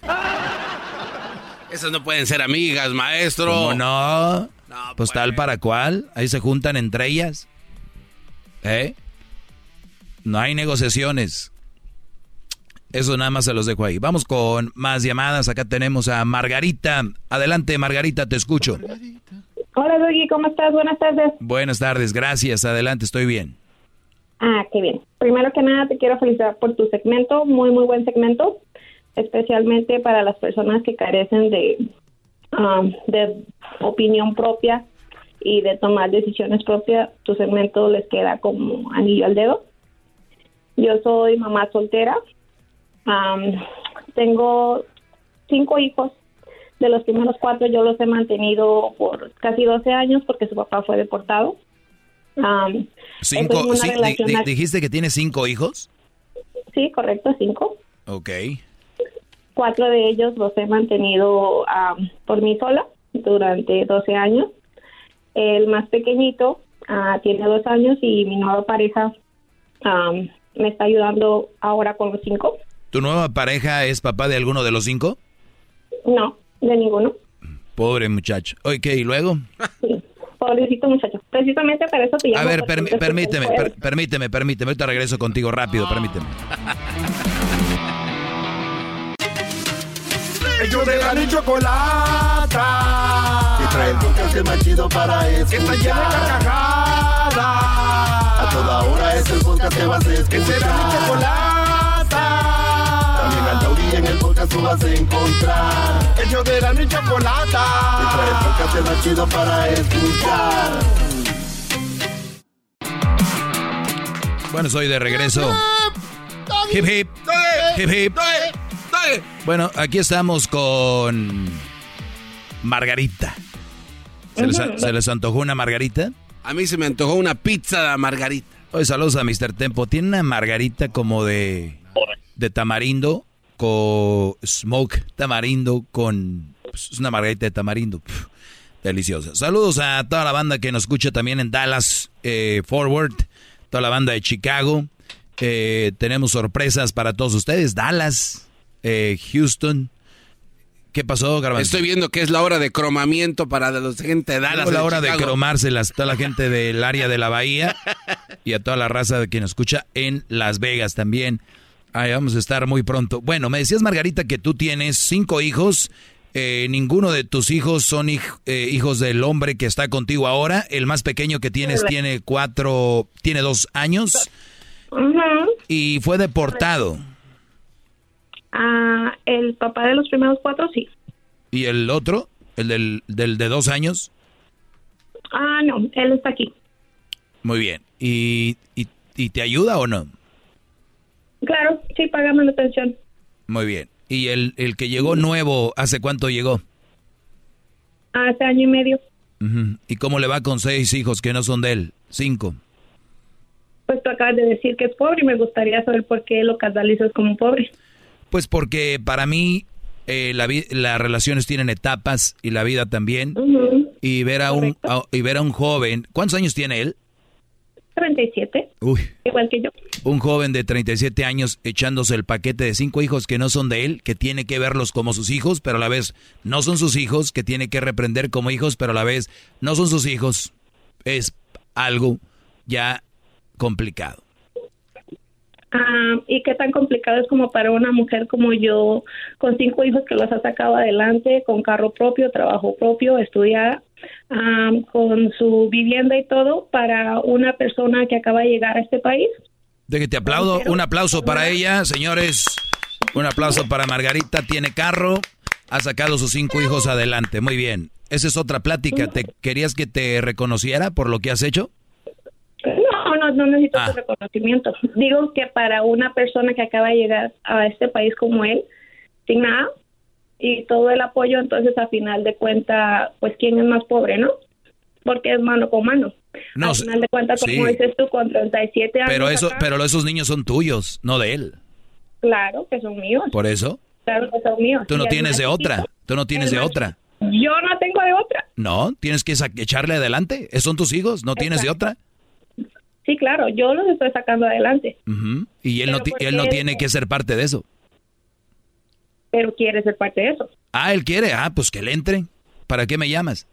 Esas no pueden ser amigas, maestro. ¿Cómo no? pues tal para cual. Ahí se juntan entre ellas. ¿Eh? No hay negociaciones. Eso nada más se los dejo ahí. Vamos con más llamadas. Acá tenemos a Margarita. Adelante, Margarita, te escucho. Hola, Doggy, ¿cómo estás? Buenas tardes. Buenas tardes, gracias. Adelante, estoy bien. Ah, qué bien. Primero que nada, te quiero felicitar por tu segmento, muy, muy buen segmento, especialmente para las personas que carecen de, um, de opinión propia y de tomar decisiones propias. Tu segmento les queda como anillo al dedo. Yo soy mamá soltera. Um, tengo cinco hijos. De los primeros cuatro yo los he mantenido por casi 12 años porque su papá fue deportado. Um, cinco, ¿Dijiste que tiene cinco hijos? Sí, correcto, cinco. Ok. Cuatro de ellos los he mantenido por mí sola durante 12 años. El más pequeñito uh, tiene dos años y mi nueva pareja me está ayudando ahora con los cinco. ¿Tu nueva pareja es papá de alguno de los cinco? No, de ninguno. Pobre muchacho. Ok, ¿y luego? Sí. Pobrecito muchacho. Precisamente para eso te llamo. A ver, permíteme, permíteme, permíteme. Ahorita regreso contigo rápido, permíteme. (laughs) Ellos de la ni chocolata. Que trae el podcast más chido para escuchar. Que está llena de carcajadas. A toda hora es el podcast que vas a escuchar. Que será mi chocolata en el podcast tú vas a encontrar. El show de la y chocolata. Y trae el podcast más chido para escuchar. Bueno, soy de regreso. Hip hip. Hip hip. Bueno, aquí estamos con Margarita. ¿Se les, ¿Se les, antojó una margarita? A mí se me antojó una pizza de margarita. Hoy saludos a Mr. Tempo. Tiene una margarita como de, de tamarindo smoke tamarindo con pues, es una margarita de tamarindo. deliciosa. Saludos a toda la banda que nos escucha también en Dallas eh, Forward, toda la banda de Chicago. Eh, tenemos sorpresas para todos ustedes. Dallas, eh, Houston. ¿Qué pasó, Garbanzo? Estoy viendo que es la hora de cromamiento para la gente de Dallas. Es la hora de cromárselas a toda la gente del área de la bahía y a toda la raza de quien nos escucha en Las Vegas también. Ahí vamos a estar muy pronto. Bueno, me decías, Margarita, que tú tienes cinco hijos. Eh, ninguno de tus hijos son eh, hijos del hombre que está contigo ahora. El más pequeño que tienes tiene cuatro, tiene dos años. Y fue deportado. Ah, el papá de los primeros cuatro, sí. ¿Y el otro? ¿El del, del de dos años? Ah, no, él está aquí. Muy bien. ¿Y, y, y te ayuda o no? Claro, sí, paga manutención. Muy bien. ¿Y el, el que llegó nuevo, hace cuánto llegó? Hace año y medio. ¿Y cómo le va con seis hijos que no son de él? Cinco. Pues tú acabas de decir que es pobre y me gustaría saber por qué lo catalizas como pobre. Pues porque para mí eh, la las relaciones tienen etapas y la vida también. Y ver a un y ver a un joven, ¿cuántos años tiene él? 37. Uy. Igual que yo. Un joven de 37 años echándose el paquete de cinco hijos que no son de él, que tiene que verlos como sus hijos, pero a la vez no son sus hijos, que tiene que reprender como hijos, pero a la vez no son sus hijos. Es algo ya complicado. Ah, y qué tan complicado es como para una mujer como yo, con cinco hijos que los ha sacado adelante, con carro propio, trabajo propio, estudiar, con su vivienda y todo, para una persona que acaba de llegar a este país. De que te aplaudo, un aplauso para ella, señores. Un aplauso para Margarita, tiene carro, ha sacado sus cinco hijos adelante, muy bien. Esa es otra plática. ¿Te querías que te reconociera por lo que has hecho? No, no, no necesito ah. reconocimiento. Digo que para una persona que acaba de llegar a este país como él, sin nada, y todo el apoyo, entonces a final de cuenta, pues quién es más pobre, ¿no? Porque es mano con mano. No, a final de cuentas, como dices tú, con 37 años. Pero, eso, pero esos niños son tuyos, no de él. Claro que son míos. ¿Por eso? Claro que son míos. Tú no tienes de otra. Tú no tienes de otra. Yo no tengo de otra. No, tienes que echarle adelante. Son tus hijos, no tienes de otra. Sí, claro, yo los estoy sacando adelante. Y él no, él no tiene que ser parte de eso. Pero quiere ser parte de eso. Ah, él quiere. Ah, pues que le entre. ¿Para qué me llamas?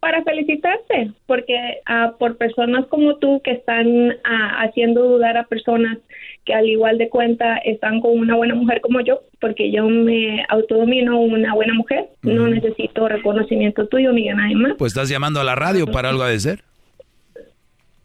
Para felicitarte, porque ah, por personas como tú que están ah, haciendo dudar a personas que al igual de cuenta están con una buena mujer como yo, porque yo me autodomino una buena mujer, no necesito reconocimiento tuyo ni de nadie más. Pues estás llamando a la radio para algo a decir.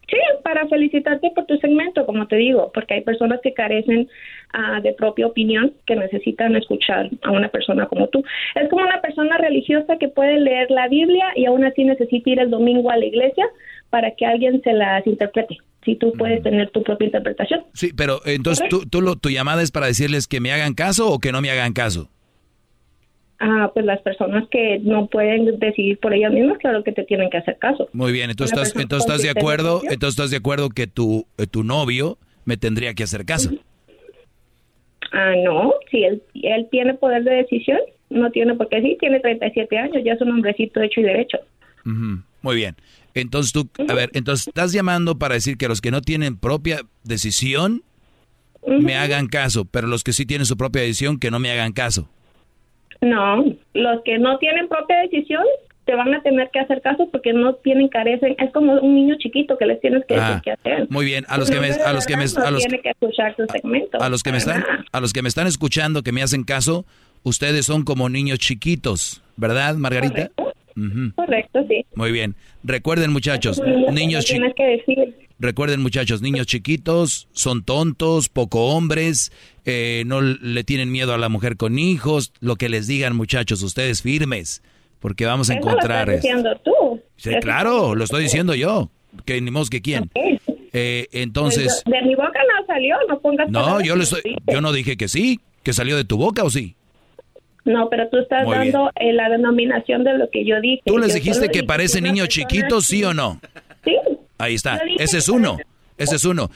Sí, para felicitarte por tu segmento, como te digo, porque hay personas que carecen ah, de propia opinión, que necesitan escuchar a una persona como tú. Es como una persona religiosa que puede leer la Biblia y aún así necesita ir el domingo a la iglesia para que alguien se las interprete. Si tú puedes tener tu propia interpretación. Sí, pero entonces tú, tú lo, tu llamada es para decirles que me hagan caso o que no me hagan caso a pues las personas que no pueden decidir por ellas mismas, claro que te tienen que hacer caso. Muy bien, entonces estás, entonces estás de acuerdo, entonces estás de acuerdo que tu, eh, tu novio me tendría que hacer caso. Ah, no, si él, él tiene poder de decisión, no tiene por qué sí, tiene 37 años, ya es un hombrecito hecho y derecho. Muy bien. Entonces tú, a ver, entonces estás llamando para decir que los que no tienen propia decisión me hagan caso, pero los que sí tienen su propia decisión que no me hagan caso. No, los que no tienen propia decisión te van a tener que hacer caso porque no tienen carecen es como un niño chiquito que les tienes que decir qué hacer. Muy bien a los que me a los que me a los, que segmento. a los que me están a los que me están escuchando que me hacen caso ustedes son como niños chiquitos verdad Margarita correcto, sí. Muy bien. Recuerden muchachos niños chiquitos Recuerden muchachos, niños chiquitos son tontos, poco hombres, eh, no le tienen miedo a la mujer con hijos, lo que les digan muchachos, ustedes firmes, porque vamos a encontrar... Lo estás diciendo tú. Sí, claro, lo estoy diciendo yo, que ni más que quién. Eh, entonces... Pues, de mi boca no salió, no pongas... No, yo, le estoy, yo no dije que sí, que salió de tu boca o sí. No, pero tú estás dando eh, la denominación de lo que yo dije. ¿Tú les dijiste que parece niño chiquito, sí o no? Sí. Ahí está, ese es uno. Ese es uno.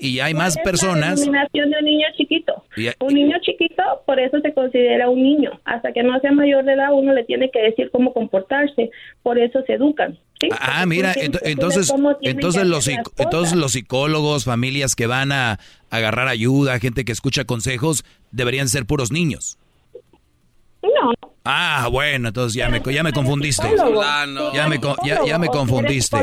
Y, hay más personas. La de un niño chiquito. un niño chiquito, por eso se considera un niño. Hasta que no sea mayor de edad, uno le tiene que decir cómo comportarse. Por eso se educan. Ah, mira, entonces, entonces los, entonces los psicólogos, familias que van a agarrar ayuda, gente que escucha consejos, deberían ser puros niños. No. Ah, bueno, entonces ya me, ya me confundiste. Ya me, ya, ya me confundiste.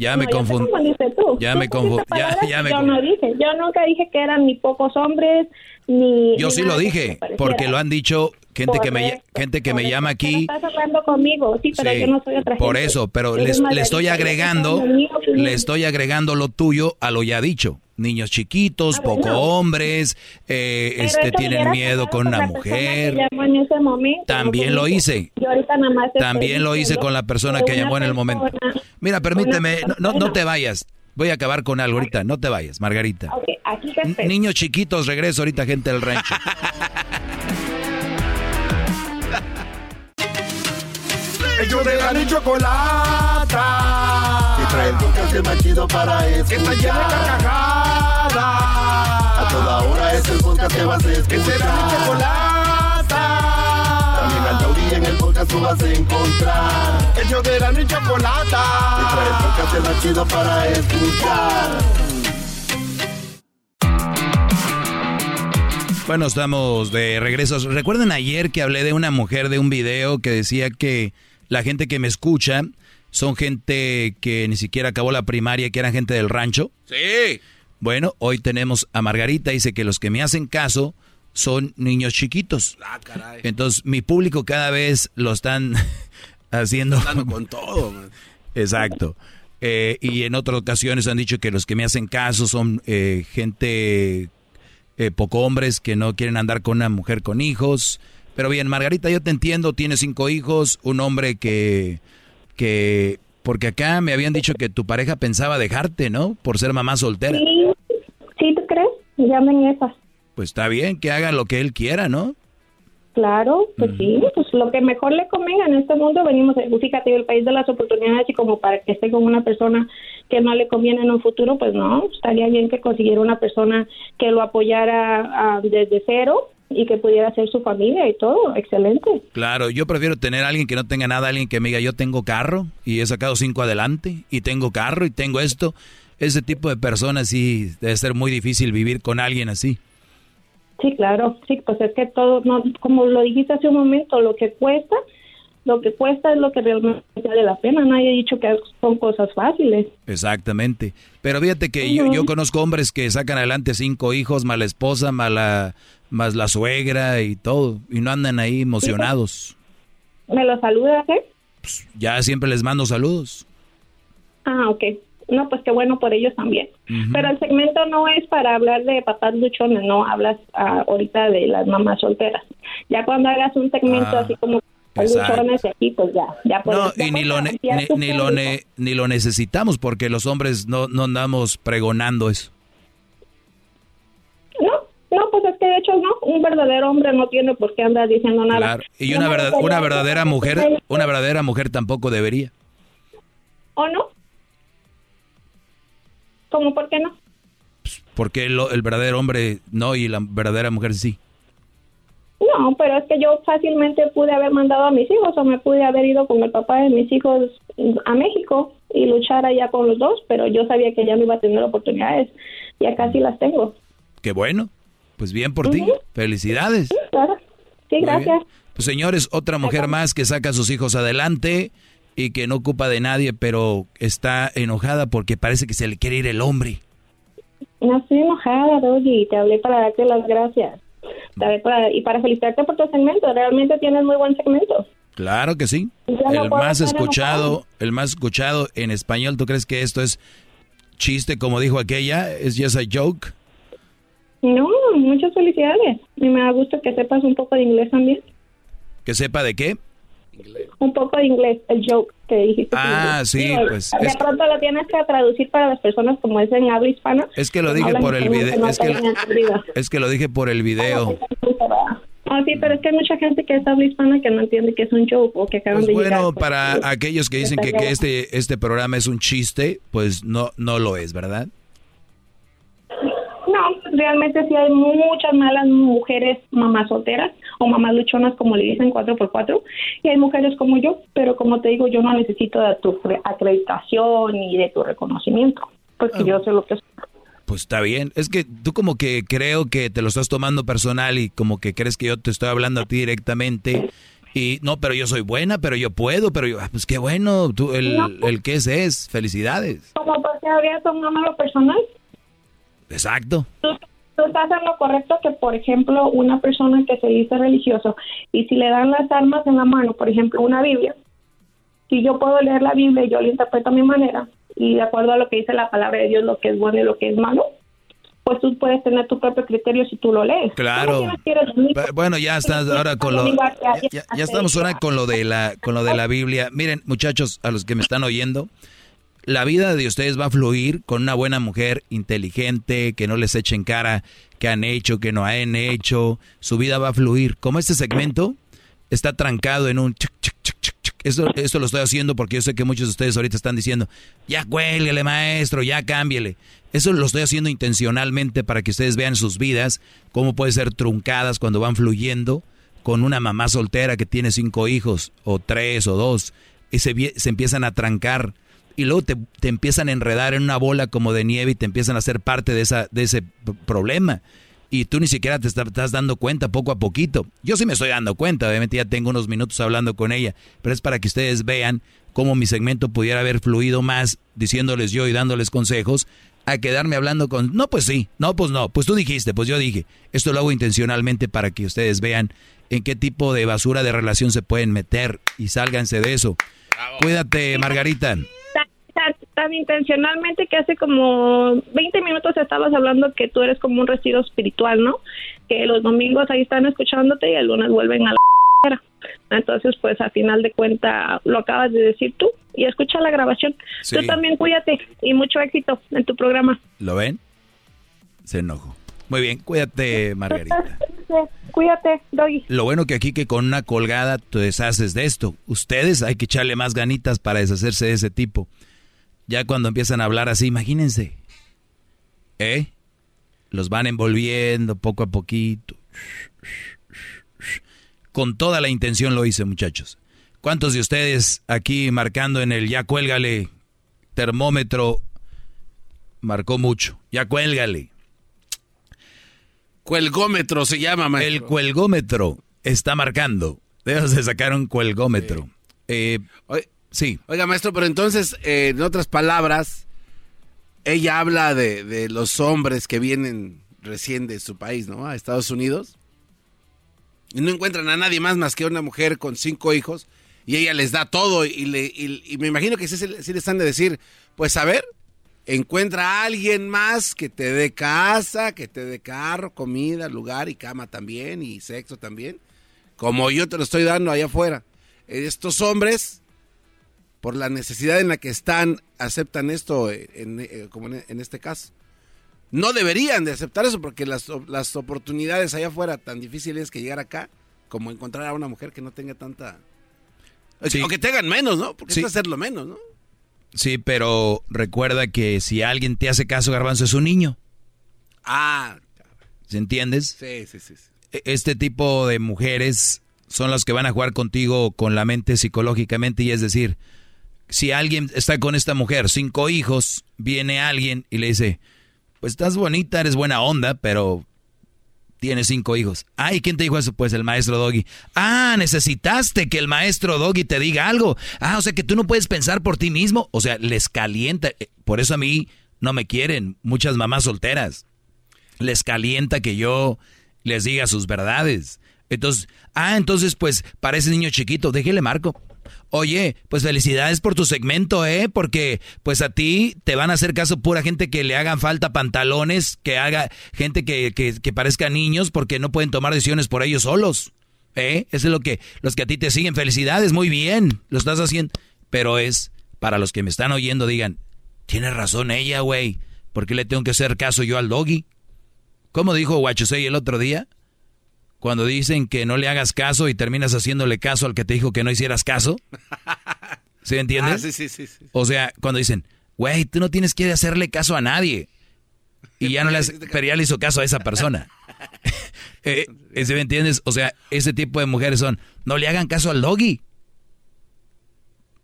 Ya me confundiste. Ya me confundiste. Ya, yo no dije, yo nunca dije que eran ni pocos hombres, ni... Yo sí lo dije, porque lo han dicho gente que me gente que me llama aquí. Estás hablando conmigo, sí, pero yo no soy otra Por eso, pero le estoy agregando, le estoy agregando lo tuyo a lo ya dicho niños chiquitos, poco hombres, eh, este tienen miedo con una mujer. También lo hice. También lo hice con la persona que llamó en el momento. Mira, permíteme, no, no, te vayas. Voy a acabar con algo ahorita, no te vayas, Margarita. Niños chiquitos, regreso ahorita, gente del rancho. (laughs) Ellos de la chocolata. El más chido para escuchar. Que está llena de carcajadas. A toda hora es el podcast que vas a escuchar. Que será mi chocolata. También al taurí en el podcast tú vas a encontrar. Ellos de la chocolata. Y trae el podcast más chido para escuchar. Bueno, estamos de regreso. ¿Recuerdan ayer que hablé de una mujer de un video que decía que la gente que me escucha son gente que ni siquiera acabó la primaria, que eran gente del rancho. Sí. Bueno, hoy tenemos a Margarita, dice que los que me hacen caso son niños chiquitos. Ah, caray. Entonces, mi público cada vez lo están (laughs) haciendo. con todo, Exacto. Eh, y en otras ocasiones han dicho que los que me hacen caso son eh, gente eh, poco hombres que no quieren andar con una mujer con hijos. Pero bien, Margarita, yo te entiendo, tienes cinco hijos, un hombre que, que, porque acá me habían dicho que tu pareja pensaba dejarte, ¿no? Por ser mamá soltera. Sí, ¿sí tú crees? Llamen esas. Pues está bien, que haga lo que él quiera, ¿no? Claro, pues sí, pues lo que mejor le convenga en este mundo, venimos, fíjate, el país de las oportunidades y como para que esté con una persona que no le conviene en un futuro, pues no, estaría bien que consiguiera una persona que lo apoyara desde cero y que pudiera ser su familia y todo, excelente. Claro, yo prefiero tener a alguien que no tenga nada, alguien que me diga yo tengo carro y he sacado cinco adelante y tengo carro y tengo esto. Ese tipo de personas sí debe ser muy difícil vivir con alguien así. Sí, claro, sí, pues es que todo, no, como lo dijiste hace un momento, lo que cuesta, lo que cuesta es lo que realmente vale la pena. Nadie ha dicho que son cosas fáciles. Exactamente. Pero fíjate que yo, yo, conozco hombres que sacan adelante cinco hijos, mala esposa, mala más la suegra y todo, y no andan ahí emocionados. ¿Me lo saludas, eh? Pues, ya siempre les mando saludos. Ah, ok. No, pues qué bueno por ellos también. Pero el segmento no es para hablar de papás luchones, no, hablas ah, ahorita de las mamás solteras. Ya cuando hagas un segmento ah, así como aquí, pues ya, ya No, y ni lo, ni, lo ni lo necesitamos porque los hombres no, no andamos pregonando eso. No, pues es que de hecho no, un verdadero hombre no tiene por qué andar diciendo nada. Claro. Y una, verdad, una verdadera mujer, una verdadera mujer tampoco debería. ¿O no? ¿Cómo por qué no? Pues porque el, el verdadero hombre no y la verdadera mujer sí. No, pero es que yo fácilmente pude haber mandado a mis hijos o me pude haber ido con el papá de mis hijos a México y luchar allá con los dos, pero yo sabía que ya no iba a tener oportunidades y acá sí las tengo. Qué bueno. Pues bien por ti. Felicidades. Sí, claro. Sí, gracias. Pues señores, otra mujer más que saca a sus hijos adelante y que no ocupa de nadie, pero está enojada porque parece que se le quiere ir el hombre. No estoy enojada, Doggy. Te hablé para darte las gracias. Y para felicitarte por tu segmento. Realmente tienes muy buen segmento. Claro que sí. el más escuchado, el más escuchado en español. ¿Tú crees que esto es chiste como dijo aquella? ¿Es just a joke? No, muchas felicidades. Y me da gusto que sepas un poco de inglés también. ¿Que sepa de qué? Un poco de inglés, el joke que dijiste. Ah, sí, pues. De pronto lo tienes que traducir para las personas como es en habla hispana. Es que lo dije por el video. Es, que, es que lo dije por el video. Ah, sí, pero es que hay mucha gente que es habla hispana que no entiende que es un joke o que acaban pues de bueno, llegar. Bueno, para aquellos que dicen que, que, este, este programa es un chiste, pues no, no lo es, ¿verdad? Realmente sí hay muchas malas mujeres mamás solteras o mamás luchonas, como le dicen, 4x4, y hay mujeres como yo, pero como te digo, yo no necesito de tu acreditación ni de tu reconocimiento, porque ah. yo sé lo que es. Pues está bien. Es que tú como que creo que te lo estás tomando personal y como que crees que yo te estoy hablando a ti directamente. Y no, pero yo soy buena, pero yo puedo, pero yo, ah, pues qué bueno, tú, el, el que es es, felicidades. Como porque habría un número personal. Exacto. Tú, estás en lo correcto que, por ejemplo, una persona que se dice religioso y si le dan las armas en la mano, por ejemplo, una Biblia, si yo puedo leer la Biblia y yo la interpreto a mi manera, y de acuerdo a lo que dice la palabra de Dios, lo que es bueno y lo que es malo, pues tú puedes tener tu propio criterio si tú lo lees. Claro. Bueno, ya estás ahora con lo ya, estamos ahora con lo de la con lo de la Biblia. Miren, muchachos, a los que me están oyendo, la vida de ustedes va a fluir con una buena mujer inteligente, que no les echen cara que han hecho, que no han hecho. Su vida va a fluir. Como este segmento está trancado en un eso, esto lo estoy haciendo porque yo sé que muchos de ustedes ahorita están diciendo, ya cuélguele maestro, ya cámbiele. Eso lo estoy haciendo intencionalmente para que ustedes vean sus vidas, cómo pueden ser truncadas cuando van fluyendo con una mamá soltera que tiene cinco hijos, o tres, o dos, y se empiezan a trancar, y luego te, te, empiezan a enredar en una bola como de nieve y te empiezan a hacer parte de, esa, de ese problema y tú ni siquiera te estás dando cuenta poco a poquito. Yo sí me estoy dando cuenta, obviamente ya tengo unos minutos hablando con ella, pero es para que ustedes vean cómo mi segmento pudiera haber fluido más diciéndoles yo y dándoles consejos a quedarme hablando con, no, pues sí, no, pues no, pues tú dijiste, pues yo dije. Esto lo hago intencionalmente para que ustedes vean en qué tipo de basura de relación se pueden meter y sálganse de eso. Cuídate, Margarita tan, intencionalmente que hace como 20 minutos estabas hablando que tú eres como un retiro espiritual, ¿no? Que los domingos ahí están escuchándote y el lunes vuelven a la entonces, pues a final de cuenta lo acabas de decir tú y escucha la grabación. Tú también cuídate y mucho éxito en tu programa. ¿Lo ven? Se enojo. Muy bien, cuídate, (laughs) Margarita. Cuídate, Doggy. Lo bueno que aquí que con una colgada te deshaces de esto. Ustedes hay que echarle más ganitas para deshacerse de ese tipo. Ya cuando empiezan a hablar así, imagínense. ¿Eh? Los van envolviendo poco a poquito. Con toda la intención lo hice, muchachos. ¿Cuántos de ustedes aquí marcando en el ya cuélgale termómetro marcó mucho? Ya cuélgale. Cuelgómetro se llama, maestro. El cuelgómetro está marcando. Debes de sacar un cuelgómetro. Eh, Sí. Oiga, maestro, pero entonces, eh, en otras palabras, ella habla de, los hombres que vienen recién de su país, ¿no? A Estados Unidos. Y no encuentran a nadie más más que una mujer con cinco hijos. Y ella les da todo. Y, le, y, me imagino que sí, sí les han de decir, pues a ver, encuentra a alguien más que te dé casa, que te dé carro, comida, lugar y cama también. Y sexo también. Como yo te lo estoy dando allá afuera. Estos hombres por la necesidad en la que están, aceptan esto en, eh, como en, este caso. No deberían de aceptar eso porque las, las oportunidades allá afuera tan difíciles que llegar acá, como encontrar a una mujer que no tenga tanta... O que tengan menos, ¿no? Porque es hacerlo menos, ¿no? Sí, pero recuerda que si alguien te hace caso, Garbanzo, es un niño. Ah. ¿Se entiendes? Sí, sí, sí. E, este tipo de mujeres son las que van a jugar contigo con la mente psicológicamente y es decir, si alguien está con esta mujer, cinco hijos, viene alguien y le dice, pues estás bonita, eres buena onda, pero tienes cinco hijos. Ay, ¿quién te dijo eso? Pues el maestro Doggy. Ah, necesitaste que el maestro Doggy te diga algo. Ah, o sea que tú no puedes pensar por ti mismo. O sea, les calienta. Eh, por eso a mí no me quieren muchas mamás solteras. Les calienta que yo les diga sus verdades. Entonces, ah, entonces pues para ese niño chiquito, déjele marco. Oye, pues felicidades por tu segmento, ¿eh? Porque pues a ti te van a hacer caso pura gente que le hagan falta pantalones, que haga gente que, que, parezca niños porque no pueden tomar decisiones por ellos solos. ¿Eh? Eso es lo que los que a ti te siguen. Felicidades, muy bien, lo estás haciendo. Pero es para los que me están oyendo, digan, tiene razón ella, güey. ¿Por qué le tengo que hacer caso yo al doggy? ¿Cómo dijo Guachosei el otro día? Cuando dicen que no le hagas caso y terminas haciéndole caso al que te dijo que no hicieras caso. (laughs) ¿Sí entiendes? Ah, sí, sí, sí, O sea, cuando dicen, güey, tú no tienes que hacerle caso a nadie. Y ya no le hace, pero ya le hizo caso a esa persona. (laughs) eh, ¿Me entiendes? O sea, ese tipo de mujeres son, no le hagan caso al doggy.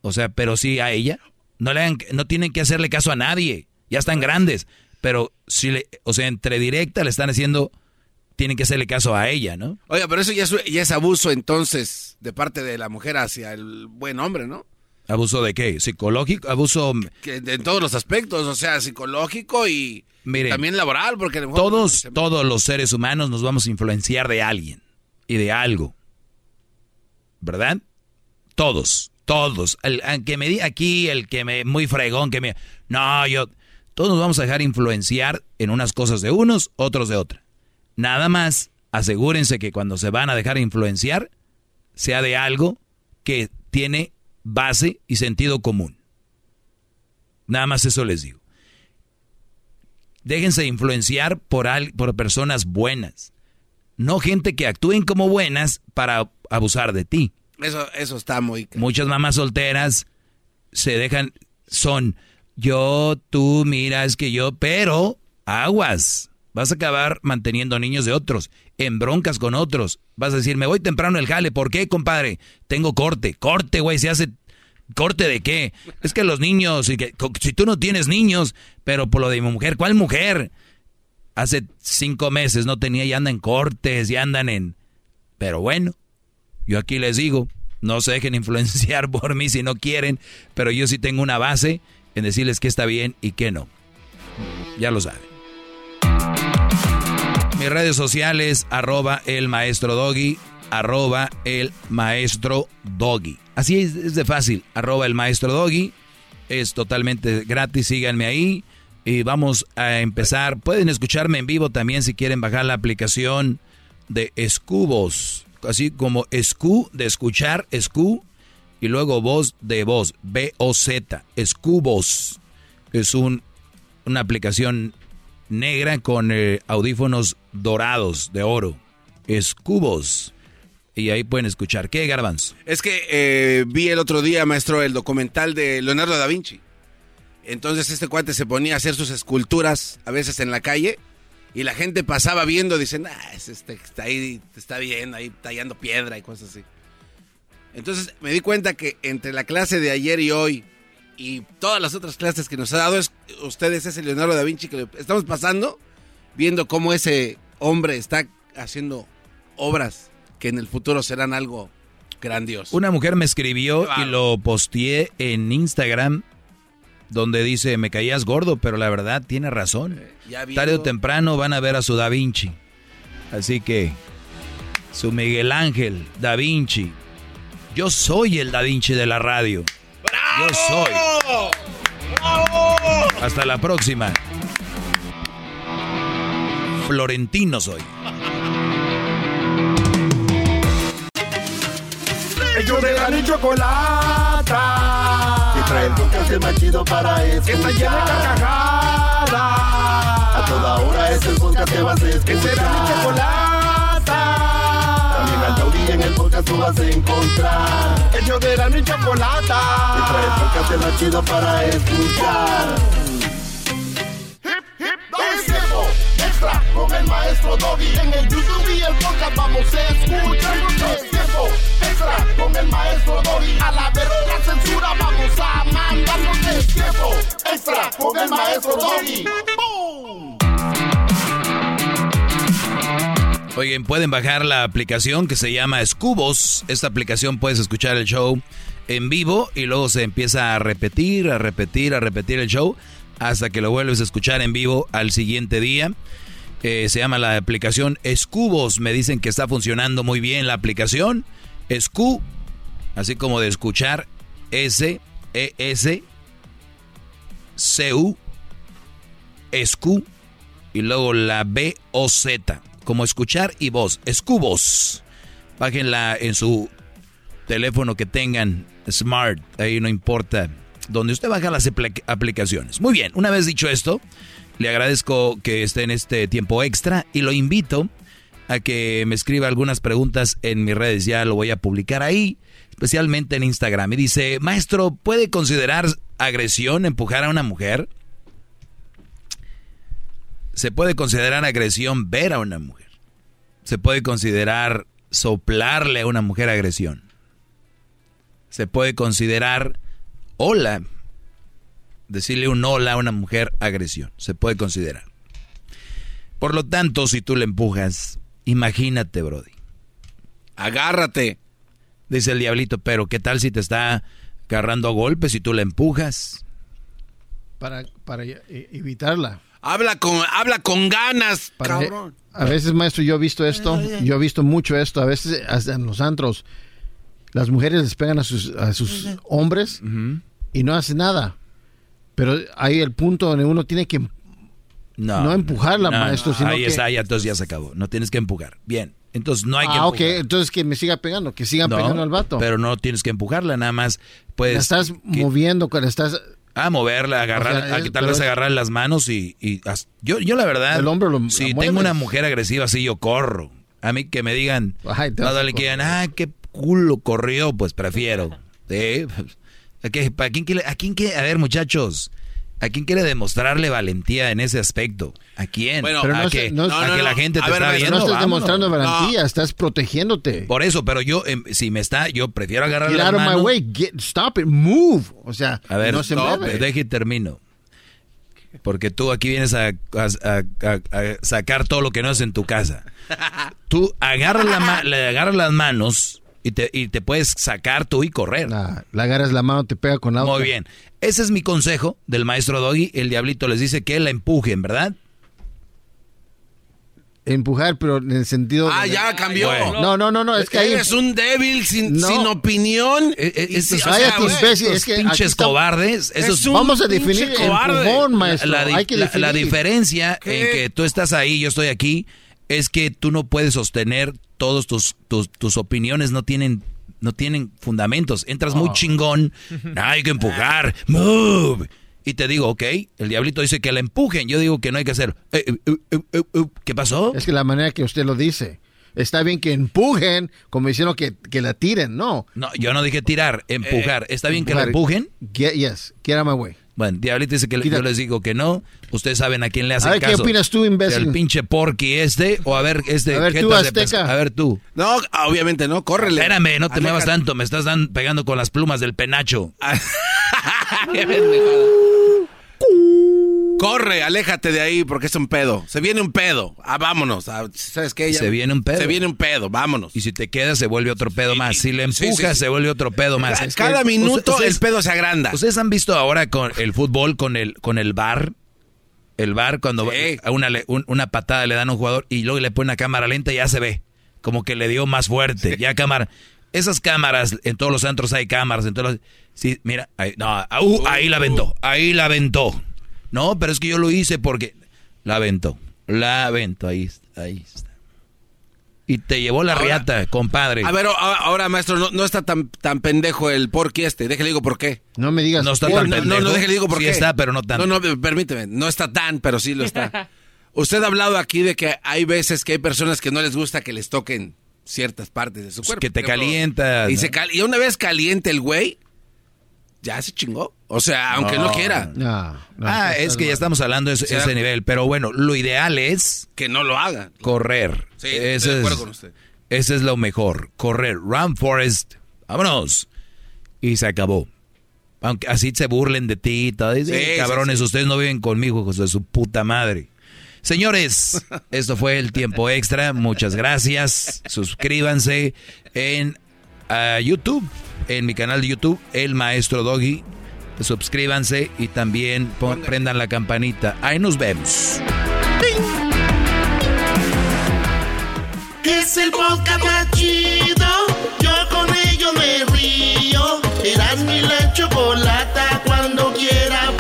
O sea, pero sí a ella. No le hagan, no tienen que hacerle caso a nadie. Ya están grandes. Pero si le, o sea, entre directa le están haciendo, tienen que hacerle caso a ella, ¿no? Oiga, pero eso ya es, abuso entonces de parte de la mujer hacia el buen hombre, ¿no? ¿Abuso de qué? ¿Psicológico? ¿Abuso...? Que en todos los aspectos, o sea, psicológico y también laboral, porque... Todos, todos los seres humanos nos vamos a influenciar de alguien y de algo. ¿Verdad? Todos, todos. El, que me di aquí, el que me... Muy fregón, que me... No, yo... Todos nos vamos a dejar influenciar en unas cosas de unos, otros de otra. Nada más asegúrense que cuando se van a dejar influenciar, sea de algo que tiene base y sentido común. Nada más eso les digo. Déjense influenciar por, por personas buenas. No gente que actúen como buenas para abusar de ti. Eso, eso está muy... Muchas mamás solteras se dejan, son yo, tú, mira, es que yo, pero aguas. Vas a acabar manteniendo niños de otros, en broncas con otros. Vas a decir, me voy temprano el jale. ¿Por qué, compadre? Tengo corte. Corte, güey, se hace ¿Corte de qué? Es que los niños, y que, si tú no tienes niños, pero por lo de mi mujer, ¿cuál mujer? Hace cinco meses no tenía y andan en cortes y andan en... Pero bueno, yo aquí les digo, no se dejen (laughs) influenciar por mí si no quieren, pero yo sí tengo una base en decirles qué está bien y qué no. Ya lo saben. Redes sociales, arroba el maestro doggy, arroba el maestro doggy. Así es, de fácil, arroba el maestro doggy. Es totalmente gratis, síganme ahí. Y vamos a empezar. Pueden escucharme en vivo también si quieren bajar la aplicación de Escubos. Así como Escu, de escuchar, Escu. Y luego voz de voz, B-O-Z, Escubos. Es un, una aplicación negra con eh, audífonos dorados de oro. Escubos y ahí pueden escuchar. ¿Qué, Garbanzo? Es que eh, vi el otro día, maestro, el documental de Leonardo da Vinci. Entonces este cuate se ponía a hacer sus esculturas a veces en la calle y la gente pasaba viendo, dicen, ah, este está ahí, está bien, ahí tallando piedra y cosas así. Entonces me di cuenta que entre la clase de ayer y hoy y todas las otras clases que nos ha dado es, ustedes ese Leonardo da Vinci que estamos pasando, viendo cómo ese hombre está haciendo obras que en el futuro serán algo grandioso. Una mujer me escribió y lo posteé en Instagram donde dice, me caías gordo, pero la verdad tiene razón. Eh, Tarde o temprano van a ver a su Da Vinci. Así que, su Miguel Ángel Da Vinci. Yo soy el Da Vinci de la radio. Yo soy. Hasta la próxima. Florentino soy. Ellos de la ni chocolata. Y trae el podcast más chido para escuchar. Que está llena de carcajadas. A toda hora es el podcast que vas a escuchar. Que será mi chocolata. En el podcast tú vas a encontrar. Ellos de la ni chocolata. Y trae el podcast más chido para escuchar. Hip, hip, tiempo extra con el maestro Doggy. En el YouTube y el podcast vamos a escuchar. tiempo extra con el maestro Dori. A la verga censura vamos a mandarnos el tiempo extra con el maestro Dori. Oigan, pueden bajar la aplicación que se llama Scubos. Esta aplicación puedes escuchar el show en vivo y luego se empieza a repetir, a repetir, a repetir el show hasta que lo vuelves a escuchar en vivo al siguiente día. Eh, se llama la aplicación Scubos. Me dicen que está funcionando muy bien la aplicación. Escu, así como de escuchar, S, E, S, C, U, Escu, y luego la B, O, Z, como escuchar y voz, Escubos. Bájenla en su teléfono que tengan smart, ahí no importa, donde usted baja las aplicaciones. Muy bien, una vez dicho esto, le agradezco que esté en este tiempo extra y lo invito a que me escriba algunas preguntas en mis redes. Ya lo voy a publicar ahí, especialmente en Instagram. Y dice, maestro, ¿puede considerar agresión empujar a una mujer? Se puede considerar agresión ver a una mujer. Se puede considerar soplarle a una mujer agresión. Se puede considerar hola, decirle un hola a una mujer agresión. Se puede considerar. Por lo tanto, si tú le empujas, imagínate, Brody. Agárrate. Dice el diablito, pero ¿qué tal si te está agarrando a golpes y tú le empujas? Para, para evitarla. Habla con, habla con ganas, cabrón. A veces, maestro, yo he visto esto, yo he visto mucho esto, a veces hasta en los antros, las mujeres les pegan a sus, a sus hombres y no hacen nada. Pero hay el punto donde uno tiene que no, empujarla, maestro. Sino ahí está, ya, entonces ya se acabó. No tienes que empujar. Bien. Entonces no hay que Ah, ok. Entonces que me siga pegando, que sigan pegando al vato. Pero no tienes que empujarla, nada más. Pues, la estás moviendo, la estás... A moverla, agarrar, a que tal vez agarrar las manos y... y yo, yo la verdad... El hombre lo Si tengo una mujer agresiva así, yo corro. A mí que me digan... Ay, no, dale, que digan, ah, qué culo corrió, pues prefiero. (laughs) ¿Sí? ¿A, quién ¿A quién quiere? A ver, muchachos... ¿A quién quiere demostrarle valentía en ese aspecto? ¿A quién? Bueno, ¿A, que, a que la gente te está viendo? No estás demostrando valentía, estás protegiéndote. Por eso, pero yo, em, si me está, yo prefiero agarrar Get las out of my way, Get, stop it, move. O sea, a ver, no se no, mueve. Deje y termino. Porque tú aquí vienes a, a, a, sacar todo lo que no es en tu casa. (laughs) Tú agarras, la le agarras las manos y te, y te puedes sacar tú y correr. Nah, le agarras la mano, te pega con algo. Muy bien. Ese es mi consejo del maestro Doggy. El diablito les dice que la empujen, ¿verdad? Empujar, pero en el sentido. Ah, de... ya cambió. Bueno. No, no, no, no. Es que ahí. Eres un débil sin, no. sin opinión. Eh, eh, estos, o sea, tus es que pinches está... cobardes. Esos, es vamos a definir empujón, maestro. La, la, Hay que la, la diferencia ¿Qué? en que tú estás ahí, yo estoy aquí, es que tú no puedes sostener todos tus, tus, tus opiniones, no tienen no tienen fundamentos. Entras muy Oh. chingón. Hay que empujar. (laughs) Move. Y te digo, ok, el diablito dice que la empujen. Yo digo que no hay que hacer. Eh, eh, eh, eh, eh. ¿Qué pasó? Es que la manera que usted lo dice. Está bien que empujen, como diciendo que, que la tiren, no. No, yo no dije tirar, empujar. ¿Está bien empujar. que la empujen? Get, yes, get out of my way. Bueno, Diablito dice que Quita. yo les digo que no. Ustedes saben a quién le hacen A ver, caso. ¿qué opinas tú, imbécil? ¿El pinche porky este? O a ver, este... A ver, tú, de Azteca. A ver, tú. No, obviamente no, córrele. Espérame, no te Aléjate. muevas tanto. Me estás dan- pegando con las plumas del penacho. (laughs) (laughs) Corre, aléjate de ahí porque es un pedo. Se viene un pedo. Ah, vámonos. Ah, ¿Sabes qué? Ya- Se viene un pedo. Se viene un pedo, vámonos. Y si te quedas, se vuelve otro pedo más. Si le empujas, sí, sí. se vuelve otro pedo más. Cada minuto ustedes- el pedo se agranda. ¿Ustedes han visto ahora con el fútbol, con el, con el bar? El bar, cuando a una, un- una patada le dan a un jugador y luego le ponen una cámara lenta y ya se ve. Como que le dio más fuerte. Ya cámara. Esas cámaras, en todos los antros hay cámaras. En todos los- sí, mira, ahí, no, uh, ahí la aventó. Ahí la aventó. No, pero es que yo lo hice porque la aventó. La aventó. Ahí, está, ahí está. Y te llevó la Ahora- riata, compadre. A ver, ahora, maestro, no, no está tan, tan pendejo el porqui este. Déjale digo por qué. No me digas. No está No, tan no, pendejo. no, déjale digo por Sí qué. está, pero no tanto. No, no, permíteme. No está tan, pero sí lo está. (laughs) Usted ha hablado aquí de que hay veces que hay personas que no les gusta que les toquen ciertas partes de su cuerpo. que te Por calienta. Y, ¿no? se cal- y una vez caliente el güey, ya se chingó. O sea, aunque no, No. quiera. No, no, ah, es que ya estamos hablando de ese, nivel. Pero bueno, lo ideal es Que no lo haga. correr. Sí, estoy ese, de acuerdo es, con usted. ese es lo mejor. Correr. Run, Forest. Vámonos. Y se acabó. Aunque así se burlen de ti y todo. Sí, sí, cabrones, sí. ustedes no viven conmigo, hijos de su puta madre. Señores, (laughs) esto fue el tiempo extra. Muchas gracias. Suscríbanse en ah, YouTube, en mi canal de YouTube, El Maestro Doggy. Suscríbanse y también pon, prendan la campanita. Ahí nos vemos. Es el podcast chido. Yo con ello me río. Eras mi la chocolata cuando quiera.